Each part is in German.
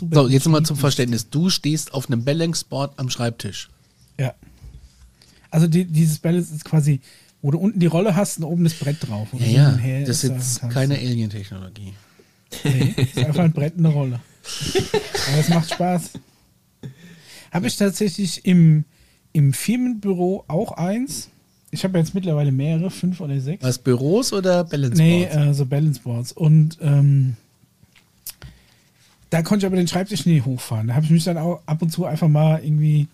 super. So, jetzt nochmal beschrieben zum. Verständnis. Du stehst auf einem Balanceboard am Schreibtisch. Ja. Also die, dieses Balance ist quasi, wo du unten die Rolle hast und oben das Brett drauf. Ja, ja, und her das ist sagen jetzt keine Alien-Technologie. Nee, ist einfach ein Brett, eine Rolle. Aber es macht Spaß. Habe ich tatsächlich im, im Firmenbüro auch eins. Ich habe jetzt mittlerweile mehrere, fünf oder sechs. Was, Büros oder Balanceboards? Nee, äh, so Balance Boards. Und ähm, da konnte ich aber den Schreibtisch nie hochfahren. Da habe ich mich dann auch ab und zu einfach mal irgendwie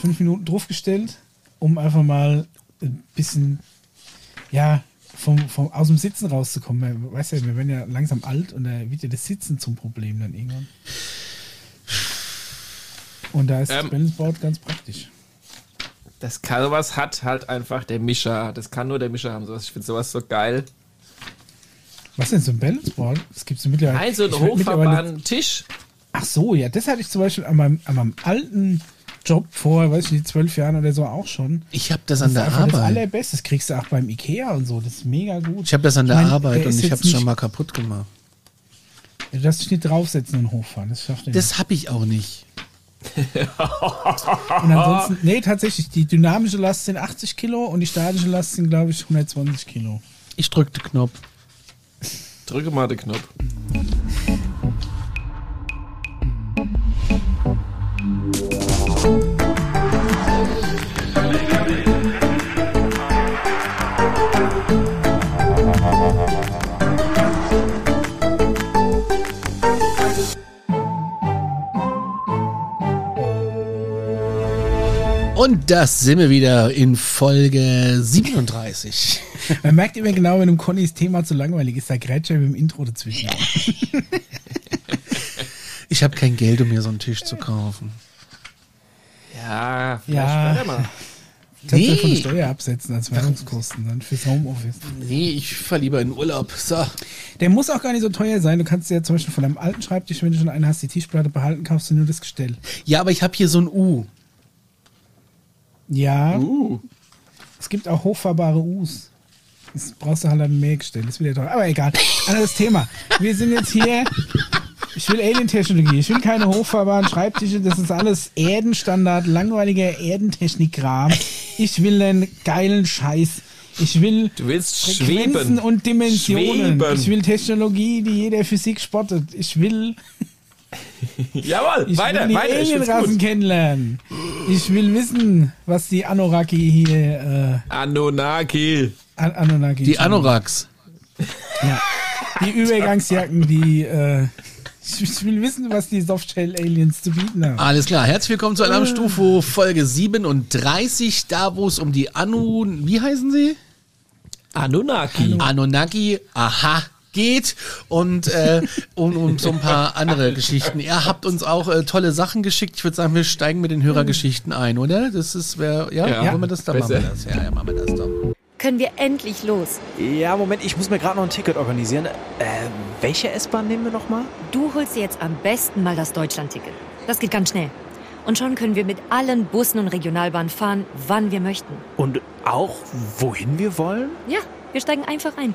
fünf Minuten draufgestellt, um einfach mal ein bisschen, ja, vom, vom, aus dem Sitzen rauszukommen. Man weiß ja, wir werden ja langsam alt und da wird ja das Sitzen zum Problem dann irgendwann. Und da ist das Ähm. Balance Board ganz praktisch. Das kann sowas hat halt einfach der Mischer. Das kann nur der Mischer haben. Sowas. Ich finde sowas so geil. Was denn so ein Balance Board? Das gibt es mittlerweile. Nein, so ein hochfahrbaren Tisch. Ach so, ja, das hatte ich zum Beispiel an meinem, an meinem alten Job vor, weiß ich nicht, zwölf Jahren oder so auch schon. Ich habe das Das an der einfach das Arbeit. allerbeste. Das kriegst du auch beim Ikea und so. Das ist mega gut. Ich habe das an der Ich mein, Arbeit der und ich habe es schon mal kaputt gemacht. Du darfst dich nicht draufsetzen und hochfahren. Das schafft er nicht. Das habe ich auch nicht. Und ansonsten, nee, tatsächlich, die dynamische Last sind 80 Kilo und die statische Last sind, glaube ich, 120 Kilo. Ich drücke den Knopf. Drücke mal den Knopf. Und das sind wir wieder in Folge 37. Man merkt immer genau, wenn dem Connys Thema zu langweilig ist, da grätscht er mit dem Intro dazwischen. Ich habe kein Geld, um mir so einen Tisch zu kaufen. Ja, vielleicht Ja. später mal. Kannst du Nee. von der Steuer absetzen als Währungskosten dann fürs Homeoffice. Nee, ich fahr lieber in Urlaub. So. Der muss auch gar nicht so teuer sein. Du kannst dir ja zum Beispiel von deinem alten Schreibtisch, wenn du schon einen hast, die Tischplatte behalten, kaufst du nur das Gestell. Ja, aber ich habe hier so ein U. Ja, Uh. es gibt auch hochfahrbare U's. Das brauchst du halt an mehr Gestell. Das ist wieder teuer. Aber egal. Anderes Thema. Wir sind jetzt hier. Ich will Alien-Technologie. Ich will keine hochfahrbaren Schreibtische. Das ist alles Erdenstandard, langweiliger Erdentechnik-Kram. Ich will einen geilen Scheiß. Ich will Du willst Frequenzen schweben. und Dimensionen. Schweben. Ich will Technologie, die jeder Physik spottet. Ich will, Jawohl, ich weiter, will die weiter. Ich find's Alienrassen kennenlernen. Ich will wissen, was die Anoraki hier, Anunnaki. äh, An Anunnaki. Die Anoraks. Ja. Die Übergangsjacken, die, äh, ich will wissen, was die Softshell-Aliens zu bieten haben. Alles klar. Herzlich willkommen zu Alarm Stufe Folge 37, da wo es um die Anu, wie heißen sie? Anunnaki. Anunnaki, aha, geht und äh, um, um so ein paar andere Geschichten. Ihr habt uns auch äh, tolle Sachen geschickt. Ich würde sagen, wir steigen mit den Hörergeschichten ein, oder? Das ist, wer, ja, Ja. machen wir das? Dann machen wir das. Ja, ja, machen wir das doch. Können wir endlich los? Ja, Moment, ich muss mir gerade noch ein Ticket organisieren. Äh, welche S-Bahn nehmen wir nochmal? Du holst dir jetzt am besten mal das Deutschlandticket. Das geht ganz schnell. Und schon können wir mit allen Bussen und Regionalbahnen fahren, wann wir möchten. Und auch, wohin wir wollen? Ja, wir steigen einfach ein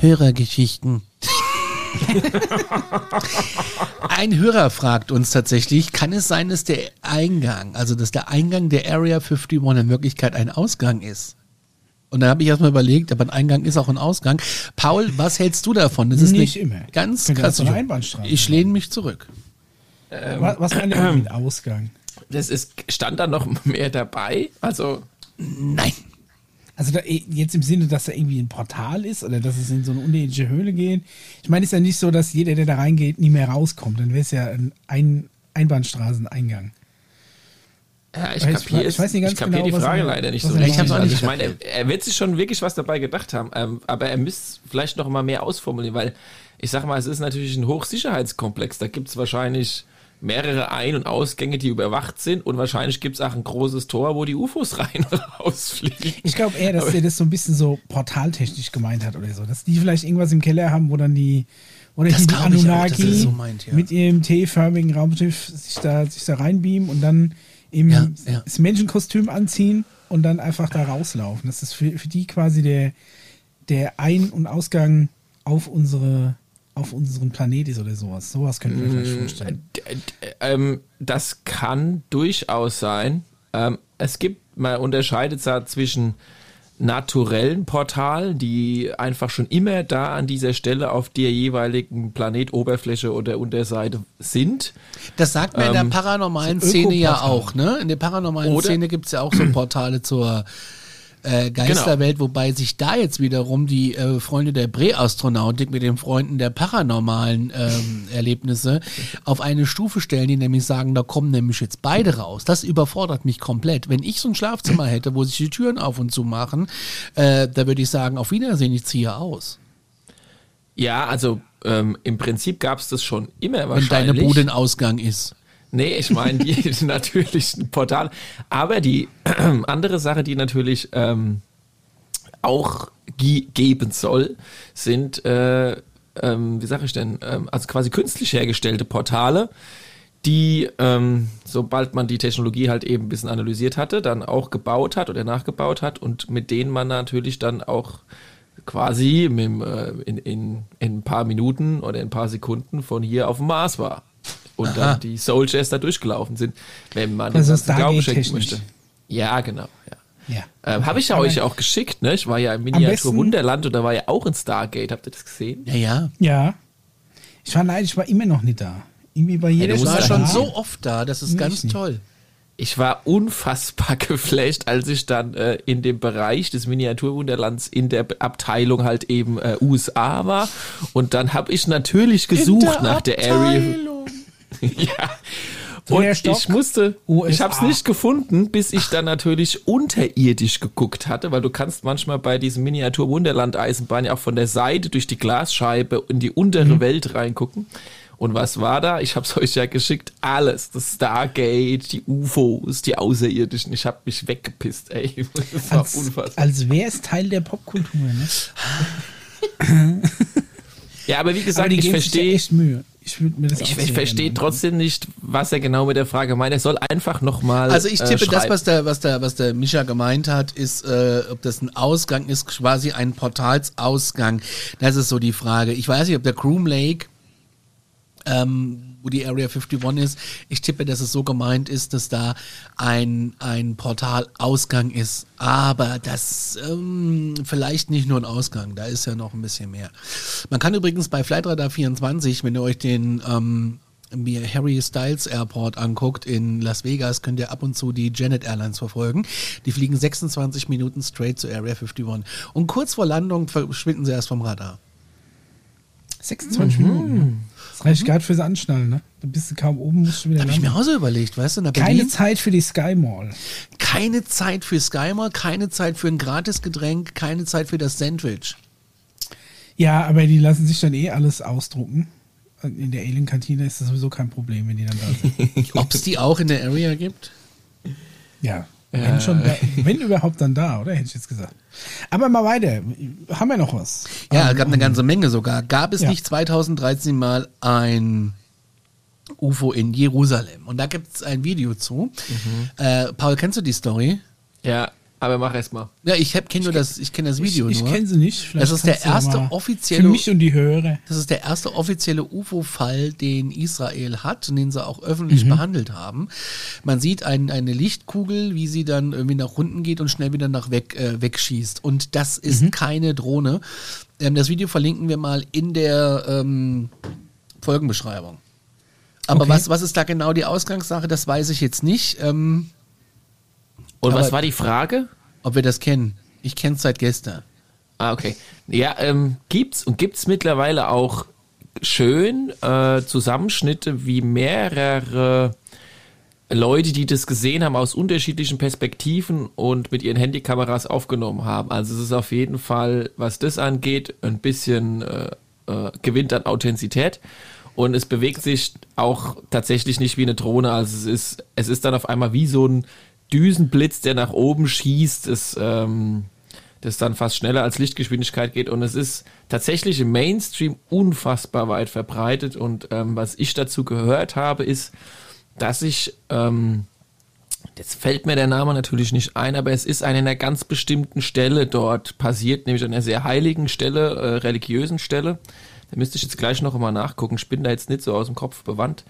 Hörergeschichten. Ein Hörer fragt uns tatsächlich, kann es sein, dass der Eingang, also dass der Eingang der Area 51 in Wirklichkeit ein Ausgang ist? Und da habe ich erstmal überlegt, aber ein Eingang ist auch ein Ausgang. Paul, was hältst du davon? Das ist Nicht immer. ganz krass. Ich lehne mich zurück. was was meint ihr mit Ausgang? Das ist, stand da noch mehr dabei? Also, Nein. Also da, jetzt im Sinne, dass da irgendwie ein Portal ist oder dass es in so eine unterirdische Höhle geht. Ich meine, es ist ja nicht so, dass jeder, der da reingeht, nie mehr rauskommt. Dann wäre es ja ein, ein Einbahnstraßeneingang. Ja, ich ich- kapiere ich weiß nicht ganz ich kapier genau, die Frage er- leider nicht so richtig. Ich hab's auch nicht ich meine, er, er wird sich schon wirklich was dabei gedacht haben, ähm, aber er müsste vielleicht noch mal mehr ausformulieren, weil ich sag mal, es ist natürlich ein Hochsicherheitskomplex. Da gibt es wahrscheinlich mehrere Ein- und Ausgänge, die überwacht sind und wahrscheinlich gibt es auch ein großes Tor, wo die UFOs rein und rausfliegen. Ich glaube eher, dass der das so ein bisschen so portaltechnisch gemeint hat oder so. Dass die vielleicht irgendwas im Keller haben, wo dann die, oder Das die, Anunnaki so meint, ja. mit ihrem T-förmigen Raumschiff sich da, sich da reinbeamen und dann eben Ja, ja. das Menschenkostüm anziehen und dann einfach da rauslaufen. Das ist für, für die quasi der, der Ein- und Ausgang auf unsere auf unseren Planet ist oder sowas. Sowas könnte ich mir vielleicht vorstellen. D- d- ähm, das kann durchaus sein. Ähm, es gibt, man unterscheidet da zwischen naturellen Portalen, die einfach schon immer da an dieser Stelle auf der jeweiligen Planetoberfläche oder Unterseite sind. Das sagt man in Ähm, der paranormalen so Szene ja auch, ne? In der paranormalen Oder- Szene gibt's ja auch so Portale zur äh, Geisterwelt, wobei sich da jetzt wiederum die äh, Freunde der Präastronautik mit den Freunden der paranormalen ähm, Erlebnisse auf eine Stufe stellen, die nämlich sagen, da kommen nämlich jetzt beide raus. Das überfordert mich komplett. Wenn ich so ein Schlafzimmer hätte, wo sich die Türen auf und zu machen, äh, da würde ich sagen, auf Wiedersehen, ich ziehe aus. Ja, also ähm, im Prinzip gab es das schon immer Wenn wahrscheinlich. deine Bude ein Ausgang ist. Nee, ich meine die natürlichen Portale. Aber die andere Sache, die natürlich ähm, auch ge geben soll, sind, äh, ähm, wie sage ich denn, ähm, also quasi künstlich hergestellte Portale, die, ähm, sobald man die Technologie halt eben ein bisschen analysiert hatte, dann auch gebaut hat oder nachgebaut hat und mit denen man natürlich dann auch quasi mit, äh, in, in, in ein paar Minuten oder in ein paar Sekunden von hier auf dem Mars war. Und Aha. dann die Soldiers da durchgelaufen sind, wenn man Also das Glauben schenken möchte. Ja, genau. Ja. Ja. Ähm, Habe ich ja euch auch geschickt, ne? Ich war ja im Miniatur Wunderland und da war ja auch ein Stargate. Habt ihr das gesehen? Ja, ja. Ja. Ich war nein, ich war immer noch nicht da. Irgendwie bei jeder du Ich war schon da. so oft da, das ist Nee, ganz ich nicht. toll. Ich war unfassbar geflasht, als ich dann äh, in dem Bereich des Miniaturwunderlands in der Abteilung halt eben äh, USA war. Und dann habe ich natürlich gesucht nach der Area. ja. Und ich musste, USA. ich habe es nicht gefunden, bis ich dann natürlich unterirdisch geguckt hatte, weil du kannst manchmal bei diesem Miniatur Wunderland Eisenbahn ja auch von der Seite durch die Glasscheibe in die untere Mhm. Welt reingucken. Und was war da? Ich habe es euch ja geschickt. Alles. Das Stargate, die UFOs, die Außerirdischen. Ich habe mich weggepisst, ey. Das war Als, unfassbar. als wäre es Teil der Popkultur. Ne? Ja, aber wie gesagt, Aber ich ja verstehe. echt Mühe. Ich, würd mir das Ich, ich verstehe trotzdem nicht, was er genau mit der Frage meint. Er soll einfach nochmal. Also ich tippe, äh, das, was der, was der, was der Mischa gemeint hat, ist, äh, ob das ein Ausgang ist, quasi ein Portalsausgang. Das ist so die Frage. Ich weiß nicht, ob der Groom Lake, ähm, wo die Area 51 ist, ich tippe, dass es so gemeint ist, dass da ein, ein Portalausgang ist. Aber das ähm, vielleicht nicht nur ein Ausgang, da ist ja noch ein bisschen mehr. Man kann übrigens bei Flightradar 24, wenn ihr euch den ähm, mir Harry Styles Airport anguckt in Las Vegas, könnt ihr ab und zu die Janet Airlines verfolgen. Die fliegen 26 Minuten straight zur Area 51. Und kurz vor Landung verschwinden sie erst vom Radar. 26 Minuten. Das reicht gerade fürs Anschnallen. Ne? Du bist kaum oben, musst du wieder Habe ich mir auch so überlegt, weißt du, Keine Berlin, Zeit für die Sky Mall. keine Zeit für SkyMall, keine Zeit für ein Gratisgetränk, keine Zeit für das Sandwich. Ja, aber die lassen sich dann eh alles ausdrucken. In der Alien-Kantine ist das sowieso kein Problem, wenn die dann da sind. Ob es die auch in der Area gibt? Ja, wenn, schon da, wenn überhaupt dann da, oder? Hätte ich jetzt gesagt. Aber mal weiter. Haben wir noch was? Ja, es gab eine ganze Menge sogar. Gab es Ja. nicht 2013 mal ein UFO in Jerusalem? Und da gibt es ein Video zu. Äh, Paul, kennst du die Story? Ja, aber mach erst mal. Ja, ich kenne nur das, ich kenne das Video Ich, ich nur. kenne sie nicht. Vielleicht Das ist der erste offizielle- Für mich und die Hörer. Das ist der erste offizielle UFO-Fall, den Israel hat und den sie auch öffentlich behandelt haben. Man sieht ein, eine Lichtkugel, wie sie dann irgendwie nach unten geht und schnell wieder nach weg, äh, wegschießt. Und das ist keine Drohne. Ähm, das Video verlinken wir mal in der ähm, Folgenbeschreibung. Aber Okay. was, was ist da genau die Ausgangssache, das weiß ich jetzt nicht, ähm, Und Aber- was war die Frage? ob wir das kennen. Ich kenne es seit gestern. Ah, okay. Ja, ähm, gibt's und gibt's mittlerweile auch schön äh, Zusammenschnitte, wie mehrere Leute, die das gesehen haben aus unterschiedlichen Perspektiven und mit ihren Handykameras aufgenommen haben. Also es ist auf jeden Fall, was das angeht, ein bisschen äh, äh, gewinnt an Authentizität und es bewegt sich auch tatsächlich nicht wie eine Drohne. Also es ist, es ist dann auf einmal wie so ein Düsenblitz, der nach oben schießt. Es, ähm, das dann fast schneller als Lichtgeschwindigkeit geht und es ist tatsächlich im Mainstream unfassbar weit verbreitet und ähm, was ich dazu gehört habe, ist, dass ich, ähm, jetzt fällt mir der Name natürlich nicht ein, aber es ist an einer ganz bestimmten Stelle dort passiert, nämlich an einer sehr heiligen Stelle, äh, religiösen Stelle. Da müsste ich jetzt gleich noch einmal nachgucken. Ich bin da jetzt nicht so aus dem Kopf bewandt.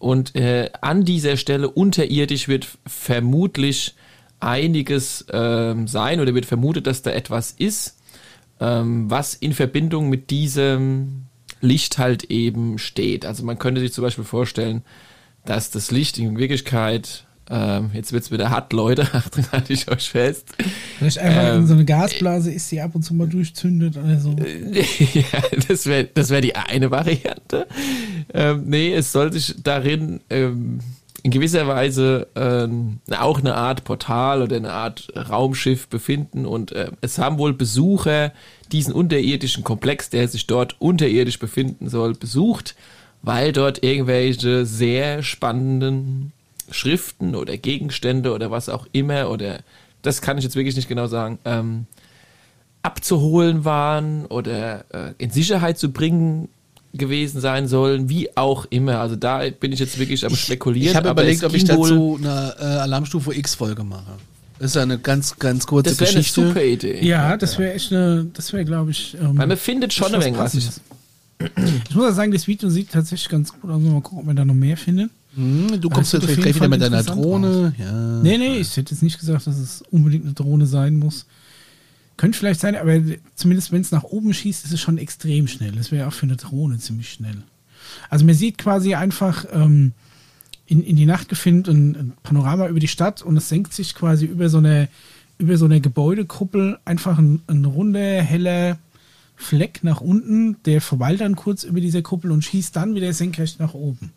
Und äh, an dieser Stelle unterirdisch wird vermutlich einiges ähm, sein oder wird vermutet, dass da etwas ist, ähm, was in Verbindung mit diesem Licht halt eben steht. Also man könnte sich zum Beispiel vorstellen, dass das Licht in Wirklichkeit, ähm, jetzt wird's wieder hart, Leute, Achtung, halte ich euch fest. Vielleicht einfach ähm, in so eine Gasblase ist, die ab und zu mal durchzündet oder so. ja, das wäre das wär die eine Variante. Ähm, nee, es soll sich darin ähm, in gewisser Weise ähm, auch eine Art Portal oder eine Art Raumschiff befinden und äh, es haben wohl Besucher diesen unterirdischen Komplex, der sich dort unterirdisch befinden soll, besucht weil dort irgendwelche sehr spannenden Schriften oder Gegenstände oder was auch immer oder das kann ich jetzt wirklich nicht genau sagen, ähm, abzuholen waren oder äh, in Sicherheit zu bringen gewesen sein sollen, wie auch immer. Also da bin ich jetzt wirklich am spekulieren. Ich, ich habe überlegt, ob ich dazu eine äh, Alarmstufe X-Folge mache. Das ist eine ganz, ganz kurze das Geschichte. Das wäre eine super Idee. Ja, das wäre echt eine, das wäre, glaube ich. Ähm, Weil man findet schon ein wenig was. Ich muss sagen, das Video sieht tatsächlich ganz gut aus. Mal gucken, ob wir da noch mehr finden. Hm, du kommst jetzt vielleicht wieder mit deiner Drohne. Ja. Nee, nee, ich hätte jetzt nicht gesagt, dass es unbedingt eine Drohne sein muss. Könnte vielleicht sein, aber zumindest wenn es nach oben schießt, ist es schon extrem schnell. Das wäre auch für eine Drohne ziemlich schnell. Also man sieht quasi einfach ähm, in, in die Nacht gefilmt ein, ein, Panorama über die Stadt und es senkt sich quasi über so eine, über so eine Gebäudekuppel einfach ein, ein runder, heller Fleck nach unten, der verweilt dann kurz über dieser Kuppel und schießt dann wieder senkrecht nach oben.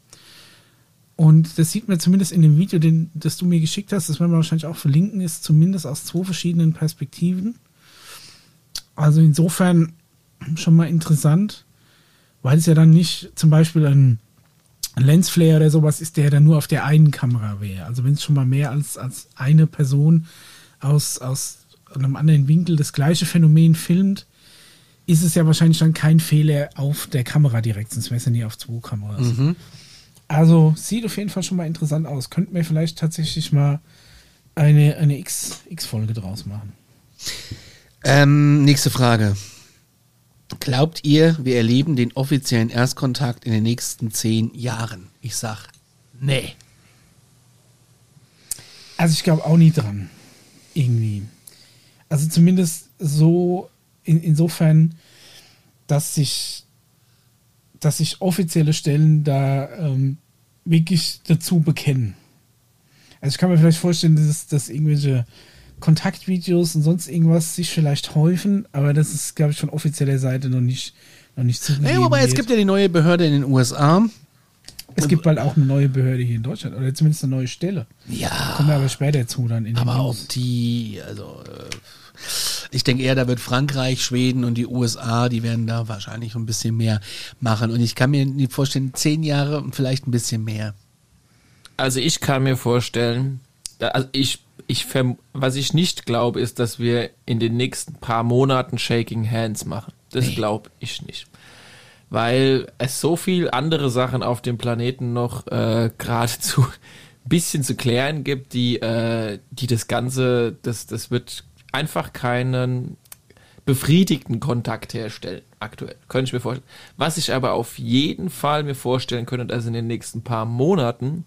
Und das sieht man zumindest in dem Video, den, das du mir geschickt hast, das werden wir wahrscheinlich auch verlinken, ist zumindest aus zwei verschiedenen Perspektiven. Also insofern schon mal interessant, weil es ja dann nicht zum Beispiel ein Lensflare oder sowas ist, der dann nur auf der einen Kamera wäre. Also wenn es schon mal mehr als, als eine Person aus, aus einem anderen Winkel das gleiche Phänomen filmt, ist es ja wahrscheinlich dann kein Fehler auf der Kamera direkt, sonst wäre es ja nie auf zwei Kameras. Mhm. Also sieht auf jeden Fall schon mal interessant aus. Könnten wir vielleicht tatsächlich mal eine, eine X-Folge draus machen. Ähm, nächste Frage. Glaubt ihr, wir erleben den offiziellen Erstkontakt in den nächsten zehn Jahren? Ich sag, nee. Also ich glaube auch nie dran. Irgendwie. Also zumindest so in, insofern, dass sich, dass sich offizielle Stellen da ähm, wirklich dazu bekennen. Also ich kann mir vielleicht vorstellen, dass, dass irgendwelche Kontaktvideos und sonst irgendwas sich vielleicht häufen, aber das ist, glaube ich, von offizieller Seite noch nicht, noch nicht zugegeben. Nee, wobei es gibt ja die neue Behörde in den USA. Es gibt bald auch eine neue Behörde hier in Deutschland oder zumindest eine neue Stelle. Ja. Kommen wir aber später zu dann in Aber auch die, also äh, ich denke eher, da wird Frankreich, Schweden und die USA, die werden da wahrscheinlich ein bisschen mehr machen. Und ich kann mir nicht vorstellen, zehn Jahre und vielleicht ein bisschen mehr. Also ich kann mir vorstellen, also ich, ich, was ich nicht glaube, ist, dass wir in den nächsten paar Monaten Shaking Hands machen. Das nee. glaube ich nicht. Weil es so viel andere Sachen auf dem Planeten noch äh, geradezu ein bisschen zu klären gibt, die, äh, die das Ganze, das, das wird einfach keinen befriedigten Kontakt herstellen, aktuell. Könnte ich mir vorstellen. Was ich aber auf jeden Fall mir vorstellen könnte, dass in den nächsten paar Monaten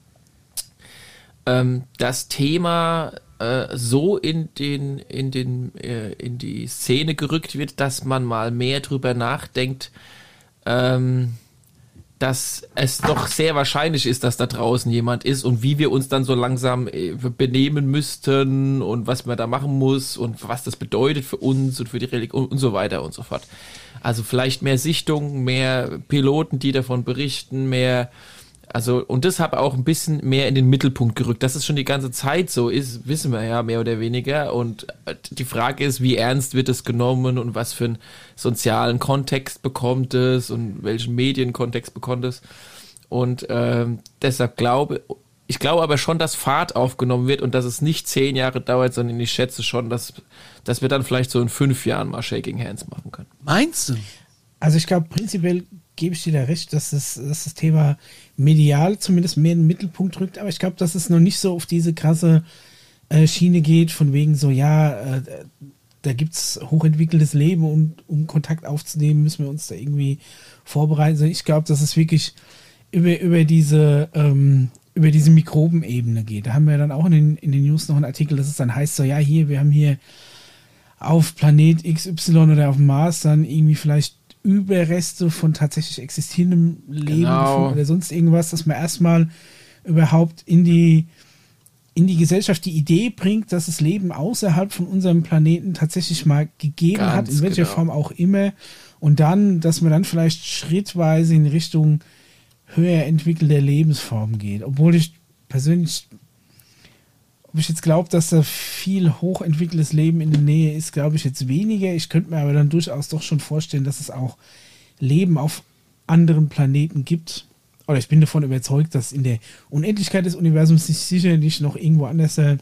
ähm, das Thema äh, so in den, in den, äh, in die Szene gerückt wird, dass man mal mehr drüber nachdenkt, ähm, dass es doch sehr wahrscheinlich ist, dass da draußen jemand ist und wie wir uns dann so langsam äh, benehmen müssten und was man da machen muss und was das bedeutet für uns und für die Religion und so weiter und so fort. Also vielleicht mehr Sichtungen, mehr Piloten, die davon berichten, mehr Also, und deshalb auch ein bisschen mehr in den Mittelpunkt gerückt. Dass es schon die ganze Zeit so ist, wissen wir ja mehr oder weniger. Und äh, die Frage ist, wie ernst wird es genommen und was für einen sozialen Kontext bekommt es und welchen Medienkontext bekommt es. Und ähm, deshalb glaube ich glaube aber schon, dass Fahrt aufgenommen wird und dass es nicht zehn Jahre dauert, sondern ich schätze schon, dass, dass wir dann vielleicht so in fünf Jahren mal Shaking Hands machen können. Meinst du? Also ich glaube, prinzipiell gebe ich dir da recht, dass das, dass das Thema medial zumindest mehr in den Mittelpunkt rückt, aber ich glaube, dass es noch nicht so auf diese krasse äh, Schiene geht, von wegen so, ja, äh, da gibt es hochentwickeltes Leben und um Kontakt aufzunehmen, müssen wir uns da irgendwie vorbereiten. Also ich glaube, dass es wirklich über, über diese ähm, über diese Mikrobenebene geht. Da haben wir dann auch in den, in den News noch einen Artikel, dass es dann heißt, so ja, hier, wir haben hier auf Planet XY oder auf dem Mars dann irgendwie vielleicht Überreste von tatsächlich existierendem Leben Genau. oder sonst irgendwas, dass man erstmal überhaupt in die in die Gesellschaft die Idee bringt, dass es Leben außerhalb von unserem Planeten tatsächlich mal gegeben Ganz hat, in welcher genau. Form auch immer. Und dann, dass man dann vielleicht schrittweise in Richtung höher entwickelter Lebensformen geht. Obwohl ich persönlich, ob ich jetzt glaube, dass da viel hochentwickeltes Leben in der Nähe ist, glaube ich jetzt weniger. Ich könnte mir aber dann durchaus doch schon vorstellen, dass es auch Leben auf anderen Planeten gibt. Oder ich bin davon überzeugt, dass in der Unendlichkeit des Universums sich sicherlich noch irgendwo anders äh,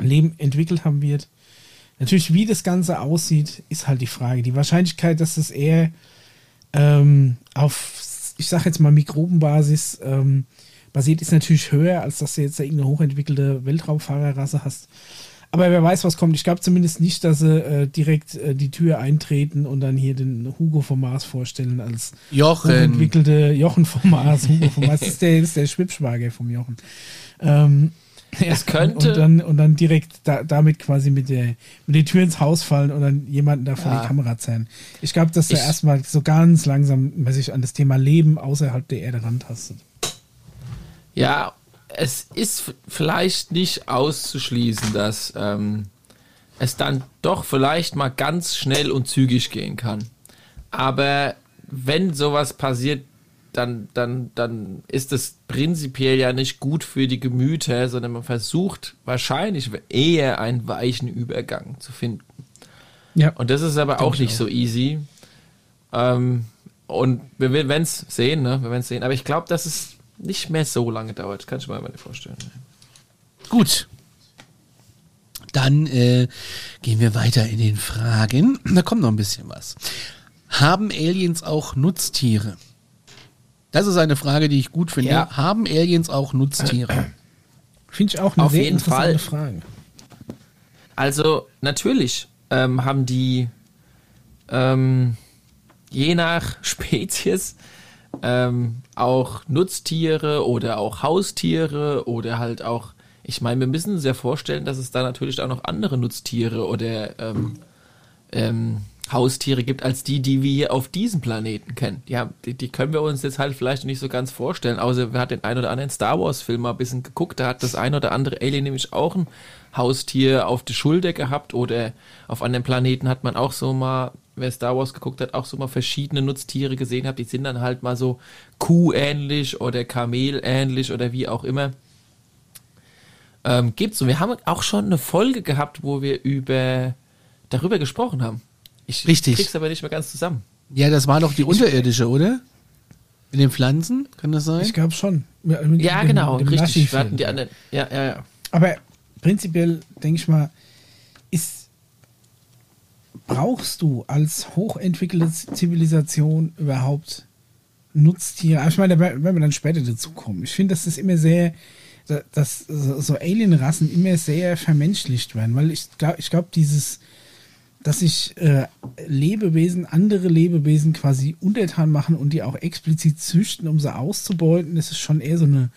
Leben entwickelt haben wird. Natürlich, wie das Ganze aussieht, ist halt die Frage. Die Wahrscheinlichkeit, dass es eher ähm, auf, ich sag jetzt mal, Mikrobenbasis ähm, basiert, ist natürlich höher, als dass du jetzt da irgendeine hochentwickelte Weltraumfahrerrasse hast. Aber wer weiß, was kommt. Ich glaube zumindest nicht, dass sie äh, direkt äh, die Tür eintreten und dann hier den Hugo vom Mars vorstellen als Jochen. hochentwickelte Jochen vom Mars. Hugo vom Mars. Das ist der, ist der Schwibschwager vom Jochen. Ähm, ja, Es könnte- Und dann, und dann direkt da, damit quasi mit der, mit der Tür ins Haus fallen und dann jemanden da vor Ja. die Kamera zerren. Ich glaube, dass er erstmal so ganz langsam man sich an das Thema Leben außerhalb der Erde rantastet. Ja, es ist vielleicht nicht auszuschließen, dass ähm, es dann doch vielleicht mal ganz schnell und zügig gehen kann. Aber wenn sowas passiert, dann, dann, dann ist es prinzipiell ja nicht gut für die Gemüter, sondern man versucht wahrscheinlich eher einen weichen Übergang zu finden. Ja. Und das ist aber auch ich nicht auch. so easy. Ähm, und wir werden es sehen, ne? Wir werden es sehen. Aber ich glaube, dass es nicht mehr so lange dauert. Kann ich mir aber nicht vorstellen. Gut. Dann äh, gehen wir weiter in den Fragen. Da kommt noch ein bisschen was. Haben Aliens auch Nutztiere? Das ist eine Frage, die ich gut finde. Ja. Haben Aliens auch Nutztiere? Finde ich auch eine Auf sehr jeden interessante Fall. Frage. Also, natürlich ähm, haben die ähm, je nach Spezies ähm, auch Nutztiere oder auch Haustiere oder halt auch, ich meine, wir müssen uns ja vorstellen, dass es da natürlich auch noch andere Nutztiere oder ähm, ähm, Haustiere gibt, als die, die wir hier auf diesem Planeten kennen. Ja, die, die können wir uns jetzt halt vielleicht nicht so ganz vorstellen, außer wir hat den ein oder anderen Star Wars Film mal ein bisschen geguckt, da hat das ein oder andere Alien nämlich auch ein Haustier auf der Schulter gehabt oder auf anderen Planeten hat man auch so mal, wer Star Wars geguckt hat, auch so mal verschiedene Nutztiere gesehen hat, die sind dann halt mal so Kuh-ähnlich oder Kamel-ähnlich oder wie auch immer. Ähm, gibt's und wir haben auch schon eine Folge gehabt, wo wir über darüber gesprochen haben. Ich Richtig. krieg's aber nicht mehr ganz zusammen. Ja, das war doch die unterirdische, oder? In den Pflanzen, kann das sein? Ich glaube schon. Mit- mit Ja, dem- genau, dem richtig. Hatten die anderen. Ja, ja, ja. Aber prinzipiell denke ich mal, ist brauchst du als hochentwickelte Zivilisation überhaupt Nutztiere? Also Ich meine, da werden wir dann später dazu kommen. Ich finde, dass das immer sehr, da- dass so Alienrassen immer sehr vermenschlicht werden, weil ich glaube, ich glaube, dieses dass sich äh, Lebewesen, andere Lebewesen quasi untertan machen und die auch explizit züchten, um sie auszubeuten, das ist schon eher so eine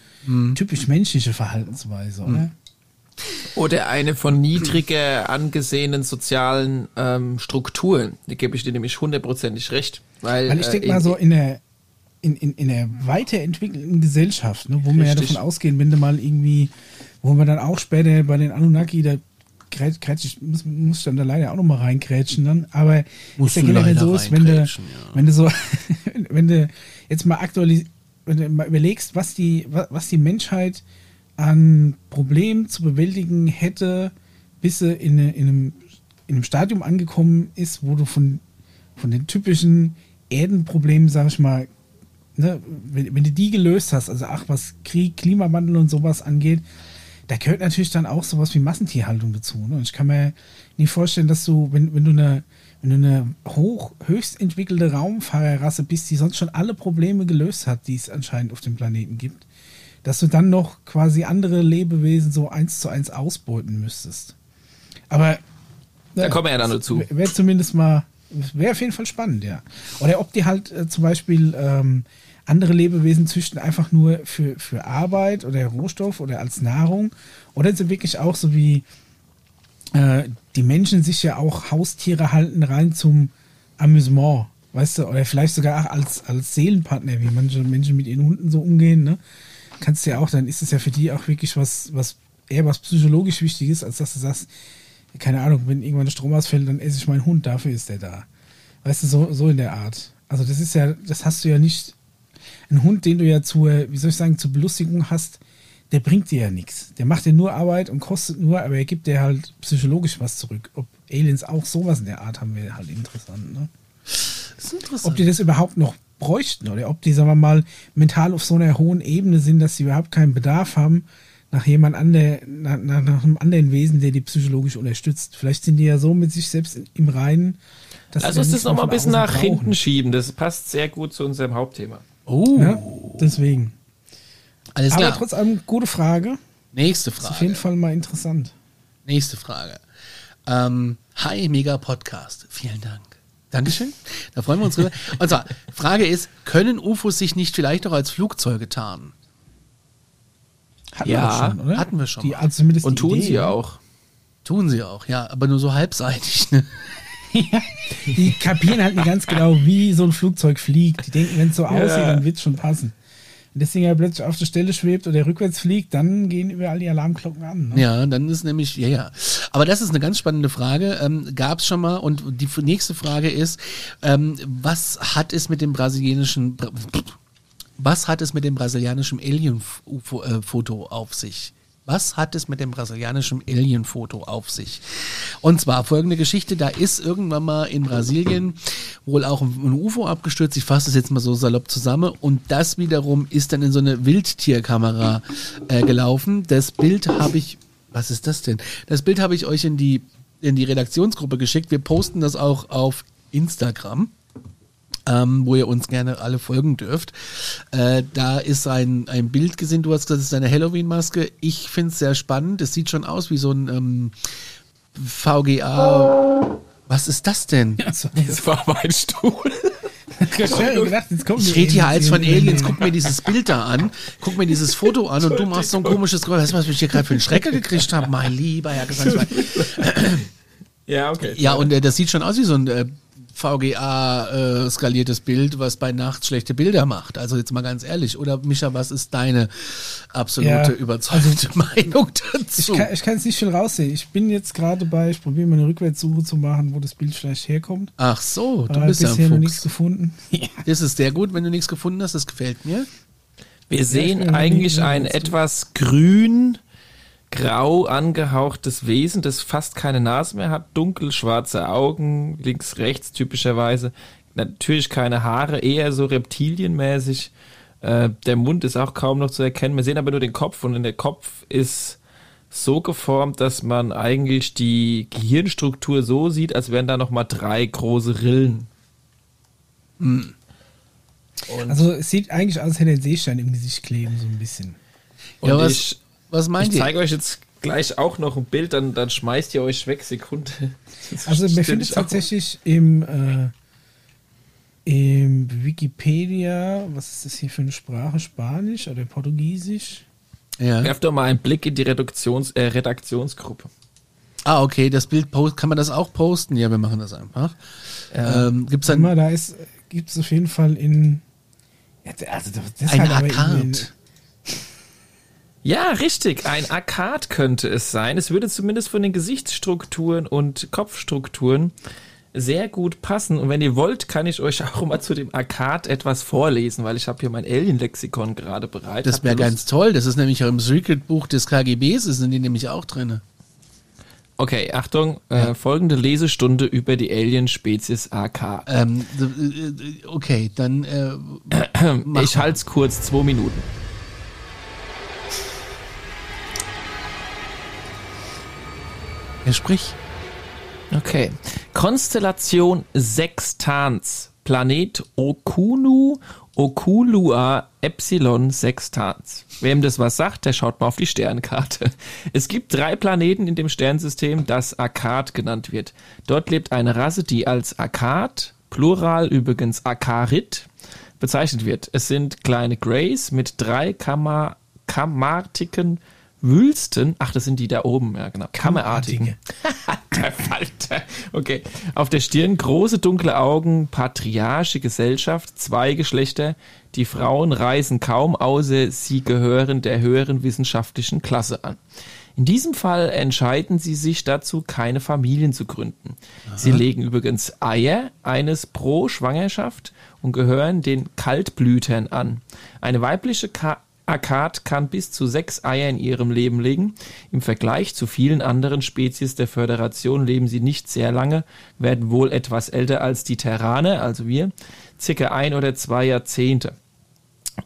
typisch menschliche Verhaltensweise, oder? Oder eine von niedriger angesehenen sozialen ähm, Strukturen. Die gebe ich dir nämlich hundertprozentig recht. Weil, Weil ich äh, denke in- mal so in der in, in, in der weiterentwickelten Gesellschaft, ne, wo wir ja Richtig. davon ausgehen, wenn du mal irgendwie, wo wir dann auch später bei den Anunnaki, da grätsch, grätsch, ich muss, muss ich dann da leider auch nochmal reinkrätschen dann, aber Musst ist ja generell so ist, wenn du, ja. wenn du so, wenn du jetzt mal aktualis wenn du mal überlegst, was die, wa- was die Menschheit an Problemen zu bewältigen hätte, bis sie in, in, einem, in einem Stadium angekommen ist, wo du von, von den typischen Erdenproblemen, sag ich mal, ne, wenn, wenn du die gelöst hast, also ach, was Krieg, Klimawandel und sowas angeht, da gehört natürlich dann auch sowas wie Massentierhaltung dazu. Ne? Und ich kann mir nicht vorstellen, dass du, wenn, wenn du eine, wenn du eine hoch, höchst entwickelte Raumfahrerrasse bist, die sonst schon alle Probleme gelöst hat, die es anscheinend auf dem Planeten gibt, dass du dann noch quasi andere Lebewesen so eins zu eins ausbeuten müsstest. Aber Da kommen wir ja dann nur zu. Wäre zumindest mal, wäre auf jeden Fall spannend, ja. Oder ob die halt äh, zum Beispiel ähm, andere Lebewesen züchten, einfach nur für, für Arbeit oder Rohstoff oder als Nahrung. Oder sie wirklich auch so wie äh, die Menschen sich ja auch Haustiere halten rein zum Amüsement, weißt du, oder vielleicht sogar auch als, als Seelenpartner, wie manche Menschen mit ihren Hunden so umgehen, ne? Kannst du ja auch, dann ist es ja für die auch wirklich was, was eher was psychologisch Wichtiges, als dass du sagst, keine Ahnung, wenn irgendwann der Strom ausfällt, dann esse ich meinen Hund, dafür ist der da. Weißt du, so, so in der Art. Also das ist ja, das hast du ja nicht, ein Hund, den du ja zur, wie soll ich sagen, zur Belustigung hast, der bringt dir ja nichts. Der macht dir nur Arbeit und kostet nur, aber er gibt dir halt psychologisch was zurück. Ob Aliens auch sowas in der Art haben, wäre halt interessant, ne? Das ist interessant. Ob die das überhaupt noch bräuchten oder ob die, sagen wir mal, mental auf so einer hohen Ebene sind, dass sie überhaupt keinen Bedarf haben nach jemand andere, nach, nach, nach einem anderen Wesen, der die psychologisch unterstützt. Vielleicht sind die ja so mit sich selbst im Reinen, dass Lass uns das nochmal ein bisschen nach brauchen. hinten schieben. Das passt sehr gut zu unserem Hauptthema. oh, Ja, deswegen. alles Aber klar. trotz allem, gute Frage. Nächste Ist auf jeden Frage. Fall mal interessant. Nächste Frage. Ähm, hi, mega Podcast. Vielen Dank. Dankeschön. Da freuen wir uns drüber. Und zwar, Frage ist, können UFOs sich nicht vielleicht auch als Flugzeuge tarnen? Hatten Ja, wir schon, oder? hatten wir schon Die, also zumindest Und die tun Idee, sie ja auch. Tun sie auch, ja, aber nur so halbseitig. Ne? Die kapieren halt nicht ganz genau, wie so ein Flugzeug fliegt. Die denken, wenn es so aussieht, dann wird es schon passen. Wenn das Ding ja plötzlich auf der Stelle schwebt oder rückwärts fliegt, dann gehen überall die Alarmglocken an. Ne? Ja, dann ist nämlich, ja, ja. Aber das ist eine ganz spannende Frage. Ähm, Gab es schon mal. Und die nächste Frage ist, ähm, was hat es mit dem brasilianischen, Bra- was hat es mit dem brasilianischen Alien-Foto auf sich? Was hat es mit dem brasilianischen Alien-Foto auf sich? Und zwar folgende Geschichte, da ist irgendwann mal in Brasilien wohl auch ein UFO abgestürzt, ich fasse es jetzt mal so salopp zusammen, und das wiederum ist dann in so eine Wildtierkamera äh, gelaufen. Das Bild habe ich, was ist das denn? Das Bild habe ich euch in die, in die Redaktionsgruppe geschickt. Wir posten das auch auf Instagram ähm, wo ihr uns gerne alle folgen dürft. Äh, da ist ein, ein Bild gesehen, du hast gesagt, das ist eine Halloween-Maske. Ich finde es sehr spannend. Es sieht schon aus wie so ein ähm, VGA. Was ist das denn? Das war mein Stuhl. ich gedacht, rede hier als von Aliens. Guck mir dieses Bild da an, guck mir dieses Foto an und du machst so ein komisches Geräusch. Weißt du, was ich hier gerade für einen Schrecker gekriegt habe? Mein lieber Herr Gesangsverein. Ja, okay. Ja, und äh, das sieht schon aus wie so ein äh, VGA äh, skaliertes Bild, was bei Nacht schlechte Bilder macht. Also jetzt mal ganz ehrlich. Oder Micha, was ist deine absolute Ja, überzeugte Meinung Ich dazu? kann, ich kann jetzt nicht viel raussehen. Ich bin jetzt gerade bei, ich probiere mal eine Rückwärtssuche zu machen, wo das Bild vielleicht herkommt. Ach so, du Aber bist ja bisher noch ein nichts Fuchs. gefunden. Ja. Das ist sehr gut, wenn du nichts gefunden hast. Das gefällt mir. Wir sehen noch eigentlich ein etwas grün, grau angehauchtes Wesen, das fast keine Nase mehr hat, dunkelschwarze Augen, links, rechts typischerweise. Natürlich keine Haare, eher so reptilienmäßig. Äh, der Mund ist auch kaum noch zu erkennen. Wir sehen aber nur den Kopf und der Kopf ist so geformt, dass man eigentlich die Gehirnstruktur so sieht, als wären da nochmal drei große Rillen. Also es sieht eigentlich aus, als hätte er einen Seestein im Gesicht kleben, so ein bisschen. Und ja, was, ich was meint Ich ihr? zeige euch jetzt gleich auch noch ein Bild, dann, dann schmeißt ihr euch weg, Sekunde. Also man findet tatsächlich im, äh, im Wikipedia, was ist das hier für eine Sprache? Spanisch oder Portugiesisch? Ja. Werft doch mal einen Blick in die Reduktions äh, Redaktionsgruppe. Ah, okay, das Bild post, kann man das auch posten? Ja, wir machen das einfach. Ähm, Gibt es Sag dann mal, da ist, gibt es auf jeden Fall in. Ja, Also das ein halt Akkad? Ja, richtig. Ein Akkad könnte es sein. Es würde zumindest von den Gesichtsstrukturen und Kopfstrukturen sehr gut passen. Und wenn ihr wollt, kann ich euch auch mal zu dem Arcade etwas vorlesen, weil ich habe hier mein Alien-Lexikon gerade bereit. Das wäre ganz toll. Das ist nämlich auch im Secret-Buch des KGBs, sind die nämlich auch drin. Okay, Achtung, äh, folgende Lesestunde über die Alien-Spezies AK. Ähm, äh, okay, dann äh, ich es kurz, zwei Minuten. Ja, sprich. Okay. Konstellation Sextans. Planet Okunu Okulua Epsilon Sextans. Wem das was sagt, der schaut mal auf die Sternkarte. Es gibt drei Planeten in dem Sternensystem, das Akkad genannt wird. Dort lebt eine Rasse, die als Akkad, Plural übrigens Akarit, bezeichnet wird. Es sind kleine Greys mit drei Kammer, Wülsten. Ach, das sind die da oben, ja genau. Kammerartigen. der Falter. Okay. Auf der Stirn große dunkle Augen, patriarchische Gesellschaft, zwei Geschlechter. Die Frauen reisen kaum, außer sie gehören der höheren wissenschaftlichen Klasse an. In diesem Fall entscheiden sie sich dazu, keine Familien zu gründen. Sie legen übrigens Eier, eines pro Schwangerschaft und gehören den Kaltblütern an. Eine weibliche Ka Akkad kann bis zu sechs Eier in ihrem Leben legen. Im Vergleich zu vielen anderen Spezies der Föderation leben sie nicht sehr lange, werden wohl etwas älter als die Terraner, also wir, circa ein oder zwei Jahrzehnte.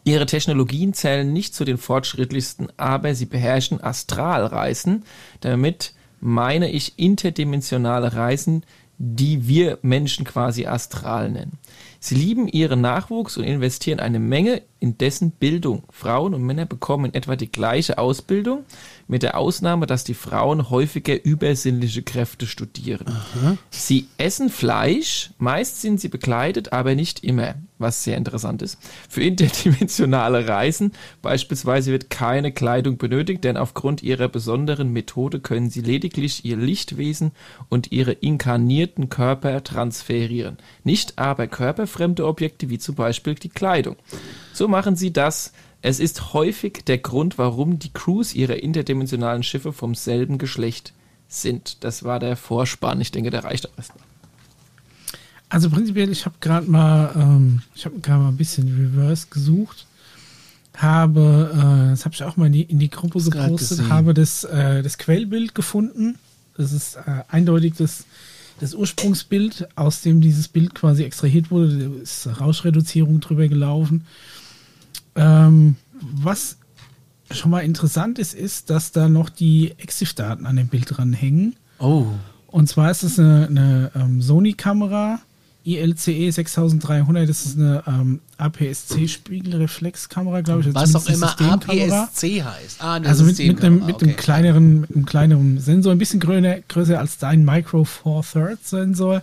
Ihre Technologien zählen nicht zu den fortschrittlichsten, aber sie beherrschen Astralreisen. Damit meine ich interdimensionale Reisen, die wir Menschen quasi astral nennen. Sie lieben ihren Nachwuchs und investieren eine Menge in dessen Bildung. Frauen und Männer bekommen in etwa die gleiche Ausbildung, mit der Ausnahme, dass die Frauen häufiger übersinnliche Kräfte studieren. Sie essen Fleisch, meist sind sie bekleidet, aber nicht immer, was sehr interessant ist. Für interdimensionale Reisen beispielsweise wird keine Kleidung benötigt, denn aufgrund ihrer besonderen Methode können sie lediglich ihr Lichtwesen und ihre inkarnierten Körper transferieren, nicht aber körperfremde Objekte wie zum Beispiel die Kleidung. So machen sie das. Es ist häufig der Grund, warum die Crews ihrer interdimensionalen Schiffe vom selben Geschlecht sind. Das war der Vorspann. Ich denke, der reicht auch erstmal. Also prinzipiell, ich habe gerade mal, ähm, ich habe gerade mal ein bisschen Reverse gesucht, habe, äh, das habe ich auch mal in die, in die Gruppe gepostet, habe das, äh, das Quellbild gefunden. Das ist äh, eindeutig das, das Ursprungsbild, aus dem dieses Bild quasi extrahiert wurde. Da ist Rauschreduzierung drüber gelaufen. Ähm, was schon mal interessant ist, ist, dass da noch die EXIF-Daten an dem Bild dran hängen. Oh. Und zwar ist es eine, eine ähm, Sony-Kamera, ILCE 6300. Das ist eine ähm, APS-C-Spiegelreflexkamera, glaube ich. Was auch immer. APS-C heißt. Ah, Also mit, mit, einem, mit, einem okay. kleineren, mit einem kleineren Sensor, ein bisschen größer, größer als dein Micro Four Thirds Sensor,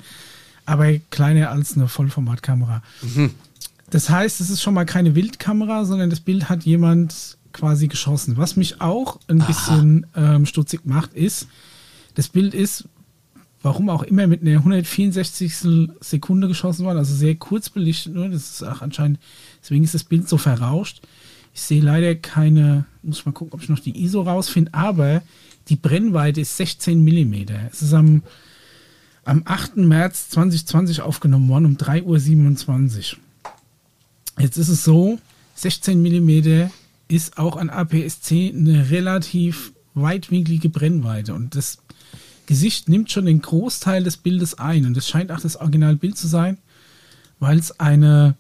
aber kleiner als eine Vollformatkamera. Mhm. Das heißt, es ist schon mal keine Wildkamera, sondern das Bild hat jemand quasi geschossen. Was mich auch ein bisschen ähm, stutzig macht, ist, das Bild ist, warum auch immer, mit einer 164. Sekunde geschossen worden, also sehr kurz belichtet nur. Das ist auch anscheinend, deswegen ist das Bild so verrauscht. Ich sehe leider keine, muss ich mal gucken, ob ich noch die ISO rausfinde, aber die Brennweite ist 16 mm. Es ist am, am 8. März 2020 aufgenommen worden, um 3.27 Uhr. Jetzt ist es so, 16 mm ist auch an APS-C eine relativ weitwinklige Brennweite und das Gesicht nimmt schon den Großteil des Bildes ein und das scheint auch das Originalbild zu sein, weil es eine,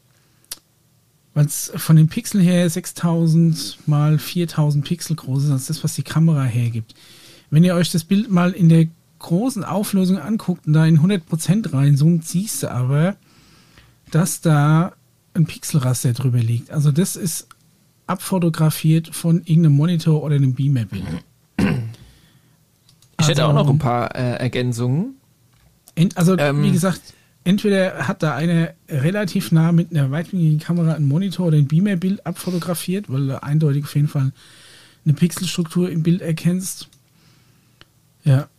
weil es von den Pixeln her 6000 mal 4000 Pixel groß ist, als das, was die Kamera hergibt. Wenn ihr euch das Bild mal in der großen Auflösung anguckt und da in 100% reinzoomt, siehst du aber, dass da ein Pixelraster drüber liegt. Also das ist abfotografiert von irgendeinem Monitor oder einem Beamer-Bild. Ich hätte Also- auch noch ein paar äh, Ergänzungen. Ent, also, Ähm. wie gesagt, entweder hat da einer relativ nah mit einer weitwinkligen Kamera einen Monitor oder ein Beamer-Bild abfotografiert, weil du eindeutig auf jeden Fall eine Pixelstruktur im Bild erkennst. Ja.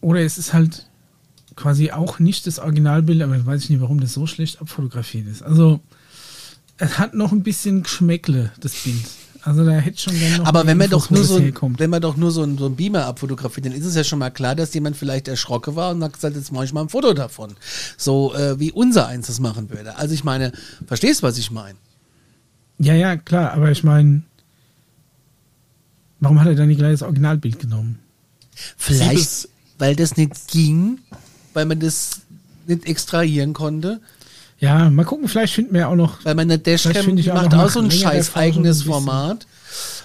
Oder es ist halt quasi auch nicht das Originalbild, aber ich weiß nicht, warum das so schlecht abfotografiert ist. Also, es hat noch ein bisschen Geschmäckle, das Bild. Also da hätte schon gerne noch Aber mehr wenn man Infos, doch nur so, ein, herkommt. wenn man doch nur so ein, so ein Beamer abfotografiert, dann ist es ja schon mal klar, dass jemand vielleicht erschrocken war und hat gesagt, jetzt mache ich mal ein Foto davon. So äh, wie unser eins das machen würde. Also ich meine, verstehst was ich meine? Ja, ja, klar, aber ich meine, warum hat er dann nicht gleich das Originalbild genommen? Vielleicht, weil das nicht ging, weil man das nicht extrahieren konnte, Ja, mal gucken, vielleicht finden wir ja auch noch. weil meine Dashcam ich die auch macht auch so ein scheiß eigenes ein bisschen. Format.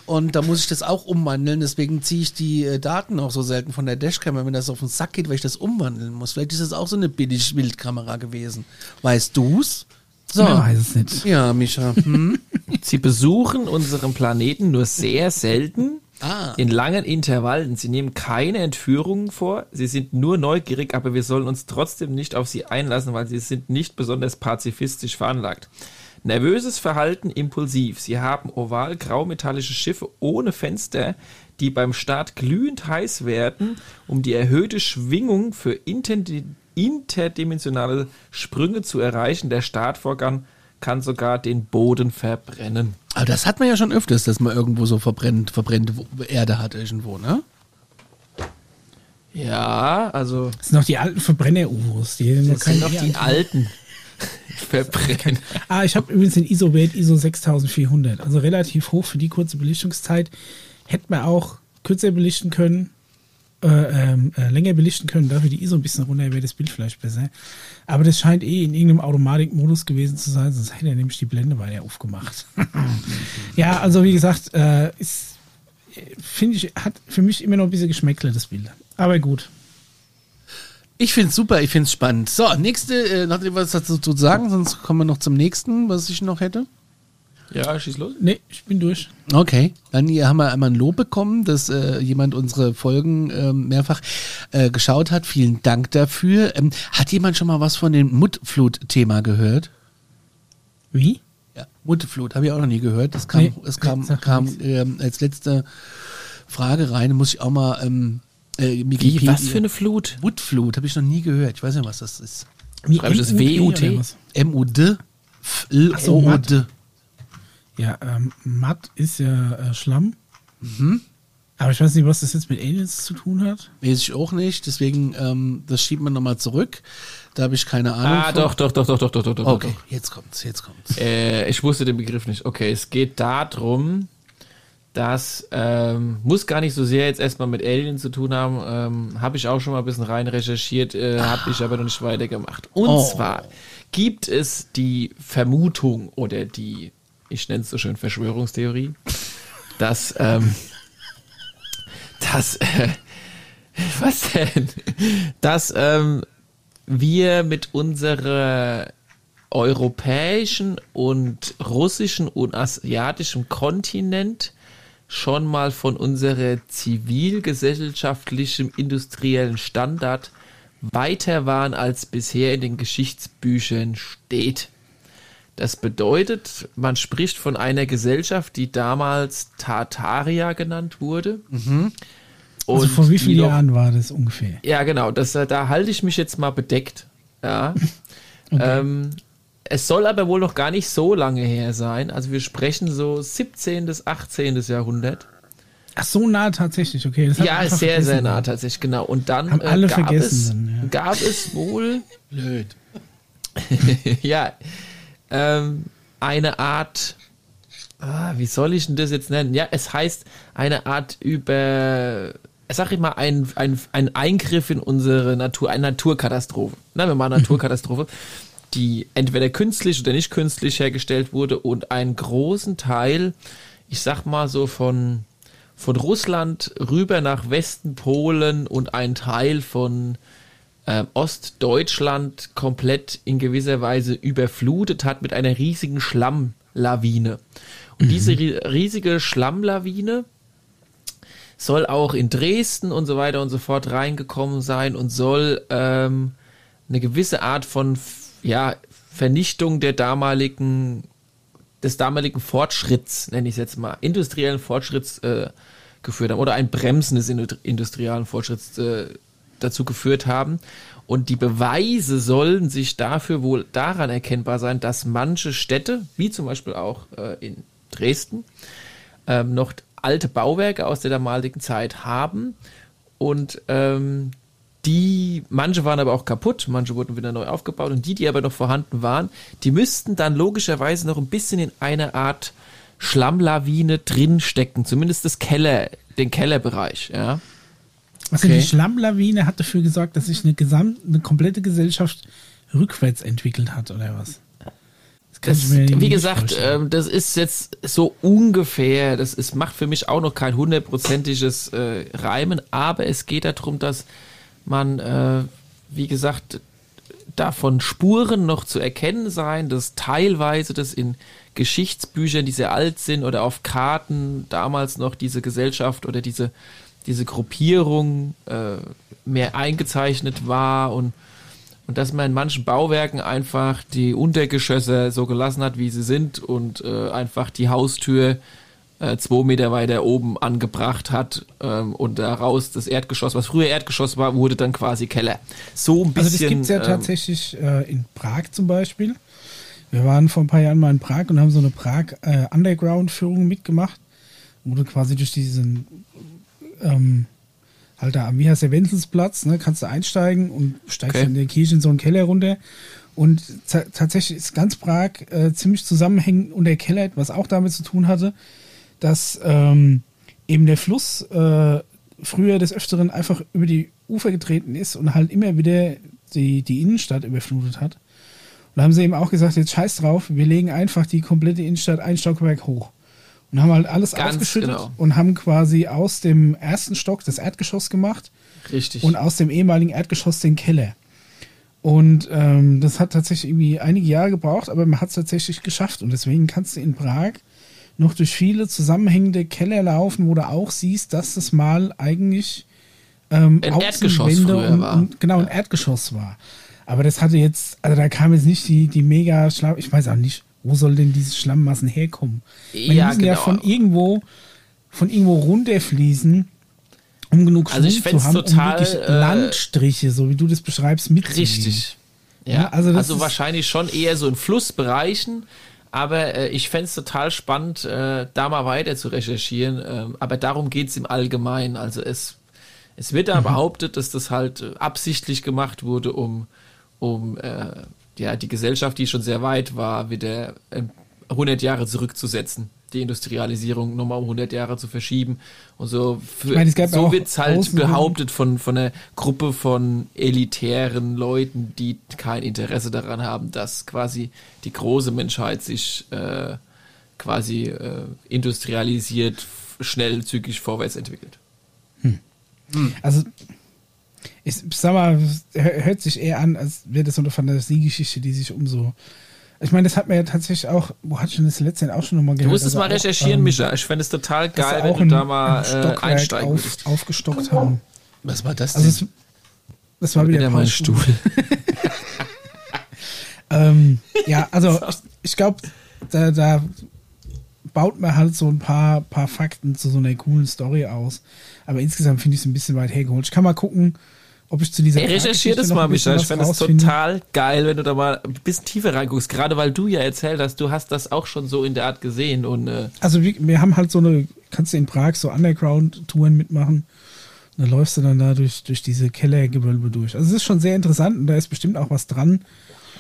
Und da muss ich das auch umwandeln, deswegen ziehe ich die äh, Daten auch so selten von der Dashcam, weil mir das auf den Sack geht, weil ich das umwandeln muss. Vielleicht ist das auch so eine billig Bildkamera gewesen. Weißt du's? So. Man weiß es nicht. Ja, Micha. Hm? Sie besuchen unseren Planeten nur sehr selten. Ah. In langen Intervallen. Sie nehmen keine Entführungen vor. Sie sind nur neugierig, aber wir sollen uns trotzdem nicht auf sie einlassen, weil sie sind nicht besonders pazifistisch veranlagt. Nervöses Verhalten impulsiv. Sie haben oval graumetallische Schiffe ohne Fenster, die beim Start glühend heiß werden, um die erhöhte Schwingung für interdimensionale Sprünge zu erreichen. Der Startvorgang kann sogar den Boden verbrennen. Aber das hat man ja schon öfters, dass man irgendwo so verbrennt, verbrennte Erde hat irgendwo, ne? Ja, also Das sind noch die alten Verbrenner-UFOs. Die noch das sind noch die alten verbrennen. Ah, ich habe übrigens den ISO-Wert ISO 6400. Also relativ hoch für die kurze Belichtungszeit. Hätte man auch kürzer belichten können, äh, ähm, äh, länger belichten können. Dafür die ISO ein bisschen runter wäre das Bild vielleicht besser. Aber das scheint eh in irgendeinem Automatikmodus gewesen zu sein, sonst hätte er nämlich die Blende weiter aufgemacht. ja, also wie gesagt, äh, ist, finde ich, hat für mich immer noch ein bisschen Geschmäckle, das Bild. Aber gut. Ich find's super, ich find's spannend. So, nächste, äh, noch etwas dazu zu sagen, sonst kommen wir noch zum nächsten, was ich noch hätte. Ja, schieß los. Nee, ich bin durch. Okay, dann hier haben wir einmal ein Lob bekommen, dass äh, jemand unsere Folgen ähm, mehrfach äh, geschaut hat. Vielen Dank dafür. Ähm, hat jemand schon mal was von dem Muttflut-Thema gehört? Wie? Ja, Muttflut, habe ich auch noch nie gehört. Das kam, Nee, es kam, kam ähm, als letzte Frage rein. Muss ich auch mal ähm, äh, Wie, was für eine Flut? Muttflut, habe ich noch nie gehört. Ich weiß nicht, was das ist. Schreibe ich das WUT? M-U-D? F-L-O-D. Ja, ähm, matt ist ja äh, Schlamm. Mhm. Aber ich weiß nicht, was das jetzt mit Aliens zu tun hat. Weiß ich auch nicht, deswegen, ähm, das schiebt man nochmal zurück. Da habe ich keine Ahnung. Ah, von. doch, doch, doch, doch, doch, doch, doch, doch. Okay, doch. jetzt kommt's, jetzt kommt's. Äh, ich wusste den Begriff nicht. Okay, es geht darum, dass ähm, muss gar nicht so sehr jetzt erstmal mit Aliens zu tun haben. Ähm, habe ich auch schon mal ein bisschen rein recherchiert, äh, habe ich aber noch nicht weitergemacht. Und Oh. zwar gibt es die Vermutung oder die, ich nenne es so schön Verschwörungstheorie, dass ähm, dass äh, was denn? Dass ähm, wir mit unserer europäischen und russischen und asiatischen Kontinent schon mal von unserer zivilgesellschaftlichen industriellen Standard weiter waren, als bisher in den Geschichtsbüchern steht. Das bedeutet, man spricht von einer Gesellschaft, die damals Tartaria genannt wurde. Also vor wie vielen Jahren war das ungefähr? ja, genau. Das, äh, da halte ich mich jetzt mal bedeckt. Ja. ähm, es soll aber wohl noch gar nicht so lange her sein. Also wir sprechen so 17. bis 18. Jahrhundert. Ach, so nah tatsächlich, okay. Ja, sehr, sehr nah tatsächlich, genau. Und dann Haben alle gab, vergessen es, dann, ja. gab es wohl Blöd. ja, ähm, eine Art, ah, wie soll ich denn das jetzt nennen? Ja, es heißt eine Art über, sag ich mal, ein, ein, ein Eingriff in unsere Natur, eine Naturkatastrophe. Na, wir machen eine Naturkatastrophe, die entweder künstlich oder nicht künstlich hergestellt wurde und einen großen Teil, ich sag mal so von, von Russland rüber nach Westen Polen und ein Teil von ähm, Ostdeutschland komplett in gewisser Weise überflutet hat mit einer riesigen Schlammlawine. Und diese ri riesige Schlammlawine soll auch in Dresden und so weiter und so fort reingekommen sein und soll ähm, eine gewisse Art von ja, Vernichtung der damaligen des damaligen Fortschritts, nenne ich es jetzt mal, industriellen Fortschritts äh, geführt haben oder ein Bremsen des indu- industriellen Fortschritts äh, dazu geführt haben. Und die Beweise sollen sich dafür wohl daran erkennbar sein, dass manche Städte, wie zum Beispiel auch äh, in Dresden, ähm, noch alte Bauwerke aus der damaligen Zeit haben und ähm, die, manche waren aber auch kaputt, manche wurden wieder neu aufgebaut und die, die aber noch vorhanden waren, die müssten dann logischerweise noch ein bisschen in einer Art Schlammlawine drinstecken, zumindest das Keller, den Kellerbereich, ja. Also Okay. die Schlammlawine hat dafür gesorgt, dass sich eine, gesamt, eine komplette Gesellschaft rückwärts entwickelt hat, oder was? Das wie gesagt, ähm, das ist jetzt so ungefähr, das ist, macht für mich auch noch kein hundertprozentiges äh, Reimen, aber es geht darum, dass man, äh, wie gesagt, davon Spuren noch zu erkennen sein, dass teilweise das in Geschichtsbüchern, die sehr alt sind oder auf Karten damals noch diese Gesellschaft oder diese, diese Gruppierung äh, mehr eingezeichnet war und und dass man in manchen Bauwerken einfach die Untergeschosse so gelassen hat, wie sie sind und äh, einfach die Haustür äh, zwei Meter weiter oben angebracht hat ähm, und daraus das Erdgeschoss, was früher Erdgeschoss war, wurde dann quasi Keller. So ein Also bisschen. das gibt es ja ähm, tatsächlich äh, in Prag zum Beispiel. Wir waren vor ein paar Jahren mal in Prag und haben so eine Prag äh, Underground-Führung mitgemacht, wo du quasi durch diesen ähm, halt da, am- wie heißt der Wenzelsplatz, ne, kannst du einsteigen und steigst Okay. in der Kirche in so einen Keller runter. Und ta- tatsächlich ist ganz Prag äh, ziemlich zusammenhängend und der Keller, was auch damit zu tun hatte, dass ähm, eben der Fluss äh, früher des Öfteren einfach über die Ufer getreten ist und halt immer wieder die, die Innenstadt überflutet hat. Und da haben sie eben auch gesagt, jetzt scheiß drauf, wir legen einfach die komplette Innenstadt ein Stockwerk hoch. Und haben halt alles Ganz aufgeschüttet genau. und haben quasi aus dem ersten Stock das Erdgeschoss gemacht Richtig. und aus dem ehemaligen Erdgeschoss den Keller. Und ähm, das hat tatsächlich irgendwie einige Jahre gebraucht, aber man hat es tatsächlich geschafft. Und deswegen kannst du in Prag noch durch viele zusammenhängende Keller laufen, wo du auch siehst, dass das mal eigentlich ähm, Ein Erdgeschoss und, war. und genau ein Erdgeschoss war. Aber das hatte jetzt, also da kam jetzt nicht die, die mega Schlamm, ich weiß auch nicht, wo soll denn diese Schlammmassen herkommen? Man Ja, müssen ja genau. von irgendwo, von irgendwo runterfließen, um genug Also ich zu haben, total, um wirklich äh, Landstriche, so wie du das beschreibst, mitzunehmen. Richtig. Ja, Ja, also also, wahrscheinlich schon eher so in Flussbereichen, aber äh, ich fänd's total spannend, äh, da mal weiter zu recherchieren. ähm, aber darum geht's im Allgemeinen. Also es, es wird Mhm. da behauptet, dass das halt äh, absichtlich gemacht wurde, um, um äh, ja, die Gesellschaft, die schon sehr weit war, wieder äh, 100 Jahre zurückzusetzen. Die Industrialisierung nochmal um 100 Jahre zu verschieben. Und so, für, meine, es so auch wird's halt behauptet von, von einer Gruppe von elitären Leuten, die kein Interesse daran haben, dass quasi die große Menschheit sich äh, quasi äh, industrialisiert, schnell, zügig vorwärts entwickelt. Also, ich sag mal, hör- hört sich eher an, als wäre das so eine Fantasiegeschichte, die sich um so. Ich meine, das hat man ja tatsächlich auch, wo hat schon das letzte auch schon nochmal Du gehört? musst es also mal auch, recherchieren, ähm, Micha. Ich fände es total geil, wenn du ein- da mal ein äh, einsteigen auf, würdest. aufgestockt haben. Was war das Also, denn? es, das war wieder, Wieder mein Stuhl. Ähm, ja, also ich, ich glaube, da, da baut man halt so ein paar, paar Fakten zu so einer coolen Story aus. Aber insgesamt finde ich es ein bisschen weit hergeholt. Ich kann mal gucken, ob ich zu dieser Ey, recherchier Prag-Geschichte das mal, Micha. Ich fände es total geil, wenn du da mal ein bisschen tiefer reinguckst. Gerade weil du ja erzählt hast, du hast das auch schon so in der Art gesehen. Und äh, Also wir, wir haben halt so eine, kannst du in Prag so Underground-Touren mitmachen. Dann läufst du dann da durch, durch diese Kellergewölbe durch. Also es ist schon sehr interessant und da ist bestimmt auch was dran.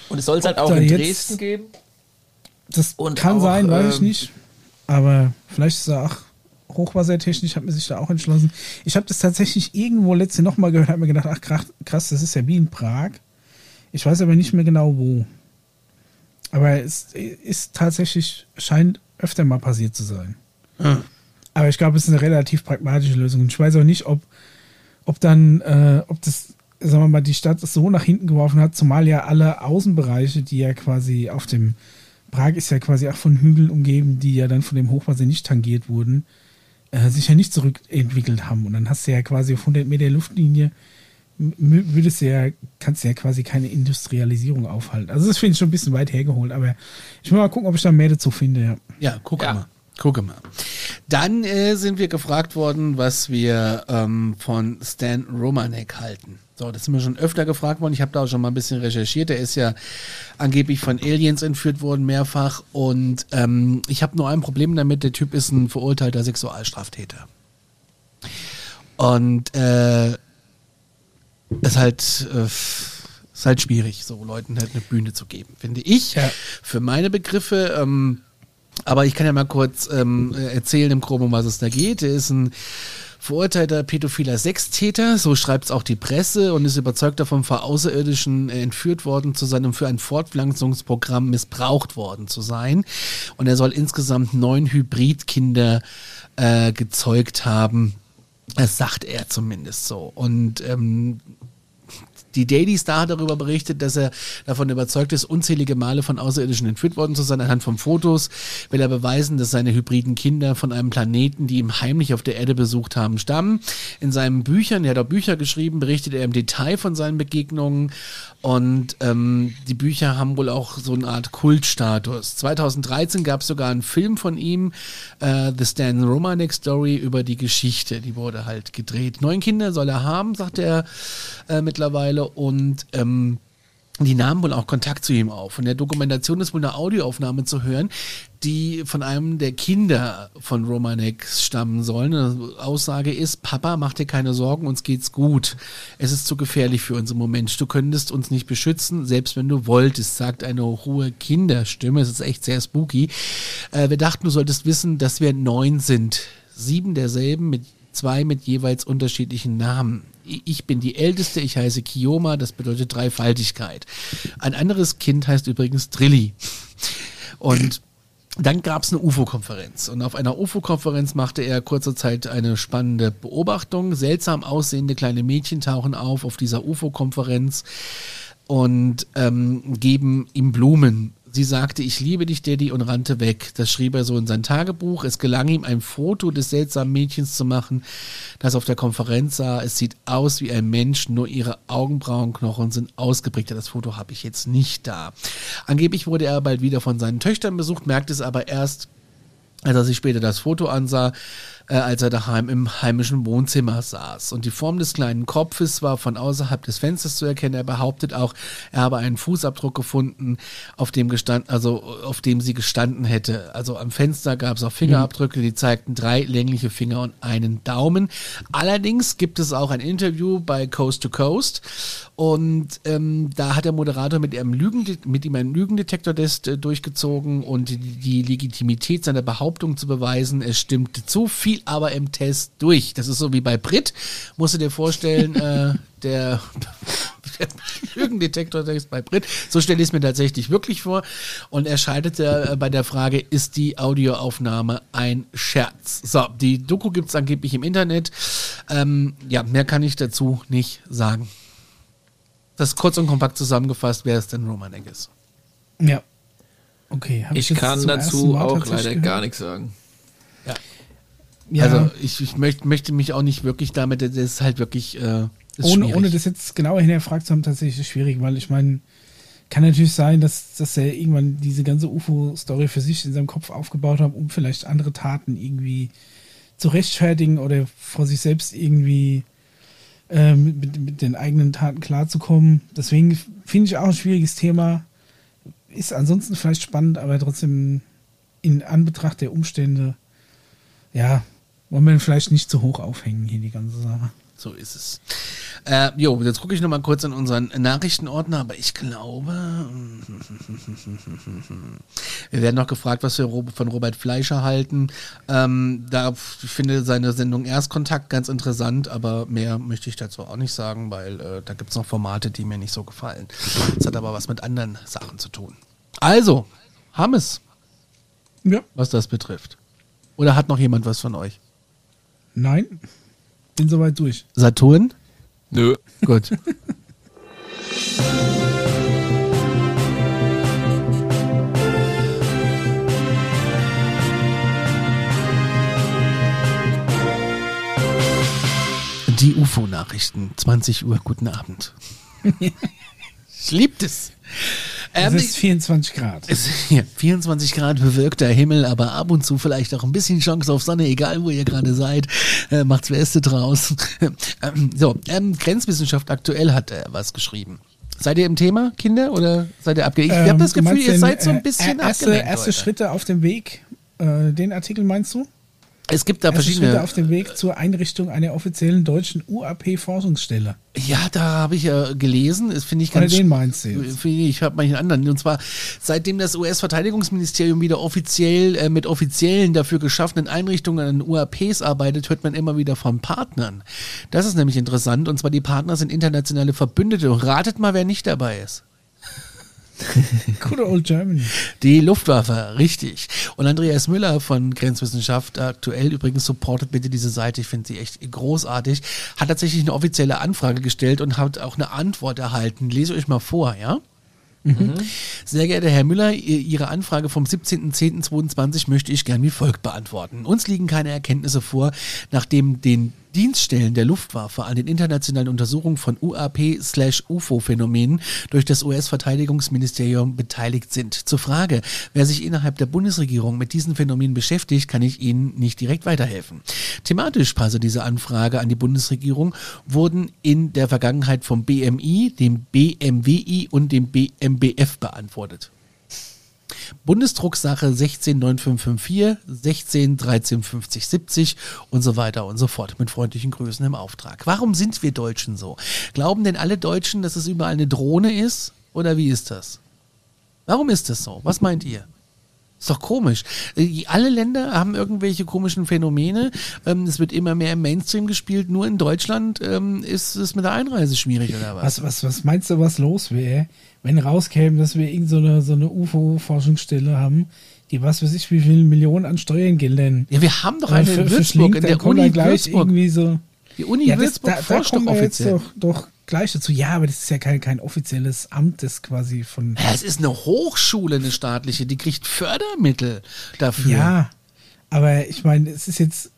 Und es soll es halt auch da in Dresden geben. Das Und kann auch, sein, weiß ich ähm, nicht. Aber vielleicht ist da auch hochwassertechnisch, hat man sich da auch entschlossen. Ich habe das tatsächlich irgendwo letzte noch mal gehört, habe mir gedacht, ach krass, das ist ja wie in Prag. Ich weiß aber nicht mehr genau wo. Aber es ist tatsächlich, scheint öfter mal passiert zu sein. Aber ich glaube, es ist eine relativ pragmatische Lösung. Und ich weiß auch nicht, ob, ob dann, äh, ob das, sagen wir mal, die Stadt so nach hinten geworfen hat, zumal ja alle Außenbereiche, die ja quasi auf dem, Prag ist ja quasi auch von Hügeln umgeben, die ja dann von dem Hochwasser nicht tangiert wurden, äh, sich ja nicht zurückentwickelt haben. Und dann hast du ja quasi auf 100 Meter Luftlinie, würdest du ja, kannst du ja quasi keine Industrialisierung aufhalten. Also das finde ich schon ein bisschen weit hergeholt, aber ich will mal gucken, ob ich da mehr dazu finde, ja. ja, guck Ja. mal. Gucke mal. Dann äh, sind wir gefragt worden, was wir ähm, von Stan Romanek halten. So, das sind wir schon öfter gefragt worden. Ich habe da auch schon mal ein bisschen recherchiert. Er ist ja angeblich von Aliens entführt worden, mehrfach. Und ähm, ich habe nur ein Problem damit. Der Typ ist ein verurteilter Sexualstraftäter. Und äh, ist halt, äh, ist halt schwierig, so Leuten halt eine Bühne zu geben, finde ich. Ja. Für meine Begriffe, ähm, aber ich kann ja mal kurz ähm, erzählen im Groben, um was es da geht. Er ist ein verurteilter pädophiler Sextäter, so schreibt es auch die Presse und ist überzeugt davon, vor Außerirdischen äh, entführt worden zu sein und für ein Fortpflanzungsprogramm missbraucht worden zu sein. Und er soll insgesamt neun Hybridkinder äh, gezeugt haben. Das sagt er zumindest so. Und ähm, die Daily Star darüber berichtet, dass er davon überzeugt ist, unzählige Male von Außerirdischen entführt worden zu sein. Anhand von Fotos will er beweisen, dass seine hybriden Kinder von einem Planeten, die ihm heimlich auf der Erde besucht haben, stammen. In seinen Büchern, er hat auch Bücher geschrieben, berichtet er im Detail von seinen Begegnungen und ähm, die Bücher haben wohl auch so eine Art Kultstatus. 2013 gab es sogar einen Film von ihm, äh, The Stan Romanek Story, über die Geschichte. Die wurde halt gedreht. Neun Kinder soll er haben, sagt er äh, mittlerweile. Und ähm, die nahmen wohl auch Kontakt zu ihm auf. In der Dokumentation ist wohl eine Audioaufnahme zu hören, die von einem der Kinder von Romanek stammen sollen. Die Aussage ist, Papa, mach dir keine Sorgen, uns geht's gut. Es ist zu gefährlich für uns im Moment. Du könntest uns nicht beschützen, selbst wenn du wolltest, sagt eine hohe Kinderstimme. Es ist echt sehr spooky. Äh, wir dachten, du solltest wissen, dass wir neun sind. Sieben derselben mit zwei mit jeweils unterschiedlichen Namen. Ich bin die Älteste, ich heiße Kioma, das bedeutet Dreifaltigkeit. Ein anderes Kind heißt übrigens Drilli. Und dann gab es eine UFO-Konferenz und auf einer UFO-Konferenz machte er kurzer Zeit eine spannende Beobachtung. Seltsam aussehende kleine Mädchen tauchen auf auf dieser UFO-Konferenz und ähm, geben ihm Blumen. Sie sagte, ich liebe dich, Daddy, und rannte weg. Das schrieb er so in sein Tagebuch. Es gelang ihm, ein Foto des seltsamen Mädchens zu machen, das auf der Konferenz sah. Es sieht aus wie ein Mensch, nur ihre Augenbrauenknochen sind ausgeprägt. Das Foto habe ich jetzt nicht da. Angeblich wurde er bald wieder von seinen Töchtern besucht, merkte es aber erst, als er sich später das Foto ansah, äh, als er daheim im heimischen Wohnzimmer saß. Und die Form des kleinen Kopfes war von außerhalb des Fensters zu erkennen. Er behauptet auch, er habe einen Fußabdruck gefunden, auf dem gestand, also auf dem sie gestanden hätte. Also am Fenster gab es auch Fingerabdrücke, die zeigten drei längliche Finger und einen Daumen. Allerdings gibt es auch ein Interview bei Coast to Coast und ähm, da hat der Moderator mit, Lügen, mit ihm einen Lügendetektor-Test äh, durchgezogen und die, die Legitimität seiner Behauptung zu beweisen. Es stimmte zu viel aber im Test durch. Das ist so wie bei Brit. Musst du dir vorstellen, äh, der, der Lügendetektor-Test bei Brit. So stelle ich es mir tatsächlich wirklich vor. Und er scheiterte äh, bei der Frage, ist die Audioaufnahme ein Scherz? So, die Doku gibt es angeblich im Internet. Ähm, ja, mehr kann ich dazu nicht sagen. Das ist kurz und kompakt zusammengefasst, wer es denn Romanek ist. Ja. Okay. Ich jetzt kann dazu auch leider gehört. gar nichts sagen. Ja, Also ich, ich möchte, möchte mich auch nicht wirklich damit, das ist halt wirklich äh, ist ohne, schwierig. ohne das jetzt genauer hinterfragt zu haben, tatsächlich schwierig, weil ich meine, kann natürlich sein, dass, dass er irgendwann diese ganze UFO-Story für sich in seinem Kopf aufgebaut hat, um vielleicht andere Taten irgendwie zu rechtfertigen oder vor sich selbst irgendwie äh, mit, mit den eigenen Taten klarzukommen. Deswegen finde ich auch ein schwieriges Thema. Ist ansonsten vielleicht spannend, aber trotzdem in Anbetracht der Umstände, ja, wollen wir ihn vielleicht nicht zu hoch aufhängen hier die ganze Sache. So ist es. Äh, jo, jetzt gucke ich noch mal kurz in unseren Nachrichtenordner, aber ich glaube, wir werden noch gefragt, was wir von Robert Fleischer halten. Ähm, da ich finde seine Sendung Erstkontakt ganz interessant, aber mehr möchte ich dazu auch nicht sagen, weil äh, da gibt es noch Formate, die mir nicht so gefallen. Das hat aber was mit anderen Sachen zu tun. Also, Hammes, Ja. was das betrifft. Oder hat noch jemand was von euch? Nein, bin soweit durch. Saturn? Nö. Gut. Die UFO-Nachrichten, 20 Uhr, guten Abend. ich liebt es. Es Ähm, ist 24 Grad. Es hier 24 Grad bewölkter Himmel, aber ab und zu vielleicht auch ein bisschen Chance auf Sonne, egal wo ihr gerade seid. Äh, macht's Beste draus. ähm, so, ähm, Grenzwissenschaft aktuell hat er was geschrieben. Seid ihr im Thema, Kinder, oder seid ihr abgelenkt? Ich Ähm, habe das Gefühl, ihr seid so äh, ein bisschen erste, abgelenkt. Erste heute. Schritte auf dem Weg. Äh, den Artikel meinst du? Es gibt da Erste Schritte verschiedene. auf dem Weg zur Einrichtung einer offiziellen deutschen UAP-Forschungsstelle. Ja, da habe ich ja gelesen. Das finde ich Oder ganz den meinst du jetzt? Ich habe manchen anderen. Und zwar, seitdem das US-Verteidigungsministerium wieder offiziell äh, mit offiziellen dafür geschaffenen Einrichtungen an UAPs arbeitet, hört man immer wieder von Partnern. Das ist nämlich interessant. Und zwar die Partner sind internationale Verbündete. Und ratet mal, wer nicht dabei ist. Good old Germany. Die Luftwaffe, richtig. Und Andreas Müller von Grenzwissenschaft, aktuell übrigens supportet bitte diese Seite, ich finde sie echt großartig, hat tatsächlich eine offizielle Anfrage gestellt und hat auch eine Antwort erhalten. Lese euch mal vor, ja? Sehr geehrter Herr Müller, Ihr- Ihre Anfrage vom 17.10.22 möchte ich gern wie folgt beantworten. Uns liegen keine Erkenntnisse vor, nachdem den Dienststellen der Luftwaffe an den internationalen Untersuchungen von UAP-UFO-Phänomenen durch das US-Verteidigungsministerium beteiligt sind. Zur Frage, wer sich innerhalb der Bundesregierung mit diesen Phänomenen beschäftigt, kann ich Ihnen nicht direkt weiterhelfen. Thematisch passe diese Anfrage an die Bundesregierung, wurden in der Vergangenheit vom BMI, dem BMWI und dem BMBF beantwortet. Bundesdrucksache 169554, 16 13 50 70 und so weiter und so fort. Mit freundlichen Grüßen im Auftrag. Warum sind wir Deutschen so? Glauben denn alle Deutschen, dass es überall eine Drohne ist? Oder wie ist das? Warum ist das so? Was meint ihr? Ist doch komisch. Äh, Alle Länder haben irgendwelche komischen Phänomene. Ähm, Es wird immer mehr im Mainstream gespielt. Nur in Deutschland ähm, ist es mit der Einreise schwierig oder was? Was, was, was meinst du, was los wäre, wenn rauskäme, dass wir irgend so eine, so eine UFO-Forschungsstelle haben, die was weiß ich, wie viele Millionen an Steuergeldern Ja, wir haben doch eine ver- in Würzburg, in der Uni gleich Würzburg. irgendwie so. Die Uni Ja, das, Würzburg da, da forscht doch offiziell. doch, doch gleich dazu. Ja, aber das ist ja kein, kein offizielles Amt, das quasi von. Ja, es ist eine Hochschule, eine staatliche, die kriegt Fördermittel dafür. Ja, aber ich meine, es ist jetzt,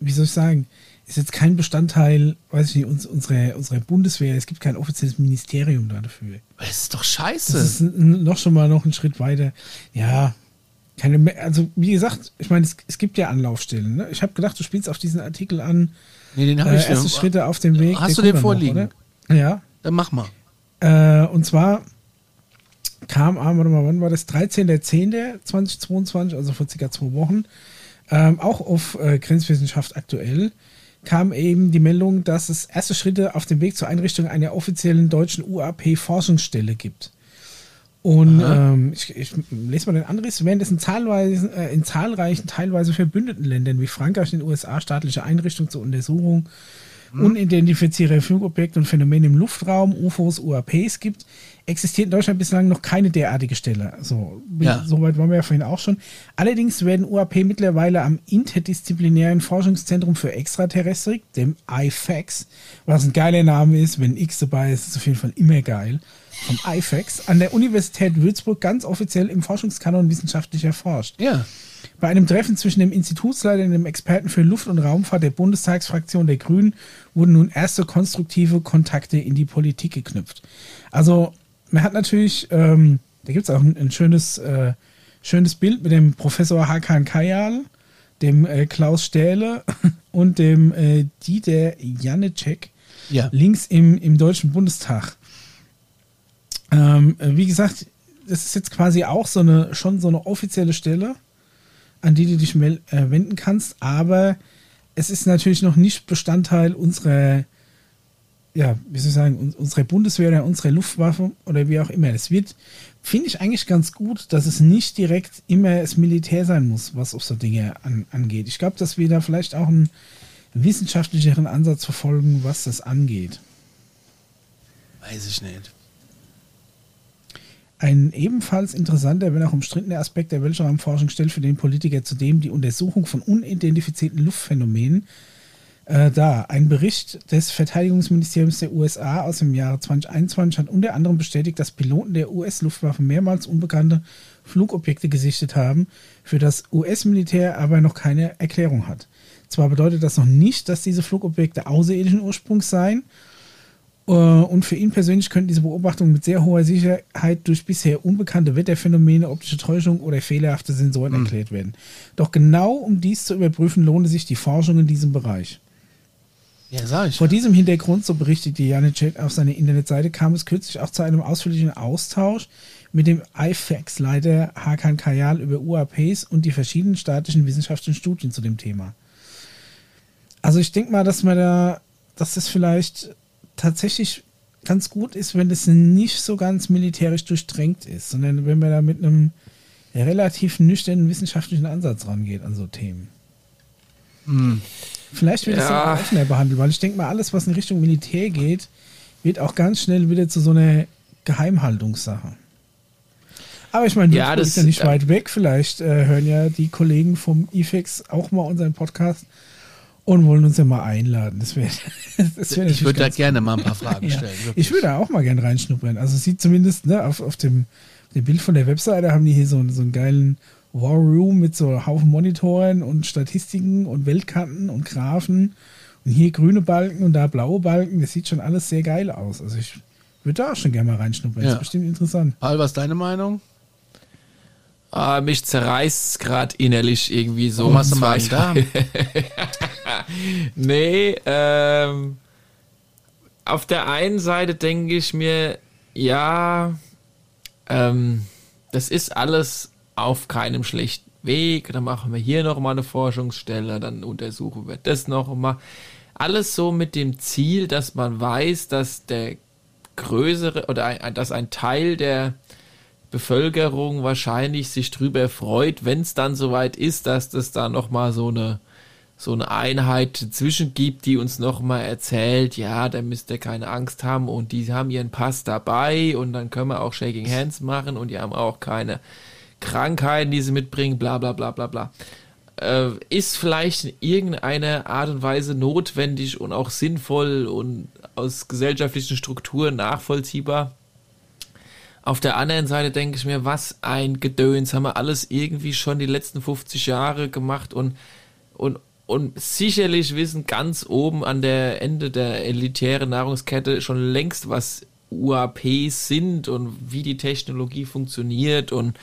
wie soll ich sagen, ist jetzt kein Bestandteil, weiß ich nicht, uns, unsere, unsere Bundeswehr. Es gibt kein offizielles Ministerium dafür. Das ist doch Das scheiße. ist n- noch schon mal noch einen Schritt weiter. Ja, keine, Me- also wie gesagt, ich meine, es, es gibt ja Anlaufstellen. Ne? Ich habe gedacht, du spielst auf diesen Artikel an. nee, den habe Äh, ich erste Schritte auf dem Weg. Hast du den vorliegen? Noch? Ja. Dann mach mal. Äh, und zwar kam, ah, warte mal, wann war das? 13.10.2022, also vor circa zwei Wochen, ähm, auch auf äh, Grenzwissenschaft aktuell, kam eben die Meldung, dass es erste Schritte auf dem Weg zur Einrichtung einer offiziellen deutschen UAP-Forschungsstelle gibt. Und ähm, ich, ich lese mal den Andres, während es in, zahlweise, äh, in zahlreichen, teilweise verbündeten Ländern wie Frankreich und den USA staatliche Einrichtungen zur Untersuchung unidentifizierbare Flugobjekte und Phänomene im Luftraum, UFOs, UAPs gibt, existiert in Deutschland bislang noch keine derartige Stelle. So, Ja. Soweit waren wir ja vorhin auch schon. Allerdings werden UAP mittlerweile am interdisziplinären Forschungszentrum für Extraterrestrik, dem IFAX, was ein geiler Name ist, wenn X dabei ist, ist auf jeden Fall immer geil, vom IFAX, an der Universität Würzburg ganz offiziell im Forschungskanon wissenschaftlich erforscht. Ja. Bei einem Treffen zwischen dem Institutsleiter und dem Experten für Luft- und Raumfahrt der Bundestagsfraktion der Grünen wurden nun erste konstruktive Kontakte in die Politik geknüpft. Also, man hat natürlich, ähm, da gibt es auch ein, ein schönes, äh, schönes Bild mit dem Professor Hakan Kayal, dem äh, Klaus Stähle und dem äh, Dieter Janecek Ja. links im, im Deutschen Bundestag. Ähm, äh, wie gesagt, das ist jetzt quasi auch so eine, schon so eine offizielle Stelle, an die du dich äh, wenden kannst, aber es ist natürlich noch nicht Bestandteil unserer, ja, wie soll ich sagen, un unserer Bundeswehr oder unserer Luftwaffe oder wie auch immer. Das wird, finde ich eigentlich ganz gut, dass es nicht direkt immer das Militär sein muss, was auf so Dinge an, angeht. Ich glaube, dass wir da vielleicht auch einen wissenschaftlicheren Ansatz verfolgen, was das angeht. Weiß ich nicht. Ein ebenfalls interessanter, wenn auch umstrittener Aspekt der Weltraumforschung stellt für den Politiker zudem die Untersuchung von unidentifizierten Luftphänomenen äh, dar. Ein Bericht des Verteidigungsministeriums der USA aus dem Jahre 2021 hat unter anderem bestätigt, dass Piloten der US-Luftwaffe mehrmals unbekannte Flugobjekte gesichtet haben, für das US-Militär aber noch keine Erklärung hat. Zwar bedeutet das noch nicht, dass diese Flugobjekte außerirdischen Ursprungs seien, Und für ihn persönlich könnten diese Beobachtungen mit sehr hoher Sicherheit durch bisher unbekannte Wetterphänomene, optische Täuschung oder fehlerhafte Sensoren erklärt werden. Doch genau um dies zu überprüfen, lohne sich die Forschung in diesem Bereich. Ja, sag ich. Vor diesem Hintergrund, so berichtete Janicek auf seiner Internetseite, kam es kürzlich auch zu einem ausführlichen Austausch mit dem IFAX-Leiter Hakan Kayal über UAPs und die verschiedenen staatlichen wissenschaftlichen Studien zu dem Thema. Also ich denke mal, dass man da, dass das vielleicht tatsächlich ganz gut ist, wenn das nicht so ganz militärisch durchdrängt ist, sondern wenn man da mit einem relativ nüchternen wissenschaftlichen Ansatz rangeht an so Themen. Vielleicht wird es Ja. auch offener behandelt, weil ich denke mal, alles, was in Richtung Militär geht, wird auch ganz schnell wieder zu so einer Geheimhaltungssache. Aber ich meine, Ja, das- ist ja nicht ja. weit weg. Vielleicht äh, hören ja die Kollegen vom IFEX auch mal unseren Podcast und wollen uns ja mal einladen. Das wäre das wär Ich würde da gerne mal ein paar Fragen ja. stellen. wirklich. Ich würde auch mal gerne reinschnuppern. Also sieht zumindest ne, auf, auf dem, dem Bild von der Webseite haben die hier so, so einen geilen War Room mit so Haufen Monitoren und Statistiken und Weltkarten und Graphen und hier grüne Balken und da blaue Balken. Das sieht schon alles sehr geil aus. Also ich würde da auch schon gerne mal reinschnuppern. Das Ja. ist bestimmt interessant. Paul, was ist deine Meinung? Ah, mich zerreißt gerade innerlich irgendwie so. Warum hast du mal Darm? Nee, ähm, auf der einen Seite denke ich mir, ja, ähm, das ist alles auf keinem schlechten Weg. Dann machen wir hier nochmal eine Forschungsstelle, dann untersuchen wir das nochmal. Alles so mit dem Ziel, dass man weiß, dass der größere oder ein, dass ein Teil der Bevölkerung wahrscheinlich sich drüber freut, wenn es dann soweit ist, dass das da nochmal so eine so eine Einheit dazwischen gibt, die uns nochmal erzählt, ja, da müsst ihr keine Angst haben und die haben ihren Pass dabei und dann können wir auch Shaking Hands machen und die haben auch keine Krankheiten, die sie mitbringen, bla bla bla bla bla. Äh, ist vielleicht in irgendeiner Art und Weise notwendig und auch sinnvoll und aus gesellschaftlichen Strukturen nachvollziehbar. Auf der anderen Seite denke ich mir, was ein Gedöns haben wir alles irgendwie schon die letzten 50 Jahre gemacht und, und, und sicherlich wissen ganz oben an der Ende der elitären Nahrungskette schon längst, was UAPs sind und wie die Technologie funktioniert und,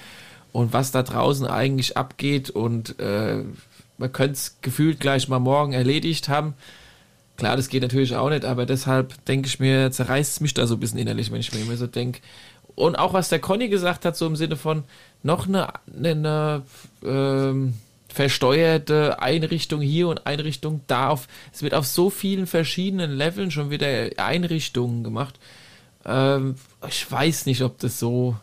und was da draußen eigentlich abgeht und äh, man könnte es gefühlt gleich mal morgen erledigt haben. Klar, das geht natürlich auch nicht, aber deshalb denke ich mir, zerreißt es mich da so ein bisschen innerlich, wenn ich mir immer so denke. Und auch was der Conny gesagt hat, so im Sinne von noch eine, eine, eine ähm, versteuerte Einrichtung hier und Einrichtung da. Auf, es wird auf so vielen verschiedenen Leveln schon wieder Einrichtungen gemacht. Ähm, ich weiß nicht, ob das so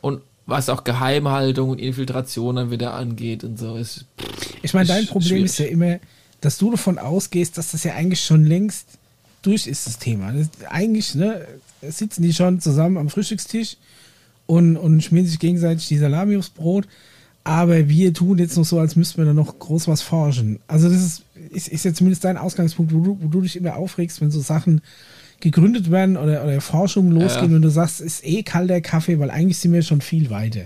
und was auch Geheimhaltung und Infiltration dann wieder angeht und so ist. Ich meine, dein Problem schwierig. ist ja immer, dass du davon ausgehst, dass das ja eigentlich schon längst durch ist, das Thema. Das, eigentlich ne, sitzen die schon zusammen am Frühstückstisch und, und schmieren sich gegenseitig die Salami aufs Brot. Aber wir tun jetzt noch so, als müssten wir da noch groß was forschen. Also das ist, ist, ist ja zumindest dein Ausgangspunkt, wo du, wo du dich immer aufregst, wenn so Sachen gegründet werden oder, oder Forschungen losgehen, Ja. wenn du sagst, ist eh kalter Kaffee, weil eigentlich sind wir schon viel weiter.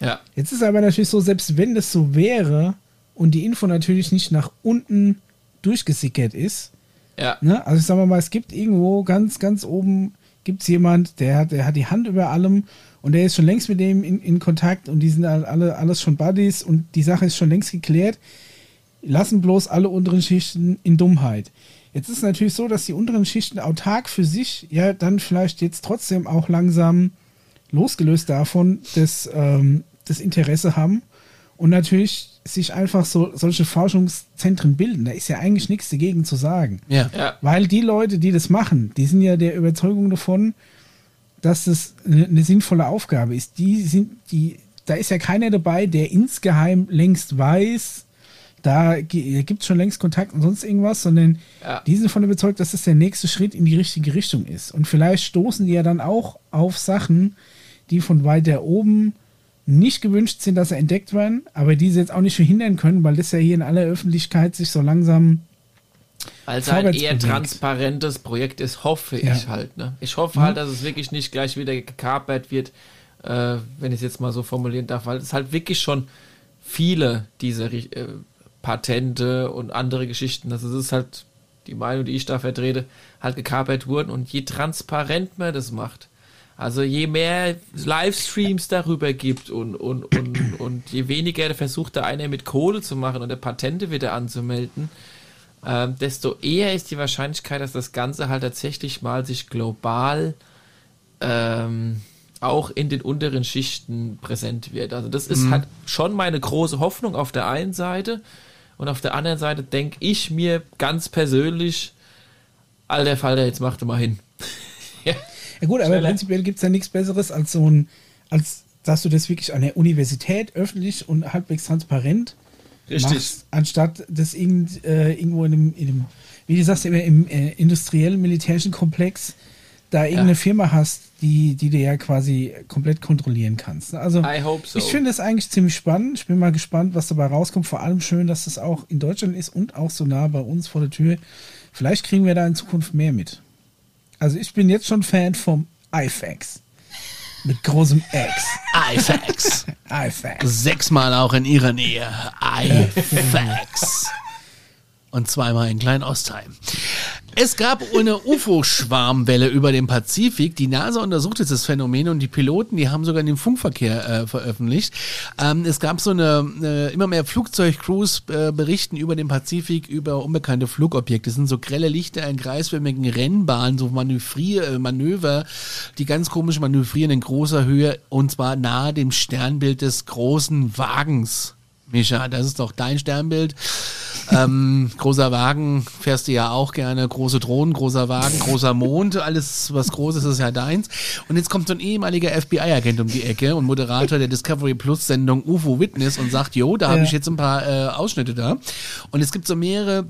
Ja. Jetzt ist aber natürlich so, selbst wenn das so wäre und die Info natürlich nicht nach unten durchgesickert ist, Ja. ne? also ich sag mal, es gibt irgendwo ganz, ganz oben gibt es jemand, der hat, der hat die Hand über allem und der ist schon längst mit dem in, in Kontakt und die sind alle, alle alles schon Buddies und die Sache ist schon längst geklärt. Lassen bloß alle unteren Schichten in Dummheit. Jetzt ist es natürlich so, dass die unteren Schichten autark für sich ja dann vielleicht jetzt trotzdem auch langsam losgelöst davon das, ähm, das Interesse haben und natürlich sich einfach so solche Forschungszentren bilden. Da ist ja eigentlich nichts dagegen zu sagen. Ja. Ja. Weil die Leute, die das machen, die sind ja der Überzeugung davon, dass das eine, eine sinnvolle Aufgabe ist. Die sind, die, da ist ja keiner dabei, der insgeheim längst weiß, da gibt es schon längst Kontakt und sonst irgendwas, sondern Ja. die sind davon überzeugt, dass das der nächste Schritt in die richtige Richtung ist. Und vielleicht stoßen die ja dann auch auf Sachen, die von weiter oben nicht gewünscht sind, dass sie entdeckt werden, aber die sie jetzt auch nicht verhindern können, weil das ja hier in aller Öffentlichkeit sich so langsam Also ein vorwärts eher transparentes Projekt ist, hoffe Ja. ich halt. Ne? Ich hoffe Mhm. halt, dass es wirklich nicht gleich wieder gekapert wird, äh, wenn ich es jetzt mal so formulieren darf, weil es halt wirklich schon viele dieser äh, Patente und andere Geschichten, also es ist halt die Meinung, die ich da vertrete, halt gekapert wurden. Und je transparent man das macht, also je mehr Livestreams darüber gibt und, und, und, und je weniger versucht da einer mit Kohle zu machen und der Patente wieder anzumelden, ähm, desto eher ist die Wahrscheinlichkeit, dass das Ganze halt tatsächlich mal sich global ähm, auch in den unteren Schichten präsent wird. Also das ist halt schon meine große Hoffnung auf der einen Seite und auf der anderen Seite denke ich mir ganz persönlich, alter Falter, jetzt mach du mal hin. ja. Ja gut, aber Schneller. prinzipiell gibt es ja nichts Besseres als so ein, als dass du das wirklich an der Universität öffentlich und halbwegs transparent machst, anstatt das irgend, äh, irgendwo in einem, in einem, wie du sagst, im äh, industriellen militärischen Komplex da irgendeine Ja. Firma hast, die, die du ja quasi komplett kontrollieren kannst. Also I hope so. ich finde es eigentlich ziemlich spannend. Ich bin mal gespannt, was dabei rauskommt. Vor allem schön, dass das auch in Deutschland ist und auch so nah bei uns vor der Tür. Vielleicht kriegen wir da in Zukunft mehr mit. Also ich bin jetzt schon Fan vom iFax. Mit großem X. iFax. iFax. Sechsmal auch in ihrer Nähe. iFax. Und zweimal in Klein-Ostheim. Es gab eine UFO-Schwarmwelle über den Pazifik. Die NASA untersucht jetzt das Phänomen und die Piloten, die haben sogar den Funkverkehr äh, veröffentlicht. Ähm, es gab so eine, äh, immer mehr Flugzeugcrews äh, berichten über den Pazifik, über unbekannte Flugobjekte. Das sind so grelle Lichter in kreisförmigen Rennbahnen, so Manövrier, äh, Manöver, die ganz komisch manövrieren in großer Höhe und zwar nahe dem Sternbild des großen Wagens. Micha, das ist doch dein Sternbild. Ähm, großer Wagen fährst du ja auch gerne. Große Drohnen, großer Wagen, großer Mond, alles was Großes ist ja deins. Und jetzt kommt so ein ehemaliger FBI-Agent um die Ecke und Moderator der Discovery Plus Sendung UFO Witness und sagt, jo, da habe ich jetzt ein paar äh, Ausschnitte da. Und es gibt so mehrere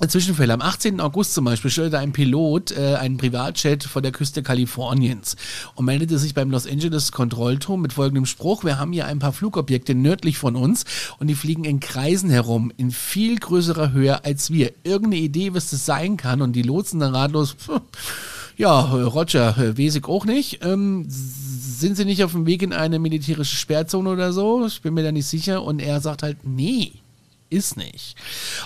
Zwischenfälle. Am 18. August zum Beispiel stellte ein Pilot äh, einen Privatjet vor der Küste Kaliforniens und meldete sich beim Los Angeles Kontrollturm mit folgendem Spruch, wir haben hier ein paar Flugobjekte nördlich von uns und die fliegen in Kreisen herum, in viel größerer Höhe als wir. Irgendeine Idee, was das sein kann und die Lotsen dann ratlos, pf, ja, Roger, äh, ich auch nicht. Ähm, sind sie nicht auf dem Weg in eine militärische Sperrzone oder so? Ich bin mir da nicht sicher. Und er sagt halt, nee, ist nicht.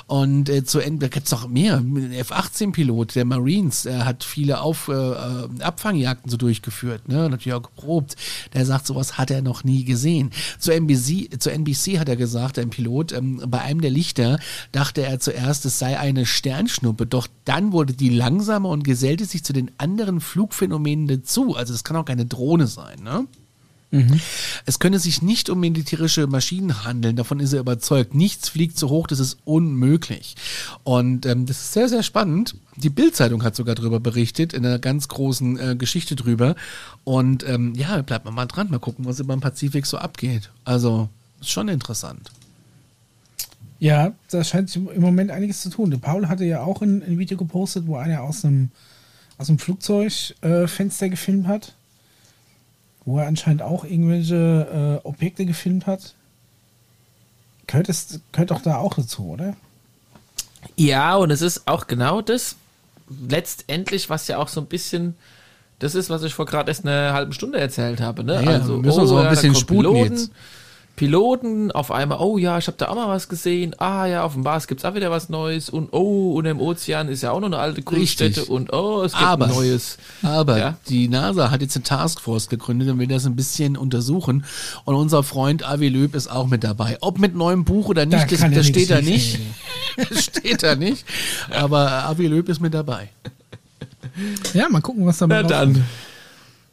Und äh, zu Ende, da gibt's noch mehr. Ein F-18-Pilot der Marines, der hat viele Auf, äh, äh, Abfangjagden so durchgeführt, ne? Natürlich auch geprobt. Der sagt, sowas hat er noch nie gesehen. Zu NBC, zu NBC hat er gesagt, ein Pilot, ähm, bei einem der Lichter dachte er zuerst, es sei eine Sternschnuppe, doch dann wurde die langsamer und gesellte sich zu den anderen Flugphänomenen dazu. Also das kann auch keine Drohne sein, ne? Es könne sich nicht um militärische Maschinen handeln, davon ist er überzeugt. Nichts fliegt so hoch, das ist unmöglich. Und ähm, das ist sehr, sehr spannend. Die Bild-Zeitung hat sogar darüber berichtet, in einer ganz großen äh, Geschichte drüber. Und ähm, ja, bleibt man mal dran, mal gucken, was über den Pazifik so abgeht. Also, ist schon interessant. Ja, da scheint sich im Moment einiges zu tun. Der Paul hatte ja auch ein, ein Video gepostet, wo einer aus einem, aus einem Flugzeugfenster äh, gefilmt hat. Wo er anscheinend auch irgendwelche äh, Objekte gefilmt hat. Gehört, es, gehört doch da auch dazu, oder? Ja, und es ist auch genau das, letztendlich, was ja auch so ein bisschen, das ist, was ich vor gerade erst eine halbe Stunde erzählt habe. Ne? Ja, ja, wir müssen so ein da bisschen kommen sputen Piloten, jetzt. Piloten auf einmal, oh ja, ich habe da auch mal was gesehen. Ah ja, auf dem Mars gibt's auch wieder was Neues. Und oh, und im Ozean ist ja auch noch eine alte Kultstätte. Und oh, es gibt Aber- ein neues. Aber Ja. die NASA hat jetzt eine Taskforce gegründet und will das ein bisschen untersuchen. Und unser Freund Avi Löb ist auch mit dabei. Ob mit neuem Buch oder Da nicht, das, ja das nichts steht da nicht. Das steht da nicht. Aber Avi Löb ist mit dabei. Ja, mal gucken, was dabei Na rauskommt.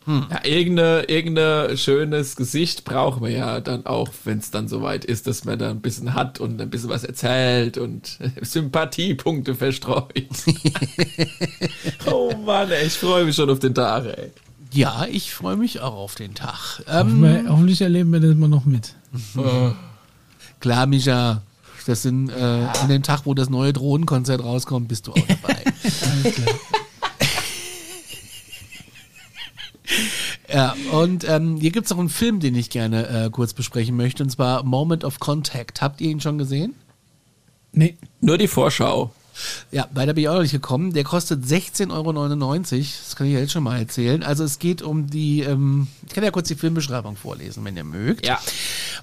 Dann. Ja, irgendeine, irgendeine schönes Gesicht brauchen wir ja dann auch, wenn es dann soweit ist, dass man da ein bisschen hat und ein bisschen was erzählt und Sympathiepunkte verstreut. oh Mann, ey, ich freue mich schon auf den Tag, ey. Ja, ich freue mich auch auf den Tag. Ähm, Hoffentlich erleben wir das mal noch mit. klar, Micha, das sind äh, an dem Tag, wo das neue Drohnenkonzert rauskommt, bist du auch dabei. Alles klar. Ja, und ähm, hier gibt's noch einen Film, den ich gerne äh, kurz besprechen möchte, und zwar Moment of Contact. Habt ihr ihn schon gesehen? Nee, Nur die Vorschau. Ja, weiter bin ich auch noch nicht gekommen. Der kostet 16,99 Euro. Das kann ich ja jetzt schon mal erzählen. Also es geht um die, ähm, ich kann ja kurz die Filmbeschreibung vorlesen, wenn ihr mögt. Ja.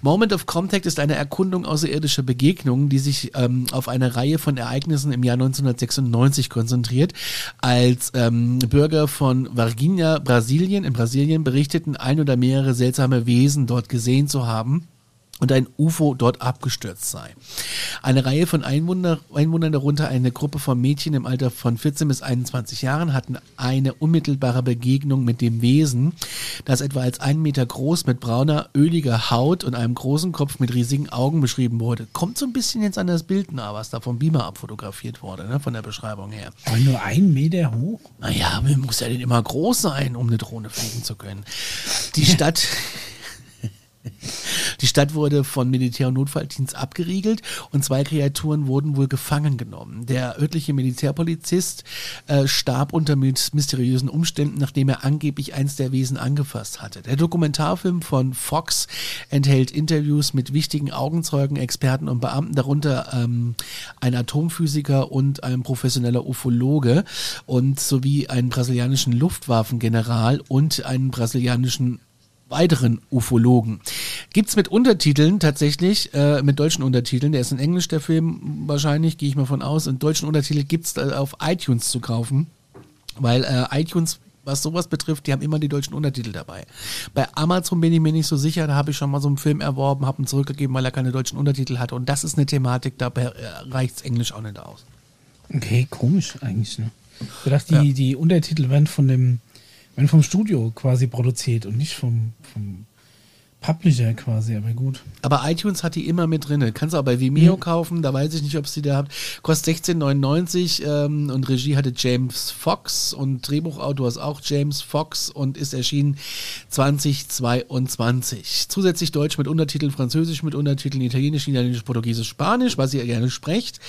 Moment of Contact ist eine Erkundung außerirdischer Begegnungen, die sich ähm, auf eine Reihe von Ereignissen im Jahr 1996 konzentriert. Als ähm, Bürger von Varginha, Brasilien, in Brasilien berichteten ein oder mehrere seltsame Wesen dort gesehen zu haben und ein UFO dort abgestürzt sei. Eine Reihe von Einwohner, Einwohnern, darunter eine Gruppe von Mädchen im Alter von 14 bis 21 Jahren, hatten eine unmittelbare Begegnung mit dem Wesen, das etwa als ein Meter groß mit brauner, öliger Haut und einem großen Kopf mit riesigen Augen beschrieben wurde. Kommt so ein bisschen jetzt an das Bild nah, was da vom Beamer abfotografiert wurde, ne, von der Beschreibung her. Aber nur ein Meter hoch? Naja, man muss ja nicht immer groß sein, um eine Drohne fliegen zu können. Die Stadt. Die Stadt wurde von Militär- und Notfalldienst abgeriegelt und zwei Kreaturen wurden wohl gefangen genommen. Der örtliche Militärpolizist äh, starb unter mysteriösen Umständen, nachdem er angeblich eins der Wesen angefasst hatte. Der Dokumentarfilm von Fox enthält Interviews mit wichtigen Augenzeugen, Experten und Beamten, darunter ähm, ein Atomphysiker und ein professioneller Ufologe und sowie einen brasilianischen Luftwaffengeneral und einen brasilianischen weiteren Ufologen. Gibt's mit Untertiteln tatsächlich, äh, mit deutschen Untertiteln. Der ist in Englisch, der Film wahrscheinlich, gehe ich mal von aus. Und deutschen Untertitel gibt's äh, auf iTunes zu kaufen. Weil äh, iTunes was sowas betrifft, die haben immer die deutschen Untertitel dabei. Bei Amazon bin ich mir nicht so sicher, da habe ich schon mal so einen Film erworben, habe ihn zurückgegeben, weil er keine deutschen Untertitel hatte. Und das ist eine Thematik, da äh, reicht's Englisch auch nicht aus. Okay, komisch eigentlich, ne? Ich dachte, die, ja. die Untertitel werden von dem werden vom Studio quasi produziert und nicht vom, vom Publisher quasi, aber gut. Aber iTunes hat die immer mit drin. Kannst du auch bei Vimeo mhm. kaufen, da weiß ich nicht, ob es die da habt. Kostet 16,99 ähm, und Regie hatte James Fox und Drehbuchautor ist auch James Fox und ist erschienen 2022. Zusätzlich Deutsch mit Untertiteln, Französisch mit Untertiteln, Italienisch, Niederländisch, Portugiesisch, Spanisch, was ihr gerne sprecht.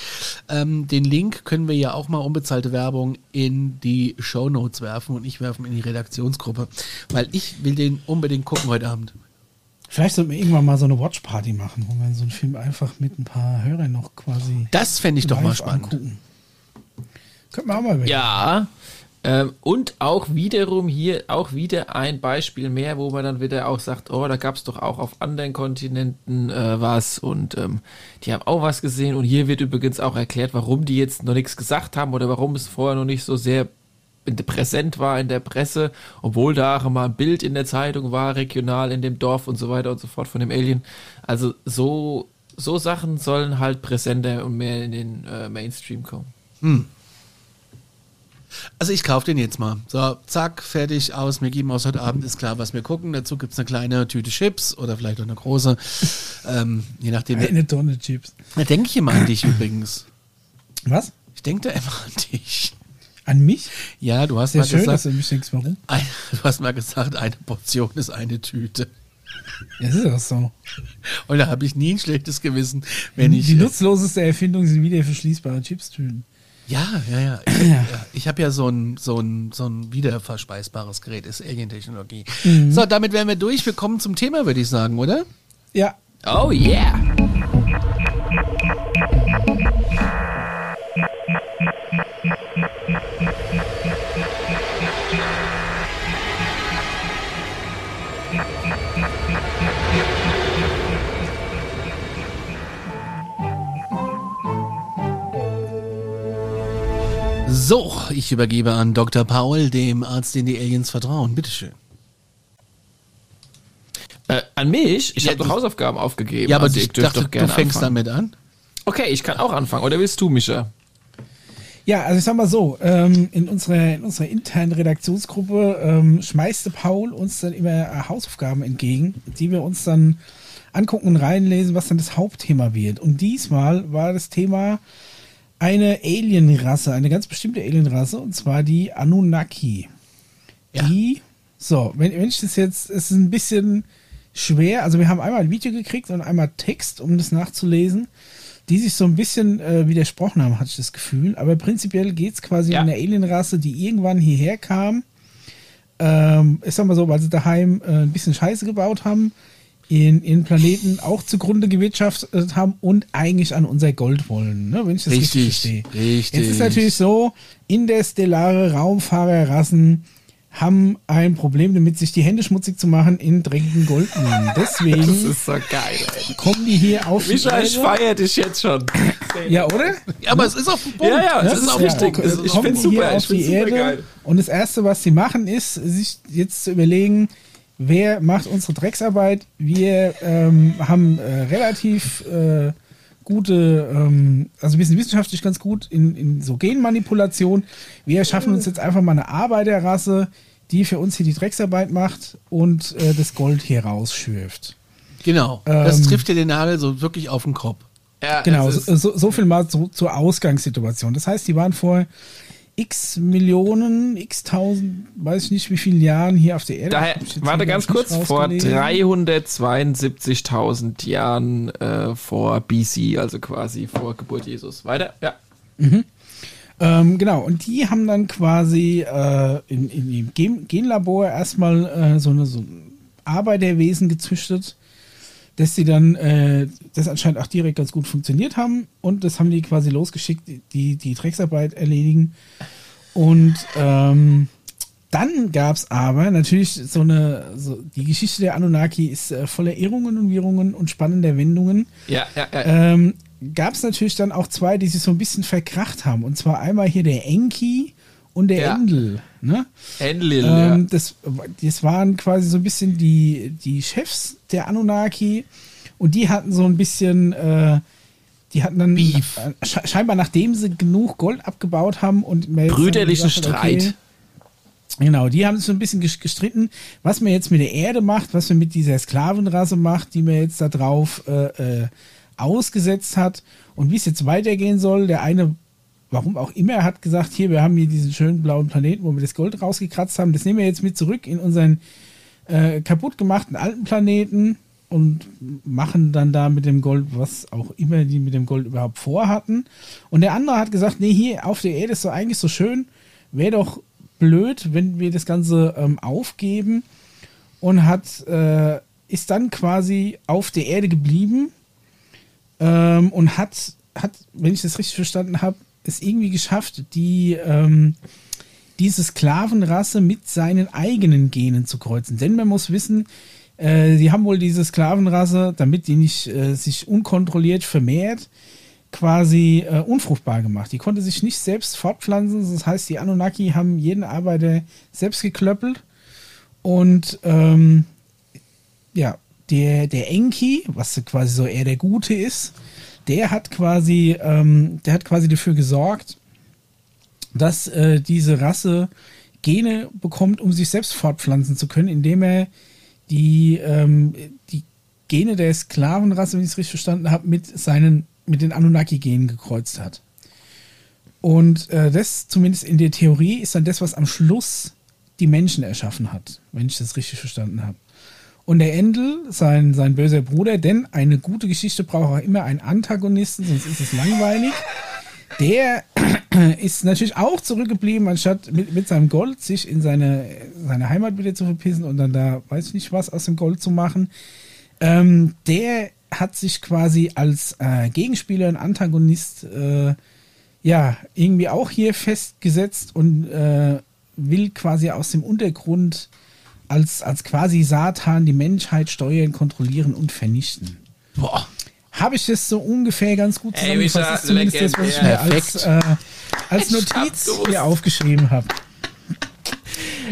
Ähm, den Link können wir ja auch mal unbezahlte Werbung in die Show Notes werfen und ich werfen in die Redaktionsgruppe, weil ich will den unbedingt gucken heute Abend. Vielleicht sollten wir irgendwann mal so eine Watchparty machen, wo wir so einen Film einfach mit ein paar Hörern noch quasi. Das fände ich doch mal spannend. Angucken. Könnten wir auch mal überlegen. Ja. Ähm, und auch wiederum hier, auch wieder ein Beispiel mehr, wo man dann wieder auch sagt, oh, da gab es doch auch auf anderen Kontinenten äh, was und ähm, die haben auch was gesehen und hier wird übrigens auch erklärt, warum die jetzt noch nichts gesagt haben oder warum es vorher noch nicht so sehr präsent war in der Presse, obwohl da auch immer ein Bild in der Zeitung war, regional in dem Dorf und so weiter und so fort von dem Alien. Also so, so Sachen sollen halt präsenter und mehr in den äh, Mainstream kommen. Hm. Also ich kaufe den jetzt mal. So, zack, fertig, aus. Wir geben aus heute Abend, ist klar, was wir gucken. Dazu gibt es eine kleine Tüte Chips oder vielleicht auch eine große. ähm, je nachdem. Eine Tonne Chips. Da denke ich immer an dich übrigens. Was? Ich denke da immer an dich. An mich? Ja, du hast Sehr mal schön, gesagt. Dass du, mich denkst, warum? Ein, du hast mal gesagt, eine Portion ist eine Tüte. Das ist auch so. Und da habe ich nie ein schlechtes Gewissen, wenn die, ich. Die nutzloseste Erfindung sind wieder verschließbare Chipstüten. Ja, ja, ja. Ich, ja. ich habe ja so ein, so, ein, so ein wiederverspeisbares Gerät, ist Alien-Technologie. Mhm. So, damit wären wir durch. Wir kommen zum Thema, würde ich sagen, oder? Ja. Oh yeah. So, ich übergebe an Dr. Paul, dem Arzt, den die Aliens vertrauen. Bitteschön. Äh, an mich? Ich ja, habe doch Hausaufgaben aufgegeben. Ja, aber also ich dachte, doch gerne du fängst anfangen. damit an. Okay, ich kann auch anfangen. Oder willst du, Micha? Ja, also ich sag mal so, ähm, in, unserer, in unserer internen Redaktionsgruppe ähm, schmeißte Paul uns dann immer Hausaufgaben entgegen, die wir uns dann angucken und reinlesen, was dann das Hauptthema wird. Und diesmal war das Thema eine Alienrasse, eine ganz bestimmte Alienrasse, und zwar die Anunnaki. Ja. Die, so, wenn, wenn ich das jetzt, es ist ein bisschen schwer, also wir haben einmal ein Video gekriegt und einmal Text, um das nachzulesen, die sich so ein bisschen äh, widersprochen haben, hatte ich das Gefühl. Aber prinzipiell geht es quasi ja. um eine Alienrasse, die irgendwann hierher kam. Ähm, ich sag mal so, weil sie daheim äh, ein bisschen Scheiße gebaut haben, in, in Planeten auch zugrunde gewirtschaftet haben und eigentlich an unser Gold wollen, ne, wenn ich das richtig, Richtig, verstehe. richtig. Jetzt ist natürlich so, interstellare Raumfahrerrassen haben ein Problem damit, sich die Hände schmutzig zu machen in dreckigen Goldminen. Das Deswegen ist so geil, ey. kommen die hier auf die Micha, ich feier dich jetzt schon. Ja, oder? Ja, aber es ist auf dem Punkt. Ja, ja, Das das ist auch ja, wichtig. ko- Das- Ich hier super, auf ich find's die super Erde geil. und das erste, was sie machen, ist, sich jetzt zu überlegen, wer macht unsere Drecksarbeit. Wir ähm, haben äh, relativ äh, gute, ähm, also wir sind wissenschaftlich ganz gut in, in so Genmanipulation. Wir schaffen uns jetzt einfach mal eine Arbeiterrasse, die für uns hier die Drecksarbeit macht und äh, das Gold hier rausschürft. Genau. das Ähm, trifft ja den Nagel so wirklich auf den Kopf. Ja, Genau, so, so, so viel mal zu, zur Ausgangssituation. Das heißt, die waren vor x Millionen, x tausend, weiß ich nicht wie vielen Jahren hier auf der Erde. Daher, warte ganz kurz, vor rausgelesen. 372.000 Jahren äh, vor BC, also quasi vor Geburt Jesus. Weiter, ja. Ähm, genau, und die haben dann quasi äh, in, in dem Gen Genlabor erstmal äh, so, eine, so ein Arbeiterwesen gezüchtet, dass sie dann äh, das anscheinend auch direkt ganz gut funktioniert haben und das haben die quasi losgeschickt, die die Drecksarbeit erledigen. Und ähm, dann gab es aber natürlich so eine, so, die Geschichte der Anunnaki ist äh, voller Irrungen und Wirrungen und spannender Wendungen Ja, ja, ja. ähm, gab es natürlich dann auch zwei, die sich so ein bisschen verkracht haben. Und zwar einmal hier der Enki und der Ja. Endel. Ne? Enlil, Ähm, ja. das, das waren quasi so ein bisschen die, die Chefs der Anunnaki und die hatten so ein bisschen, äh, die hatten dann Beef. äh, sche- scheinbar nachdem sie genug Gold abgebaut haben und Brüderlichen Streit. Genau, die haben sich so ein bisschen ges- gestritten, was man jetzt mit der Erde macht, was man mit dieser Sklavenrasse macht, die man jetzt da drauf äh, äh, ausgesetzt hat und wie es jetzt weitergehen soll. Der eine, warum auch immer, hat gesagt, hier, wir haben hier diesen schönen blauen Planeten, wo wir das Gold rausgekratzt haben, das nehmen wir jetzt mit zurück in unseren äh, kaputt gemachten alten Planeten und machen dann da mit dem Gold, was auch immer die mit dem Gold überhaupt vorhatten. Und der andere hat gesagt, nee, hier auf der Erde ist so eigentlich so schön, wäre doch blöd, wenn wir das Ganze ähm, aufgeben und hat äh, ist dann quasi auf der Erde geblieben ähm, und hat, hat, wenn ich das richtig verstanden habe, es irgendwie geschafft, die ähm, diese Sklavenrasse mit seinen eigenen Genen zu kreuzen. Denn man muss wissen, äh, die haben wohl diese Sklavenrasse, damit die nicht äh, sich unkontrolliert vermehrt, quasi äh, unfruchtbar gemacht. Die konnte sich nicht selbst fortpflanzen. Das heißt, die Anunnaki haben jeden Arbeiter selbst geklöppelt. Und ähm, ja, der, der Enki, was quasi so eher der Gute ist, der hat quasi, ähm, der hat quasi dafür gesorgt, dass äh, diese Rasse Gene bekommt, um sich selbst fortpflanzen zu können, indem er die, ähm, die Gene der Sklavenrasse, wenn ich es richtig verstanden habe, mit mit den Anunnaki-Genen gekreuzt hat. Und äh, das, zumindest in der Theorie, ist dann das, was am Schluss die Menschen erschaffen hat, wenn ich das richtig verstanden habe. Und der Endel, sein, sein böser Bruder, denn eine gute Geschichte braucht auch immer einen Antagonisten, sonst ist es langweilig. Der ist natürlich auch zurückgeblieben, anstatt mit, mit seinem Gold sich in seine, seine Heimat wieder zu verpissen und dann da, weiß ich nicht was, aus dem Gold zu machen. Ähm, der hat sich quasi als äh, Gegenspieler und Antagonist äh, ja irgendwie auch hier festgesetzt und äh, will quasi aus dem Untergrund als, als quasi Satan die Menschheit steuern, kontrollieren und vernichten. Boah. Habe ich das so ungefähr ganz gut Ey, zusammengefasst? Ist zumindest das, was ich mir als, äh, als Notiz hier aufgeschrieben habe.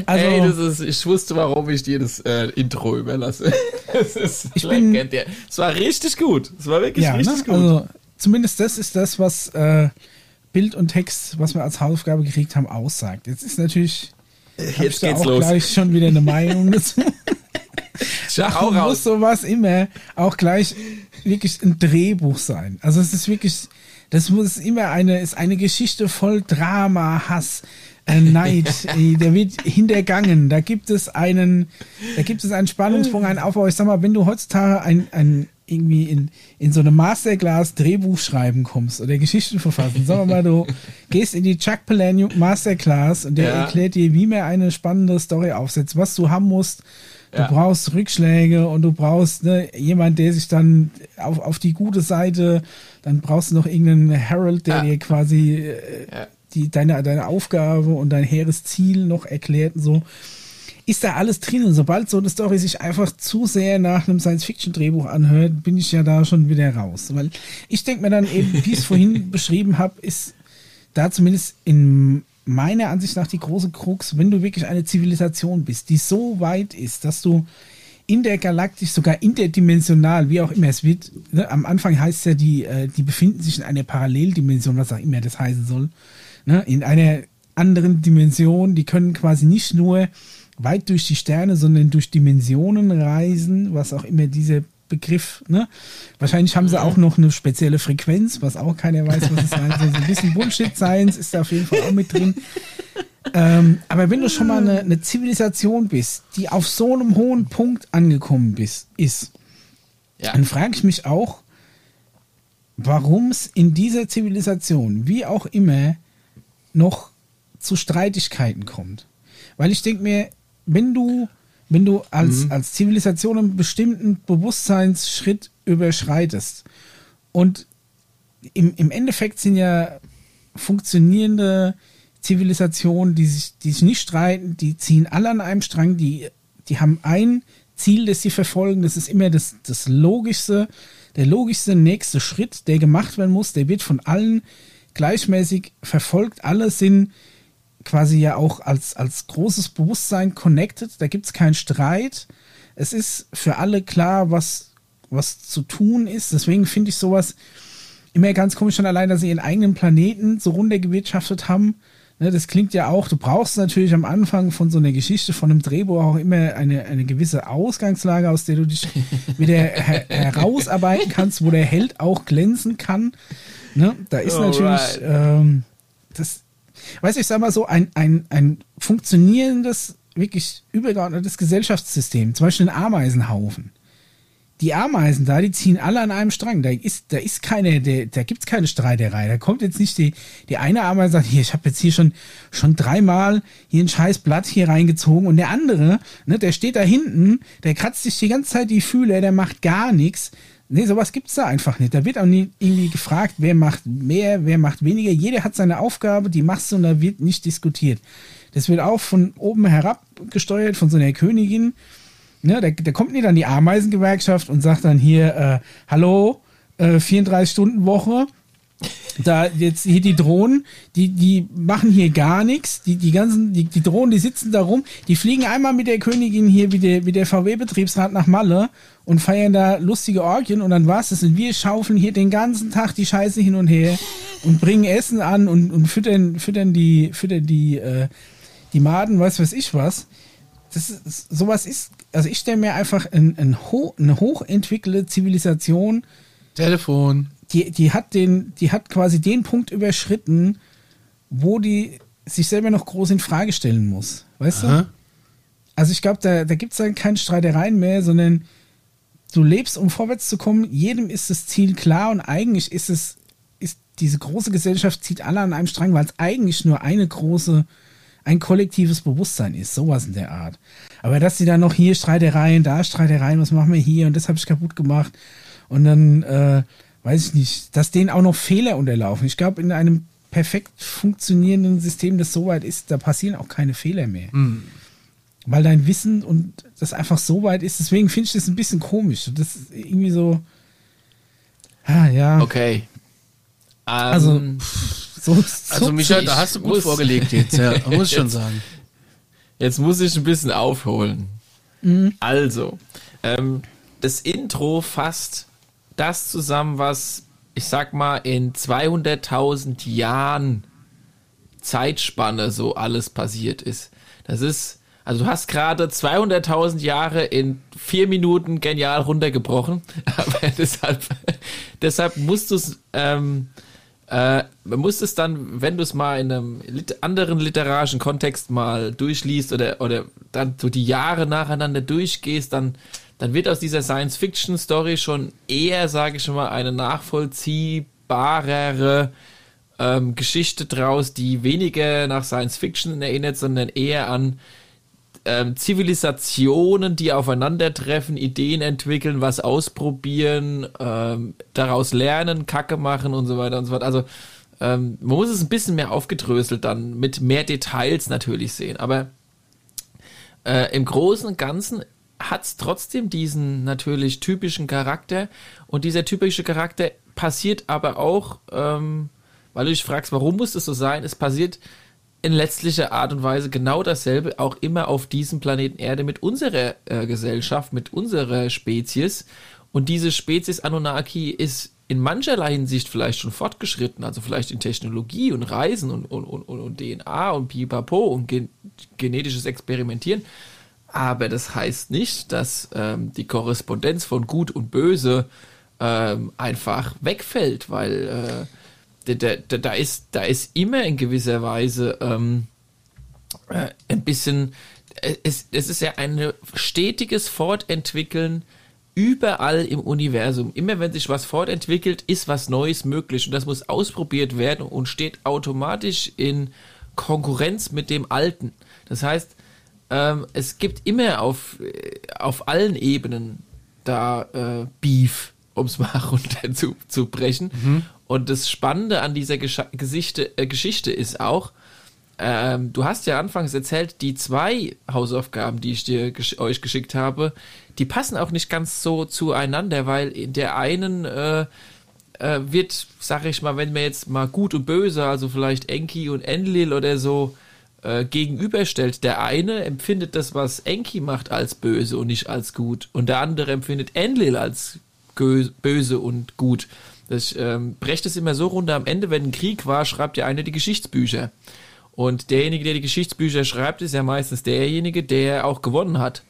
Also, Ey, das ist, ich wusste, warum ich dir das äh, Intro überlasse. Das ist Ich bin-. Es war richtig gut. Es war wirklich ja, ne? richtig gut. also zumindest das ist das, was äh, Bild und Text, was wir als Hausaufgabe gekriegt haben, aussagt. Jetzt ist natürlich Jetzt da geht's auch los. gleich schon wieder eine Meinung dazu. Schau raus. muss sowas immer auch gleich wirklich ein Drehbuch sein? Also es ist wirklich, das muss immer eine, ist eine Geschichte voll Drama, Hass, äh, Neid, äh, der wird hintergangen. Da gibt es einen, da gibt es einen Spannungsbogen, einen Aufbau. Ich sag mal, wenn du heutzutage ein, ein irgendwie in, in so eine Masterclass Drehbuch schreiben kommst oder Geschichten verfassen. Sagen wir mal, du gehst in die Chuck Palahniuk Masterclass und der Ja. erklärt dir, wie man eine spannende Story aufsetzt, was du haben musst, Du brauchst Rückschläge und du brauchst ne, jemand, der sich dann auf, auf die gute Seite, dann brauchst du noch irgendeinen Herald, der Ja. dir quasi äh, Ja. die, deine, deine Aufgabe und dein hehres Ziel noch erklärt und so. Ist da alles drin und sobald so eine Story sich einfach zu sehr nach einem Science-Fiction-Drehbuch anhört, bin ich ja da schon wieder raus. Weil ich denke mir dann eben, wie ich es vorhin beschrieben habe, ist da zumindest in meiner Ansicht nach die große Krux, wenn du wirklich eine Zivilisation bist, die so weit ist, dass du intergalaktisch, sogar interdimensional, wie auch immer es wird, ne, am Anfang heißt es ja, die, äh, die befinden sich in einer Paralleldimension, was auch immer das heißen soll, ne, in einer anderen Dimension, die können quasi nicht nur weit durch die Sterne, sondern durch Dimensionen reisen, was auch immer dieser Begriff, ne? Wahrscheinlich haben sie auch noch eine spezielle Frequenz, was auch keiner weiß, was es sein soll. So ein bisschen Bullshit-Science ist da auf jeden Fall auch mit drin. Ähm, aber wenn du schon mal eine, eine Zivilisation bist, die auf so einem hohen Punkt angekommen bist, ist, Ja. dann frage ich mich auch, warum es in dieser Zivilisation, wie auch immer, noch zu Streitigkeiten kommt. Weil ich denke mir, wenn du, wenn du als, als Zivilisation einen bestimmten Bewusstseinsschritt überschreitest und im, im Endeffekt sind ja funktionierende Zivilisationen, die sich, die sich nicht streiten, die ziehen alle an einem Strang, die, die haben ein Ziel, das sie verfolgen, das ist immer das, das logischste, der logischste nächste Schritt, der gemacht werden muss, der wird von allen gleichmäßig verfolgt, alle sind quasi ja auch als, als großes Bewusstsein connected, da gibt es keinen Streit, es ist für alle klar, was, was zu tun ist, deswegen finde ich sowas immer ganz komisch schon allein, dass sie ihren eigenen Planeten so runtergewirtschaftet haben. Ne, das klingt ja auch, du brauchst natürlich am Anfang von so einer Geschichte, von einem Drehbuch auch immer eine, eine gewisse Ausgangslage, aus der du dich wieder her herausarbeiten kannst, wo der Held auch glänzen kann. Ne, da ist Alright. natürlich, ähm, das, weißt ich sag mal so, ein, ein, ein funktionierendes, wirklich übergeordnetes Gesellschaftssystem, zum Beispiel ein Ameisenhaufen die Ameisen da, die ziehen alle an einem Strang. Da ist, da ist keine, der, da gibt's keine Streiterei. Da kommt jetzt nicht die, die eine Ameise sagt, hier, ich habe jetzt hier schon, schon dreimal hier ein scheiß Blatt hier reingezogen und der andere, ne, der steht da hinten, der kratzt sich die ganze Zeit die Fühler, der macht gar nichts. Nee, sowas gibt's da einfach nicht. Da wird auch nie irgendwie gefragt, wer macht mehr, wer macht weniger. Jeder hat seine Aufgabe, die machst du und da wird nicht diskutiert. Das wird auch von oben herab gesteuert, von so einer Königin. Ne, da, da kommt nicht dann die Ameisengewerkschaft und sagt dann hier, äh, hallo, äh, 34-Stunden-Woche. Da jetzt hier die Drohnen, die, die machen hier gar nichts. Die, die ganzen, die, die Drohnen, die sitzen da rum, die fliegen einmal mit der Königin hier wie der, wie der VW-Betriebsrat nach Malle und feiern da lustige Orgien und dann war's das. Und wir schaufeln hier den ganzen Tag die Scheiße hin und her und bringen Essen an und, und füttern, füttern die, füttern die, äh, die Maden, weiß was ich was das ist, sowas ist, also ich stelle mir einfach ein, ein ho, eine hochentwickelte Zivilisation, Telefon. Die, die hat den, die hat quasi den Punkt überschritten, wo die sich selber noch groß in Frage stellen muss. Weißt Aha. du? Also ich glaube, da, da gibt es dann keine Streitereien mehr, sondern du lebst, um vorwärts zu kommen. Jedem ist das Ziel klar und eigentlich ist es, ist diese große Gesellschaft zieht alle an einem Strang, weil es eigentlich nur eine große, ein kollektives Bewusstsein ist, sowas in der Art. Aber dass sie dann noch hier Streitereien, da Streitereien, was machen wir hier und das habe ich kaputt gemacht und dann äh, weiß ich nicht, dass denen auch noch Fehler unterlaufen. Ich glaube, in einem perfekt funktionierenden System, das so weit ist, da passieren auch keine Fehler mehr. Weil dein Wissen und das einfach so weit ist, deswegen finde ich das ein bisschen komisch. Das ist irgendwie so. Ah, ja. Okay. Ähm, Also, So, so Also Michael, da hast du gut muss- vorgelegt jetzt, ja, muss ich schon sagen. Jetzt muss ich ein bisschen aufholen. Mhm. Also, ähm, das Intro fasst das zusammen, was ich sag mal in 200.000 Jahren Zeitspanne so alles passiert ist. Das ist, also du hast gerade 200.000 Jahre in vier Minuten genial runtergebrochen, aber deshalb, deshalb musst du es, ähm, äh, man muss es dann, wenn du es mal in einem anderen literarischen Kontext mal durchliest oder, oder dann so die Jahre nacheinander durchgehst, dann, dann wird aus dieser Science-Fiction-Story schon eher, sage ich schon mal, eine nachvollziehbarere ähm, Geschichte draus, die weniger nach Science-Fiction erinnert, sondern eher an ähm, Zivilisationen, die aufeinandertreffen, Ideen entwickeln, was ausprobieren, ähm, daraus lernen, Kacke machen und so weiter und so fort. Also ähm, man muss es ein bisschen mehr aufgedröselt dann mit mehr Details natürlich sehen. Aber äh, im Großen und Ganzen hat es trotzdem diesen natürlich typischen Charakter. Und dieser typische Charakter passiert aber auch, ähm, weil du dich fragst, warum muss das so sein? Es passiert in letztlicher Art und Weise genau dasselbe auch immer auf diesem Planeten Erde mit unserer äh, Gesellschaft, mit unserer Spezies. Und diese Spezies Anunnaki ist in mancherlei Hinsicht vielleicht schon fortgeschritten, also vielleicht in Technologie und Reisen und, und, und, und DNA und Pipapo und gen genetisches Experimentieren. Aber das heißt nicht, dass ähm, die Korrespondenz von Gut und Böse ähm, einfach wegfällt, weil äh, da, da, da, ist, da ist immer in gewisser Weise ähm, äh, ein bisschen, äh, es, es ist ja ein stetiges Fortentwickeln überall im Universum. Immer wenn sich was fortentwickelt, ist was Neues möglich und das muss ausprobiert werden und steht automatisch in Konkurrenz mit dem Alten. Das heißt, ähm, es gibt immer auf, äh, auf allen Ebenen da äh, Beef, um es mal runter zu, zu brechen. Mhm. Und das Spannende an dieser Gesch Gesichte, äh, Geschichte ist auch, ähm, du hast ja anfangs erzählt, die zwei Hausaufgaben, die ich dir gesch euch geschickt habe, die passen auch nicht ganz so zueinander, weil in der einen äh, äh, wird, sag ich mal, wenn man jetzt mal gut und böse, also vielleicht Enki und Enlil oder so äh, gegenüberstellt, der eine empfindet das, was Enki macht, als böse und nicht als gut, und der andere empfindet Enlil als böse und gut. Das ähm, brecht es immer so runter. Am Ende, wenn ein Krieg war, schreibt ja einer die Geschichtsbücher. Und derjenige, der die Geschichtsbücher schreibt, ist ja meistens derjenige, der auch gewonnen hat.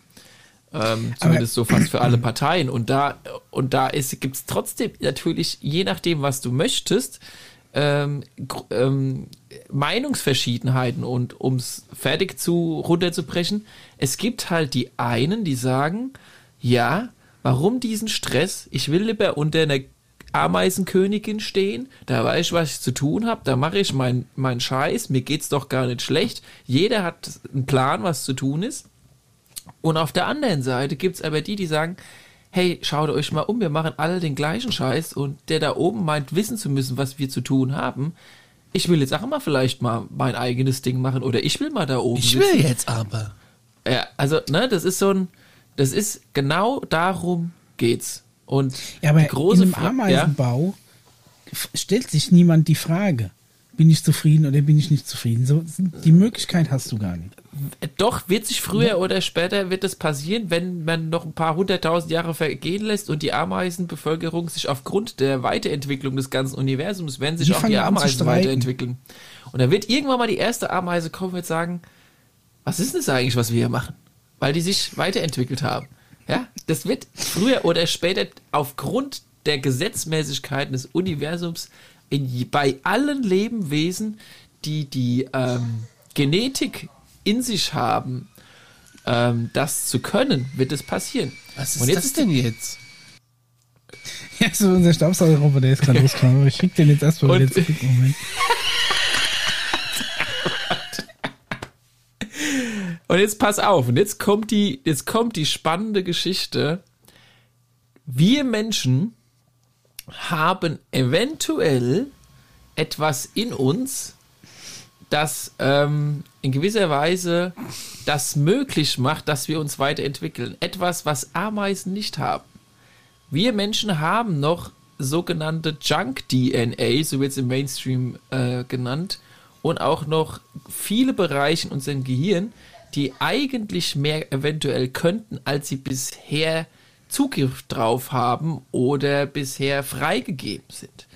Ähm, zumindest Aber, so fast für alle Parteien. Und da, und da gibt es trotzdem natürlich, je nachdem, was du möchtest, ähm, ähm, Meinungsverschiedenheiten. Und um es fertig zu runterzubrechen, es gibt halt die einen, die sagen, ja, warum diesen Stress? Ich will lieber unter einer Ameisenkönigin stehen, da weiß ich, was ich zu tun habe, da mache ich meinen mein Scheiß, mir geht's doch gar nicht schlecht. Jeder hat einen Plan, was zu tun ist. Und auf der anderen Seite gibt's aber die, die sagen, hey, schaut euch mal um, wir machen alle den gleichen Scheiß und der da oben meint wissen zu müssen, was wir zu tun haben. Ich will jetzt auch mal vielleicht mal mein eigenes Ding machen oder ich will mal da oben. Ich will sitzen. jetzt aber. Ja, also, ne, das ist so ein, das ist genau darum geht's. Und ja, aber die große in einem Ameisenbau ja? stellt sich niemand die Frage, bin ich zufrieden oder bin ich nicht zufrieden. So, die Möglichkeit hast du gar nicht. Doch, wird sich früher ja. oder später wird das passieren, wenn man noch ein paar hunderttausend Jahre vergehen lässt und die Ameisenbevölkerung sich aufgrund der Weiterentwicklung des ganzen Universums, werden sich die auch die Ameisen weiterentwickeln. Und dann wird irgendwann mal die erste Ameise kommen und sagen, was ist das eigentlich, was wir hier machen? Weil die sich weiterentwickelt haben. Ja, das wird früher oder später aufgrund der Gesetzmäßigkeiten des Universums in, bei allen Lebewesen, die die ähm, Genetik in sich haben, ähm, das zu können, wird es passieren. Was ist Und jetzt das denn jetzt? Ja, so unser Staubsaugerroboter, der ist gerade losgekommen. Ich schick den jetzt erstmal wieder zurück. Moment. Und jetzt pass auf, und jetzt kommt die, jetzt kommt die spannende Geschichte. Wir Menschen haben eventuell etwas in uns, das ähm, in gewisser Weise das möglich macht, dass wir uns weiterentwickeln. Etwas, was Ameisen nicht haben. Wir Menschen haben noch sogenannte Junk-DNA, so wird es im Mainstream äh, genannt, und auch noch viele Bereiche in unserem Gehirn, die eigentlich mehr eventuell könnten, als sie bisher Zugriff drauf haben oder bisher freigegeben sind.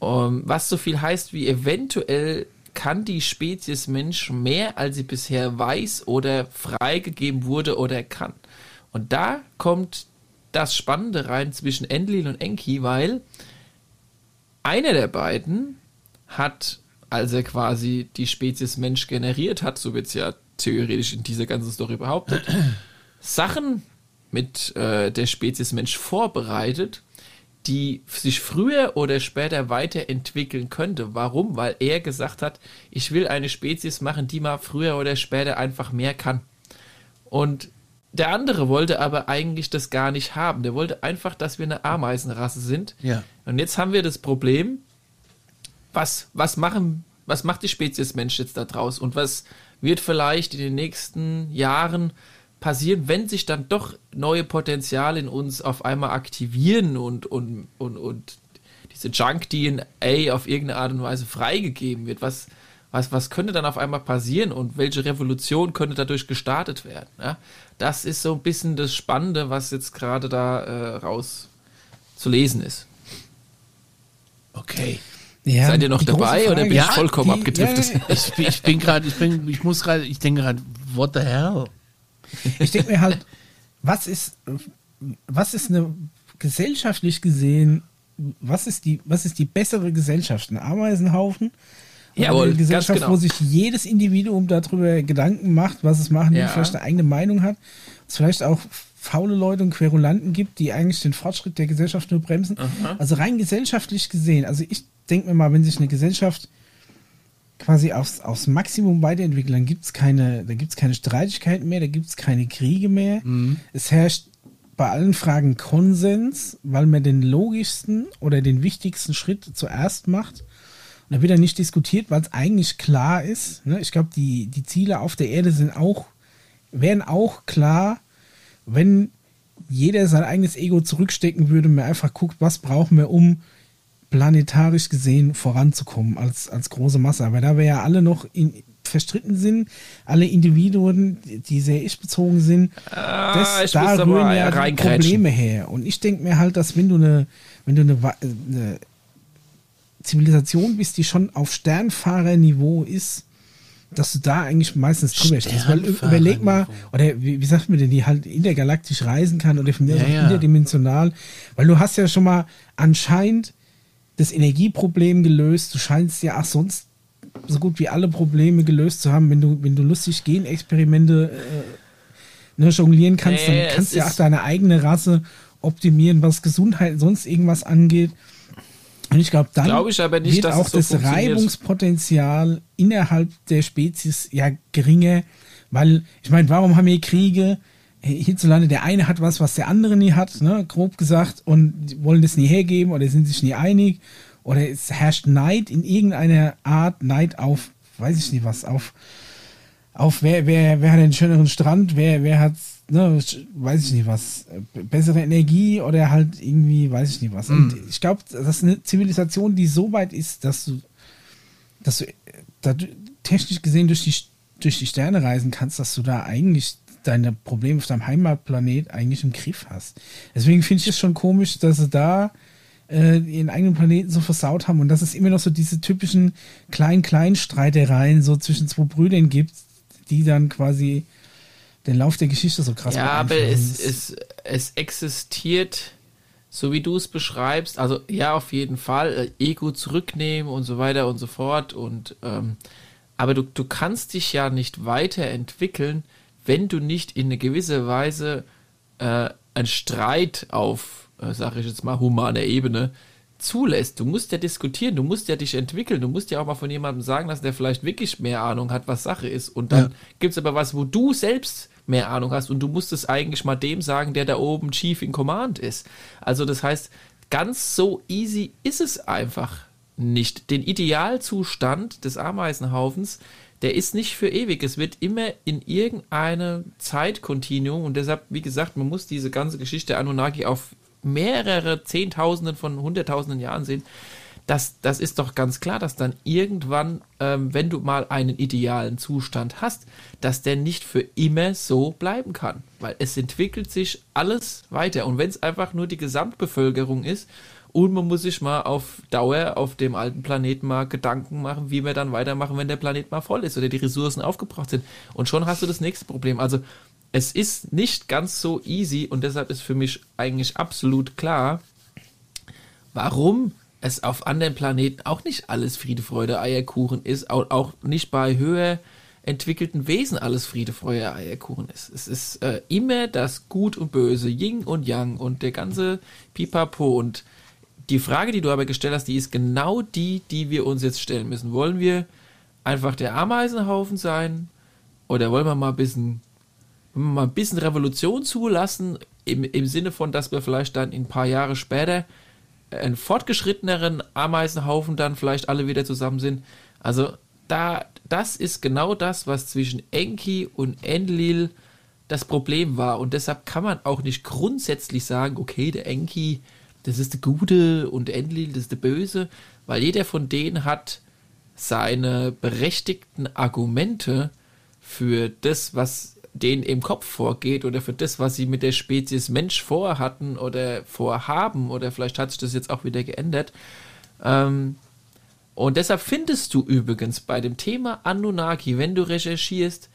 Um, ähm, was so viel heißt wie eventuell kann die Spezies Mensch mehr, als sie bisher weiß oder freigegeben wurde oder kann. Und da kommt das Spannende rein zwischen Enlil und Enki, weil einer der beiden hat, als er quasi die Spezies Mensch generiert hat, so wird es ja theoretisch in dieser ganzen Story behauptet, Sachen mit äh, der Spezies Mensch vorbereitet, die sich früher oder später weiterentwickeln könnte. Warum? Weil er gesagt hat, ich will eine Spezies machen, die mal früher oder später einfach mehr kann. Und der andere wollte aber eigentlich das gar nicht haben. Der wollte einfach, dass wir eine Ameisenrasse sind. Ja. Und jetzt haben wir das Problem, was, was machen, was macht die Spezies Mensch jetzt da draus? Und was wird vielleicht in den nächsten Jahren passieren, wenn sich dann doch neue Potenziale in uns auf einmal aktivieren und, und, und, und diese Junk-DNA auf irgendeine Art und Weise freigegeben wird? Was, was, was könnte dann auf einmal passieren und welche Revolution könnte dadurch gestartet werden? Ja? Das ist so ein bisschen das Spannende, was jetzt gerade da äh, raus zu lesen ist. Okay. Ja, Seid ihr noch dabei oder bin ich vollkommen die- abgedriftet? ja, Ich, ich bin gerade, ich bin, ich muss gerade, ich denke gerade, what the hell? Ich denke mir halt, was ist, was ist eine gesellschaftlich gesehen, was ist die, was ist die bessere Gesellschaft? Ein Ameisenhaufen? Oder Jawohl, eine Gesellschaft, genau. wo sich jedes Individuum darüber Gedanken macht, was es machen will, Ja. vielleicht eine eigene Meinung hat, es vielleicht auch faule Leute und Querulanten gibt, die eigentlich den Fortschritt der Gesellschaft nur bremsen. Also rein gesellschaftlich gesehen, also ich denke mir mal, wenn sich eine Gesellschaft quasi aufs, aufs Maximum weiterentwickeln, dann gibt es keine, da gibt's keine Streitigkeiten mehr, da gibt es keine Kriege mehr. Es herrscht bei allen Fragen Konsens, weil man den logischsten oder den wichtigsten Schritt zuerst macht. Und da wird dann nicht diskutiert, weil es eigentlich klar ist. Ne? Ich glaube, die, die Ziele auf der Erde sind auch, wären auch klar, wenn jeder sein eigenes Ego zurückstecken würde und man einfach guckt, was brauchen wir, um planetarisch gesehen voranzukommen als, als große Masse. Aber da wir ja alle noch in, verstritten sind, alle Individuen, die- sehr ich-bezogen sind, Ah, das, ich da rühren ja. Probleme her. Und ich denke mir halt, dass wenn du eine, wenn du eine, Wa- eine Zivilisation bist, die schon auf Sternfahrerniveau ist, dass du da eigentlich meistens drüber stehst. Weil überleg mal, oder wie, wie sagt man denn, die halt intergalaktisch reisen kann oder von mir Ja, ja. interdimensional, weil du hast ja schon mal anscheinend das Energieproblem gelöst, du scheinst ja auch sonst so gut wie alle Probleme gelöst zu haben, wenn du, wenn du lustig Genexperimente äh, ne, jonglieren kannst, Nee, dann kannst du ja auch deine eigene Rasse optimieren, was Gesundheit und sonst irgendwas angeht. Und ich glaube, dann Glaube ich nicht, wird auch so das. Reibungspotenzial innerhalb der Spezies ja geringer, weil ich meine, warum haben wir Kriege? Hierzulande, der eine hat was, was der andere nie hat, ne, grob gesagt, und wollen das nie hergeben oder sind sich nie einig. Oder es herrscht Neid in irgendeiner Art, Neid auf, weiß ich nicht was, auf, auf wer, wer, wer hat den schöneren Strand, wer, wer hat, ne, weiß ich nicht was, äh, bessere Energie oder halt irgendwie, weiß ich nicht was. Und ich glaube, das ist eine Zivilisation, die so weit ist, dass du, dass du, äh, da technisch gesehen durch die, durch die Sterne reisen kannst, dass du da eigentlich deine Probleme auf deinem Heimatplanet eigentlich im Griff hast. Deswegen finde ich es schon komisch, dass sie da äh, ihren eigenen Planeten so versaut haben und dass es immer noch so diese typischen Klein-Klein-Streitereien so zwischen zwei Brüdern gibt, die dann quasi den Lauf der Geschichte so krass Ja, aber es, es, es existiert, so wie du es beschreibst, also ja, auf jeden Fall, äh, Ego zurücknehmen und so weiter und so fort. Und ähm, aber du, du kannst dich ja nicht weiterentwickeln, wenn du nicht in eine gewisse Weise äh, einen Streit auf, äh, sage ich jetzt mal, humaner Ebene zulässt. Du musst ja diskutieren, du musst ja dich entwickeln, du musst ja auch mal von jemandem sagen lassen, der vielleicht wirklich mehr Ahnung hat, was Sache ist. Und dann Ja. gibt es aber was, wo du selbst mehr Ahnung hast und du musst es eigentlich mal dem sagen, der da oben Chief in Command ist. Also das heißt, ganz so easy ist es einfach nicht. Den Idealzustand des Ameisenhaufens, der ist nicht für ewig. Es wird immer in irgendeinem Zeitkontinuum und deshalb, wie gesagt, man muss diese ganze Geschichte Anunnaki auf mehrere Zehntausenden von Hunderttausenden Jahren sehen. Das, das ist doch ganz klar, dass dann irgendwann, ähm, wenn du mal einen idealen Zustand hast, dass der nicht für immer so bleiben kann. Weil es entwickelt sich alles weiter. Und wenn es einfach nur die Gesamtbevölkerung ist und man muss sich mal auf Dauer auf dem alten Planeten mal Gedanken machen, wie wir dann weitermachen, wenn der Planet mal voll ist oder die Ressourcen aufgebraucht sind. Und schon hast du das nächste Problem. Also es ist nicht ganz so easy und deshalb ist für mich eigentlich absolut klar, warum es auf anderen Planeten auch nicht alles Friede, Freude, Eierkuchen ist, auch, nicht bei höher entwickelten Wesen alles Friede, Freude, Eierkuchen ist. Es ist äh, immer das Gut und Böse, Yin und Yang und der ganze Pipapo und die Frage, die du aber gestellt hast, die ist genau die, die wir uns jetzt stellen müssen. Wollen wir einfach der Ameisenhaufen sein oder wollen wir mal ein bisschen mal ein bisschen Revolution zulassen, im, im Sinne von, dass wir vielleicht dann ein paar Jahre später einen fortgeschritteneren Ameisenhaufen dann vielleicht alle wieder zusammen sind. Also da, das ist genau das, was zwischen Enki und Enlil das Problem war. Und deshalb kann man auch nicht grundsätzlich sagen, okay, der Enki, das ist der Gute und Enlil, das ist der Böse, weil jeder von denen hat seine berechtigten Argumente für das, was denen im Kopf vorgeht oder für das, was sie mit der Spezies Mensch vorhatten oder vorhaben oder vielleicht hat sich das jetzt auch wieder geändert. Ähm, und deshalb findest du übrigens bei dem Thema Anunnaki, wenn du recherchierst,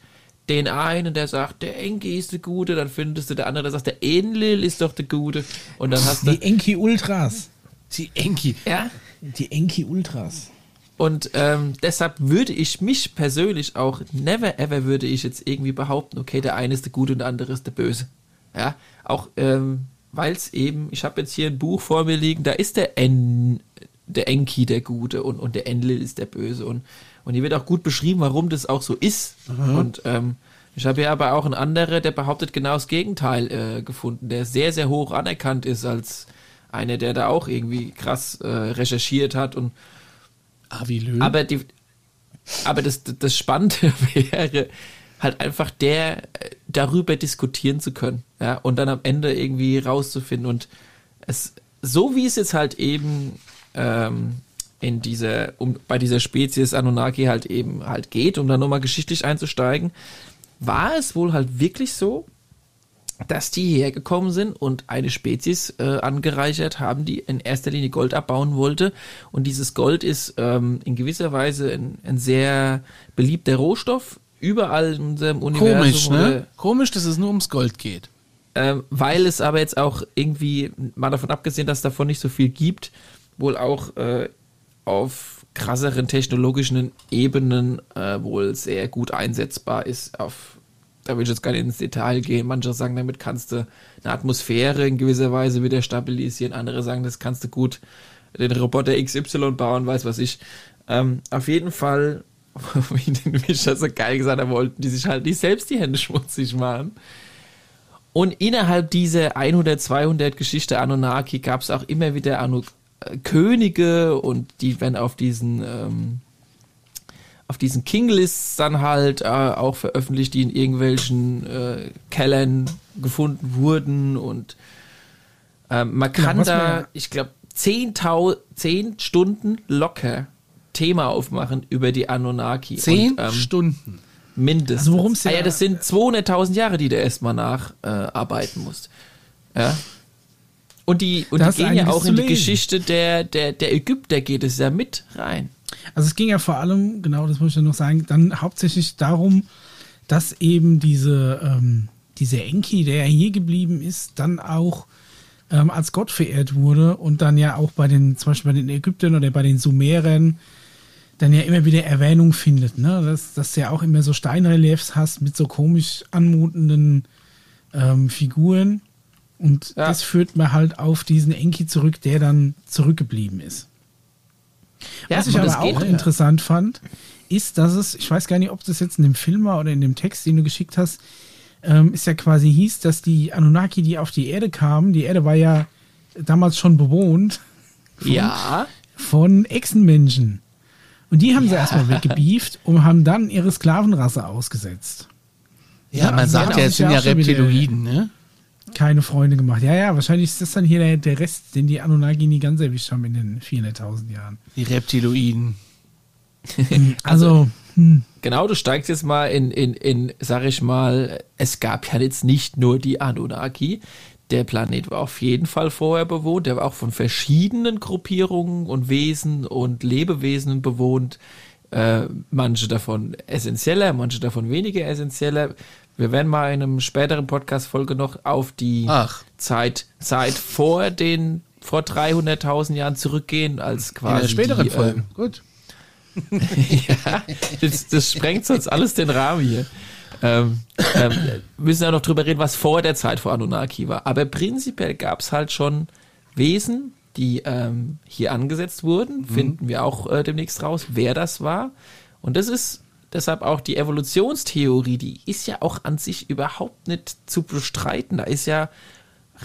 den einen, der sagt, der Enki ist der Gute, dann findest du der andere, der sagt, der Enlil ist doch der Gute. Und dann hast du. Die Enki Ultras. Die Enki. Ja. Die Enki Ultras. Und ähm, deshalb würde ich mich persönlich auch, never ever würde ich jetzt irgendwie behaupten, okay, der eine ist der Gute und der andere ist der Böse. Ja, auch ähm, weil es eben, ich habe jetzt hier ein Buch vor mir liegen, da ist der En, der Enki der Gute und, und der Enlil ist der Böse. Und, und hier wird auch gut beschrieben, warum das auch so ist. Und ähm, ich habe hier aber auch einen anderen, der behauptet genau das Gegenteil äh, gefunden, der sehr, sehr hoch anerkannt ist als einer, der da auch irgendwie krass äh, recherchiert hat und Avi Löw. aber die, aber das, das Spannende wäre halt einfach der, äh, darüber diskutieren zu können, ja, und dann am Ende irgendwie rauszufinden und es, so wie es jetzt halt eben ähm, in dieser, um, bei dieser Spezies Anunnaki halt eben halt geht, um dann nochmal geschichtlich einzusteigen, war es wohl halt wirklich so, dass die hierher gekommen sind und eine Spezies äh, angereichert haben, die in erster Linie Gold abbauen wollte. Und dieses Gold ist ähm, in gewisser Weise ein, ein sehr beliebter Rohstoff überall in unserem Universum. Komisch, ne? Komisch, dass es nur ums Gold geht. ähm, weil es aber jetzt auch irgendwie, mal davon abgesehen, dass es davon nicht so viel gibt, wohl auch äh, auf krasseren technologischen Ebenen äh, wohl sehr gut einsetzbar ist. Auf, da will ich jetzt gar nicht ins Detail gehen. Manche sagen, damit kannst du eine Atmosphäre in gewisser Weise wieder stabilisieren. Andere sagen, das kannst du gut den Roboter XY bauen, weiß was ich. Ähm, auf jeden Fall, wie den Mischer so geil gesagt hat, wollten die sich halt nicht selbst die Hände schmutzig machen. Und innerhalb dieser 100, 200 Geschichte Anunnaki gab es auch immer wieder Anu äh, Könige und die werden auf diesen ähm, auf diesen Kinglists dann halt äh, auch veröffentlicht, die in irgendwelchen äh, Kellern gefunden wurden und ähm, man kann was da, wir- ich glaube, 10, 10 Stunden locker Thema aufmachen über die Anunnaki. Zehn und, ähm, Stunden. Mindestens. Also worum's ah, ja- ja, das sind 200.000 Jahre, die du erstmal nacharbeiten äh, musst. Ja. Und die, und Da die gehen ja auch in die. Geschichte der, der, der Ägypter, geht es ja mit rein. Also es ging ja vor allem, genau, das muss ich ja noch sagen, dann hauptsächlich darum, dass eben diese, ähm, diese Enki, der ja hier geblieben ist, dann auch ähm, als Gott verehrt wurde und dann ja auch bei den, zum Beispiel bei den Ägyptern oder bei den Sumerern dann ja immer wieder Erwähnung findet, ne? Dass, dass du ja auch immer so Steinreliefs hast mit so komisch anmutenden ähm, Figuren. Und Ja. das führt man halt auf diesen Enki zurück, der dann zurückgeblieben ist. Was ich aber auch geht- interessant fand, ist, dass es, ich weiß gar nicht, ob das jetzt in dem Film war oder in dem Text, den du geschickt hast, ähm, ist ja quasi hieß, dass die Anunnaki, die auf die Erde kamen, die Erde war ja damals schon bewohnt Ja, von Echsenmenschen. Und die haben sie erstmal weggebieft und haben dann ihre Sklavenrasse ausgesetzt. Ja, Ja, man sagt ja, es sind ja ja Reptiloiden, ne? Keine Freunde gemacht. Ja, ja, wahrscheinlich ist das dann hier der, der Rest, den die Anunnaki nie ganz erwischt haben in den 400.000 Jahren. Die Reptiloiden. Also, hm, genau, du steigst jetzt mal in, in, in, sag ich mal, es gab ja jetzt nicht nur die Anunnaki. Der Planet war auf jeden Fall vorher bewohnt. Der war auch von verschiedenen Gruppierungen und Wesen und Lebewesen bewohnt. Äh, manche davon essentieller, manche davon weniger essentieller. Wir werden mal in einem späteren Podcast-Folge noch auf die Ach. Zeit, Zeit vor den, vor 300.000 Jahren zurückgehen, als In quasi der späteren die, Folge. ähm, Gut. ja, das, das sprengt sonst alles den Rahmen hier. Ähm, ähm, müssen ja noch drüber reden, was vor der Zeit vor Anunnaki war. Aber prinzipiell gab es halt schon Wesen, die ähm, hier angesetzt wurden. Finden wir auch äh, demnächst raus, wer das war. Und das ist deshalb auch die Evolutionstheorie, die ist ja auch an sich überhaupt nicht zu bestreiten. Da ist ja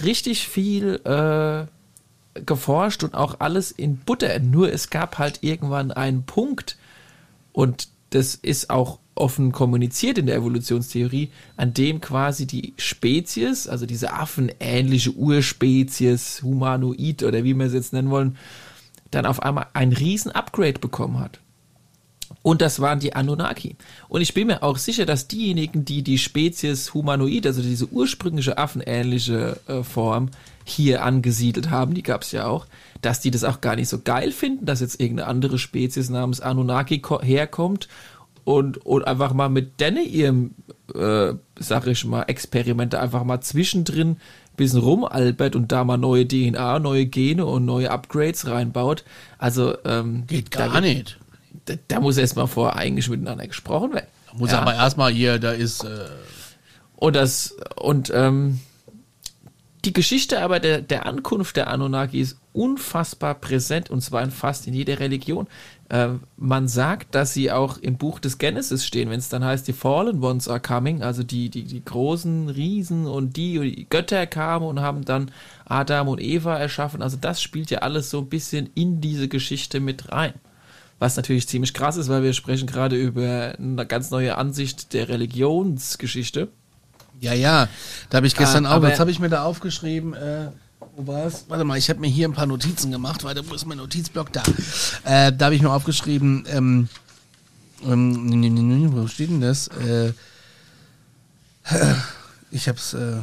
richtig viel äh, geforscht und auch alles in Butter. Nur es gab halt irgendwann einen Punkt und das ist auch offen kommuniziert in der Evolutionstheorie, an dem quasi die Spezies, also diese affenähnliche Urspezies, Humanoid oder wie wir es jetzt nennen wollen, dann auf einmal ein riesen Upgrade bekommen hat. Und das waren die Anunnaki. Und ich bin mir auch sicher, dass diejenigen, die die Spezies Humanoid, also diese ursprüngliche affenähnliche äh, Form, hier angesiedelt haben, die gab es ja auch, dass die das auch gar nicht so geil finden, dass jetzt irgendeine andere Spezies namens Anunnaki herkommt und, und einfach mal mit denen ihrem, äh, sag ich mal, Experimente einfach mal zwischendrin ein bisschen rumalbert und da mal neue DNA, neue Gene und neue Upgrades reinbaut. Also, ähm, Geht gar da, nicht. Da, da muss erstmal vorher eigentlich miteinander gesprochen werden. Da muss Ja. aber erstmal hier, da ist. Äh, Und das, und ähm, die Geschichte aber der, der Ankunft der Anunnaki ist unfassbar präsent und zwar in fast in jeder Religion. Äh, man sagt, dass sie auch im Buch des Genesis stehen, wenn es dann heißt, die Fallen Ones are coming, also die, die, die großen Riesen und die, die Götter kamen und haben dann Adam und Eva erschaffen. Also das spielt ja alles so ein bisschen in diese Geschichte mit rein. Was natürlich ziemlich krass ist, weil wir sprechen gerade über eine ganz neue Ansicht der Religionsgeschichte. ja, ja. Da habe ich gestern Ah, auch. Was habe ich mir da aufgeschrieben? Äh, wo war's? Warte mal, ich habe mir hier ein paar Notizen gemacht. Warte, wo ist mein Notizblock da? Äh, da habe ich mir aufgeschrieben. Ähm, ähm, wo steht denn das? Äh, ich hab's. Äh,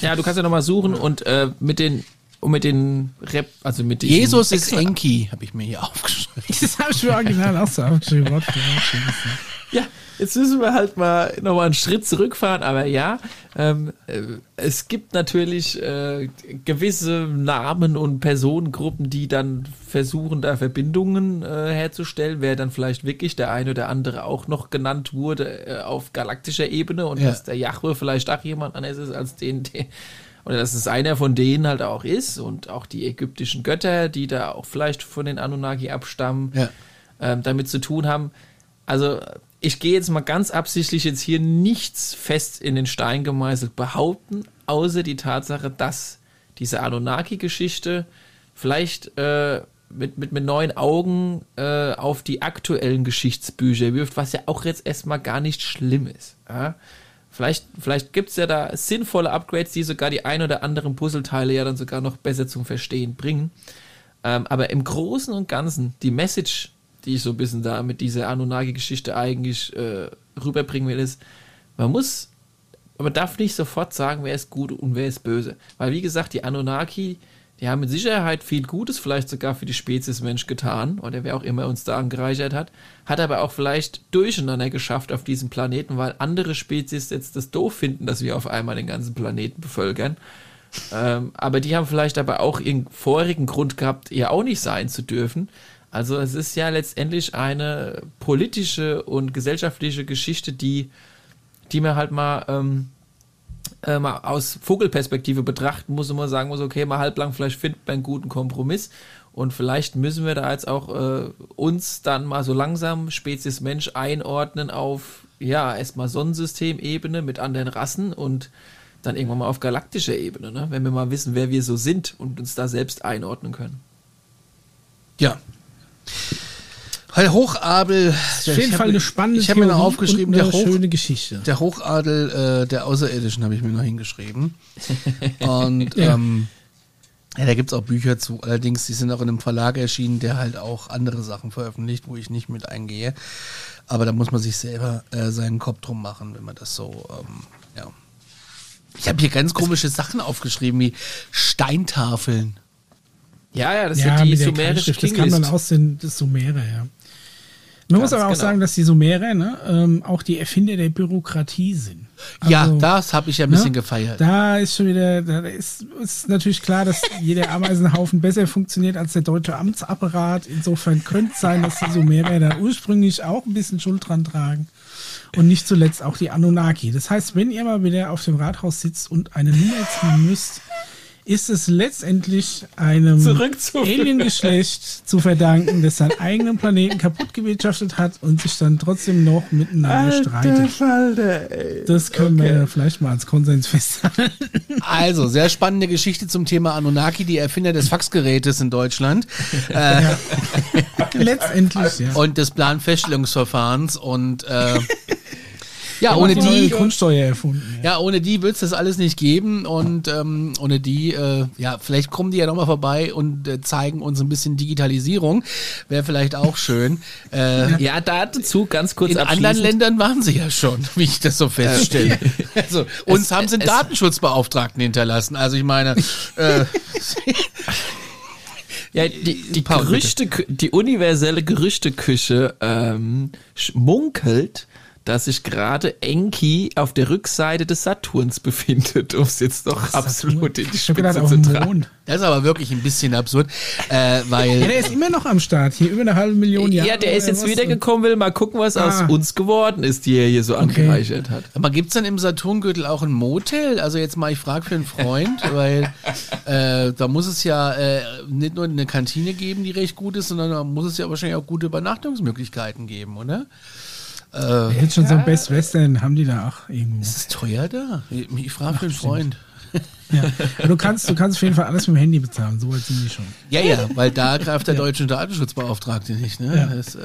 Ja, du kannst ja nochmal suchen und äh, mit den und mit den Rap, also mit Jesus ist extra- Enki, habe ich mir hier aufgeschrieben. Das habe ich mir original auch so aufgeschrieben. Ja, jetzt müssen wir halt mal nochmal einen Schritt zurückfahren, aber ja, ähm, äh, es gibt natürlich äh, gewisse Namen und Personengruppen, die dann versuchen, da Verbindungen äh, herzustellen, wer dann vielleicht wirklich der eine oder andere auch noch genannt wurde äh, auf galaktischer Ebene und Ja. dass der Jahwe vielleicht auch jemand anderes ist als den, den oder dass es einer von denen halt auch ist und auch die ägyptischen Götter, die da auch vielleicht von den Anunnaki abstammen Ja. ähm, damit zu tun haben. Also ich gehe jetzt mal ganz absichtlich jetzt hier nichts fest in den Stein gemeißelt behaupten, außer die Tatsache, dass diese Anunnaki-Geschichte vielleicht äh, mit, mit, mit neuen Augen äh, auf die aktuellen Geschichtsbücher wirft, was ja auch jetzt erstmal gar nicht schlimm ist. Ja? Vielleicht, vielleicht gibt es ja da sinnvolle Upgrades, die sogar die ein oder anderen Puzzleteile ja dann sogar noch besser zum Verstehen bringen. Ähm, aber im Großen und Ganzen, die Message, die ich so ein bisschen da mit dieser Anunnaki-Geschichte eigentlich äh, rüberbringen will, ist, man muss, man darf nicht sofort sagen, wer ist gut und wer ist böse. Weil, wie gesagt, die Anunnaki, haben mit Sicherheit viel Gutes vielleicht sogar für die Spezies Mensch getan oder wer auch immer uns da angereichert hat, hat aber auch vielleicht Durcheinander geschafft auf diesem Planeten, weil andere Spezies jetzt das doof finden, dass wir auf einmal den ganzen Planeten bevölkern. Ähm, aber die haben vielleicht aber auch ihren vorigen Grund gehabt, ihr auch nicht sein zu dürfen. Also es ist ja letztendlich eine politische und gesellschaftliche Geschichte, die, die man halt mal, ähm, äh, mal aus Vogelperspektive betrachten muss und man sagen muss, okay, mal halblang vielleicht findet man einen guten Kompromiss und vielleicht müssen wir da jetzt auch äh, uns dann mal so langsam Spezies Mensch einordnen auf, ja, erstmal Sonnensystemebene mit anderen Rassen und dann irgendwann mal auf galaktischer Ebene, ne? wenn wir mal wissen, wer wir so sind und uns da selbst einordnen können. Ja. Herr Hochabel. Auf jeden Fall eine spannende Ich habe mir noch aufgeschrieben, der, eine Hoch, schöne Geschichte. der Hochadel äh, der Außerirdischen habe ich mir noch hingeschrieben. Und Ja. ähm, ja, da gibt's auch Bücher zu. Allerdings, die sind auch in einem Verlag erschienen, der halt auch andere Sachen veröffentlicht, wo ich nicht mit eingehe. Aber da muss man sich selber äh, seinen Kopf drum machen, wenn man das so, ähm, ja. Ich habe hier ganz komische Sachen aufgeschrieben, wie Steintafeln. Ja, ja, das ja, sind die sumerische Keilschrift, Das kam dann aus den Sumerer, ja. Man muss aber auch genau. sagen, dass die Sumerer ne, ähm, auch die Erfinder der Bürokratie sind. ja, Also, das habe ich ja ein bisschen ne, gefeiert. Da ist schon wieder, da ist, ist natürlich klar, dass jeder Ameisenhaufen besser funktioniert als der deutsche Amtsapparat. Insofern könnte es sein, dass die Sumerer da ursprünglich auch ein bisschen Schuld dran tragen. Und nicht zuletzt auch die Anunnaki. Das heißt, wenn ihr mal wieder auf dem Rathaus sitzt und eine Nummer ziehen müsst, ist es letztendlich einem Aliengeschlecht zu verdanken, das seinen eigenen Planeten kaputt gewirtschaftet hat und sich dann trotzdem noch miteinander streitet. Falter. Das können Okay. wir vielleicht mal als Konsens festhalten. Also, sehr spannende Geschichte zum Thema Anunnaki, die Erfinder des Faxgerätes in Deutschland äh, Letztendlich, ja. und des Planfeststellungsverfahrens und äh, ja, ohne die neue die Grundsteuer erfunden. Ja. Ja, ohne die wird es das alles nicht geben und ähm, ohne die, äh, ja, vielleicht kommen die ja nochmal vorbei und äh, zeigen uns ein bisschen Digitalisierung. Wäre vielleicht auch schön. Äh, Ja, dazu ganz kurz in anderen. Ländern waren sie ja schon, wie ich das so feststelle. also, uns haben sie einen es- Datenschutzbeauftragten hinterlassen. Also ich meine, äh, Ja, die, die Gerüchte, die universelle Gerüchteküche ähm, munkelt, dass sich gerade Enki auf der Rückseite des Saturns befindet, um es jetzt doch absolut in die Spitze zu. Mond. das ist aber wirklich ein bisschen absurd, äh, Ja, weil der ist immer noch am Start. Hier über eine halbe Million Jahre. Ja, der ist jetzt wiedergekommen, will mal gucken, was Ah. aus uns geworden ist, die er hier so angereichert hat. Aber gibt's dann im Saturngürtel auch ein Motel? Also jetzt mal, ich frage für einen Freund, weil äh, da muss es ja äh, nicht nur eine Kantine geben, die recht gut ist, sondern da muss es ja wahrscheinlich auch gute Übernachtungsmöglichkeiten geben, oder? Jetzt schon so ein Best Western haben die da auch irgendwo. Ist es teuer da? Ich, ich frage für einen Freund. Ja. Aber du kannst, du kannst auf jeden Fall alles mit dem Handy bezahlen. So weit sind die schon. Ja, ja, weil da greift der deutsche Datenschutzbeauftragte nicht, ne? Ja. Das, äh,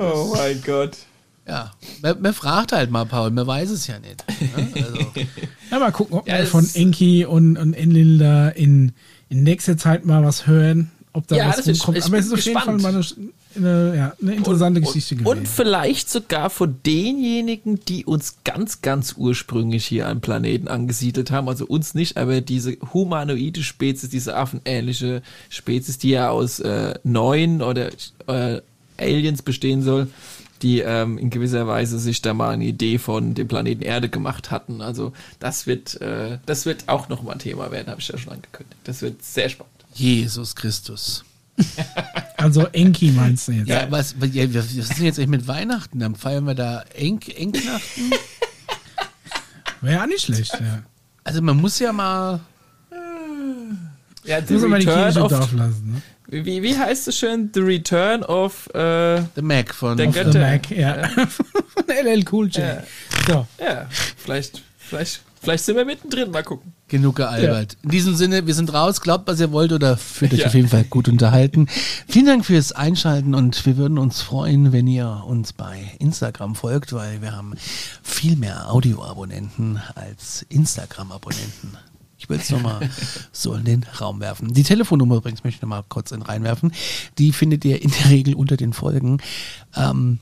Oh mein Gott. ja, man, man fragt halt mal, Paul, man weiß es ja nicht. Ne? Also, Ja, mal gucken, ob Ja, wir von Enki und, und Enlil in, in nächster Zeit mal was hören. Ob da Ja, was das ist- rumkommt. ich Aber es ist auf jeden Fall mal eine, eine, ja, eine interessante Geschichte gewesen. Und vielleicht sogar von denjenigen, die uns ganz, ganz ursprünglich hier am Planeten angesiedelt haben. Also uns nicht, aber diese humanoide Spezies, diese affenähnliche Spezies, die ja aus äh, neuen oder äh, Aliens bestehen soll, die ähm, in gewisser Weise sich da mal eine Idee von dem Planeten Erde gemacht hatten. Also das wird, äh, das wird auch nochmal ein Thema werden, habe ich ja schon angekündigt. Das wird sehr spannend. Jesus Christus. Also Enki meinst du jetzt? Ja, was, was, ja, was ist denn jetzt eigentlich mit Weihnachten? Dann feiern wir da Enk, Enknachten? Wäre ja nicht schlecht, ja. Also man muss ja mal. Ja, the Muss man mal die return Kirche drauf lassen. Ne? wie, wie heißt es schön? The Return of äh, The Mac von. Der The Götter. Mac, ja. Von LL Cool J. Ja. So. Ja, vielleicht, vielleicht, vielleicht sind wir mittendrin, mal gucken. Genug gealbert. In diesem Sinne, wir sind raus. Glaubt, was ihr wollt oder fühlt euch Ja. auf jeden Fall gut unterhalten. Vielen Dank fürs Einschalten und wir würden uns freuen, wenn ihr uns bei Instagram folgt, weil wir haben viel mehr Audioabonnenten als Instagram-Abonnenten. Ich will es nochmal so in den Raum werfen. Die Telefonnummer übrigens möchte ich nochmal kurz in reinwerfen. Die findet ihr in der Regel unter den Folgen. Ähm,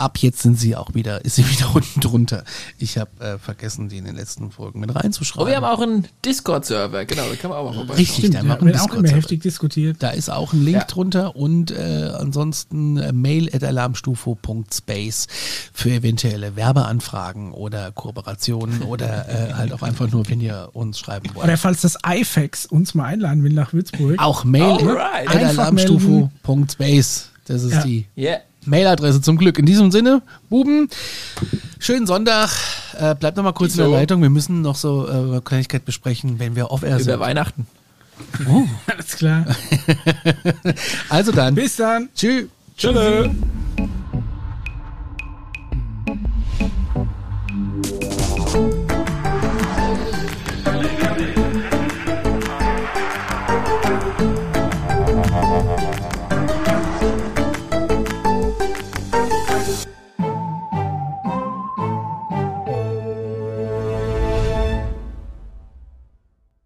ab jetzt sind sie auch wieder, ist sie wieder unten drunter. Ich habe äh, vergessen, die in den letzten Folgen mit reinzuschreiben. Oh, wir haben auch einen Discord-Server, genau, da kann man auch mal vorbei. Richtig, da haben ja, wir auch immer heftig diskutiert. Da ist auch ein Link Ja. drunter und äh, ansonsten äh, mail at alarmstufo.space für eventuelle Werbeanfragen oder Kooperationen oder äh, halt auch einfach nur, wenn ihr uns schreiben wollt. Oder falls das IFAX uns mal einladen will nach Würzburg. auch mail Alright. at Einfach alarmstufo.space. Das ist Ja. die Yeah. Mailadresse zum Glück. In diesem Sinne, Buben, schönen Sonntag. Äh, bleibt noch mal kurz in der Wieso? Leitung. Wir müssen noch so äh, Kleinigkeit besprechen, wenn wir off-air Über sind. Weihnachten. Alles klar. Also dann, Bis dann. tschüss. Tschüss.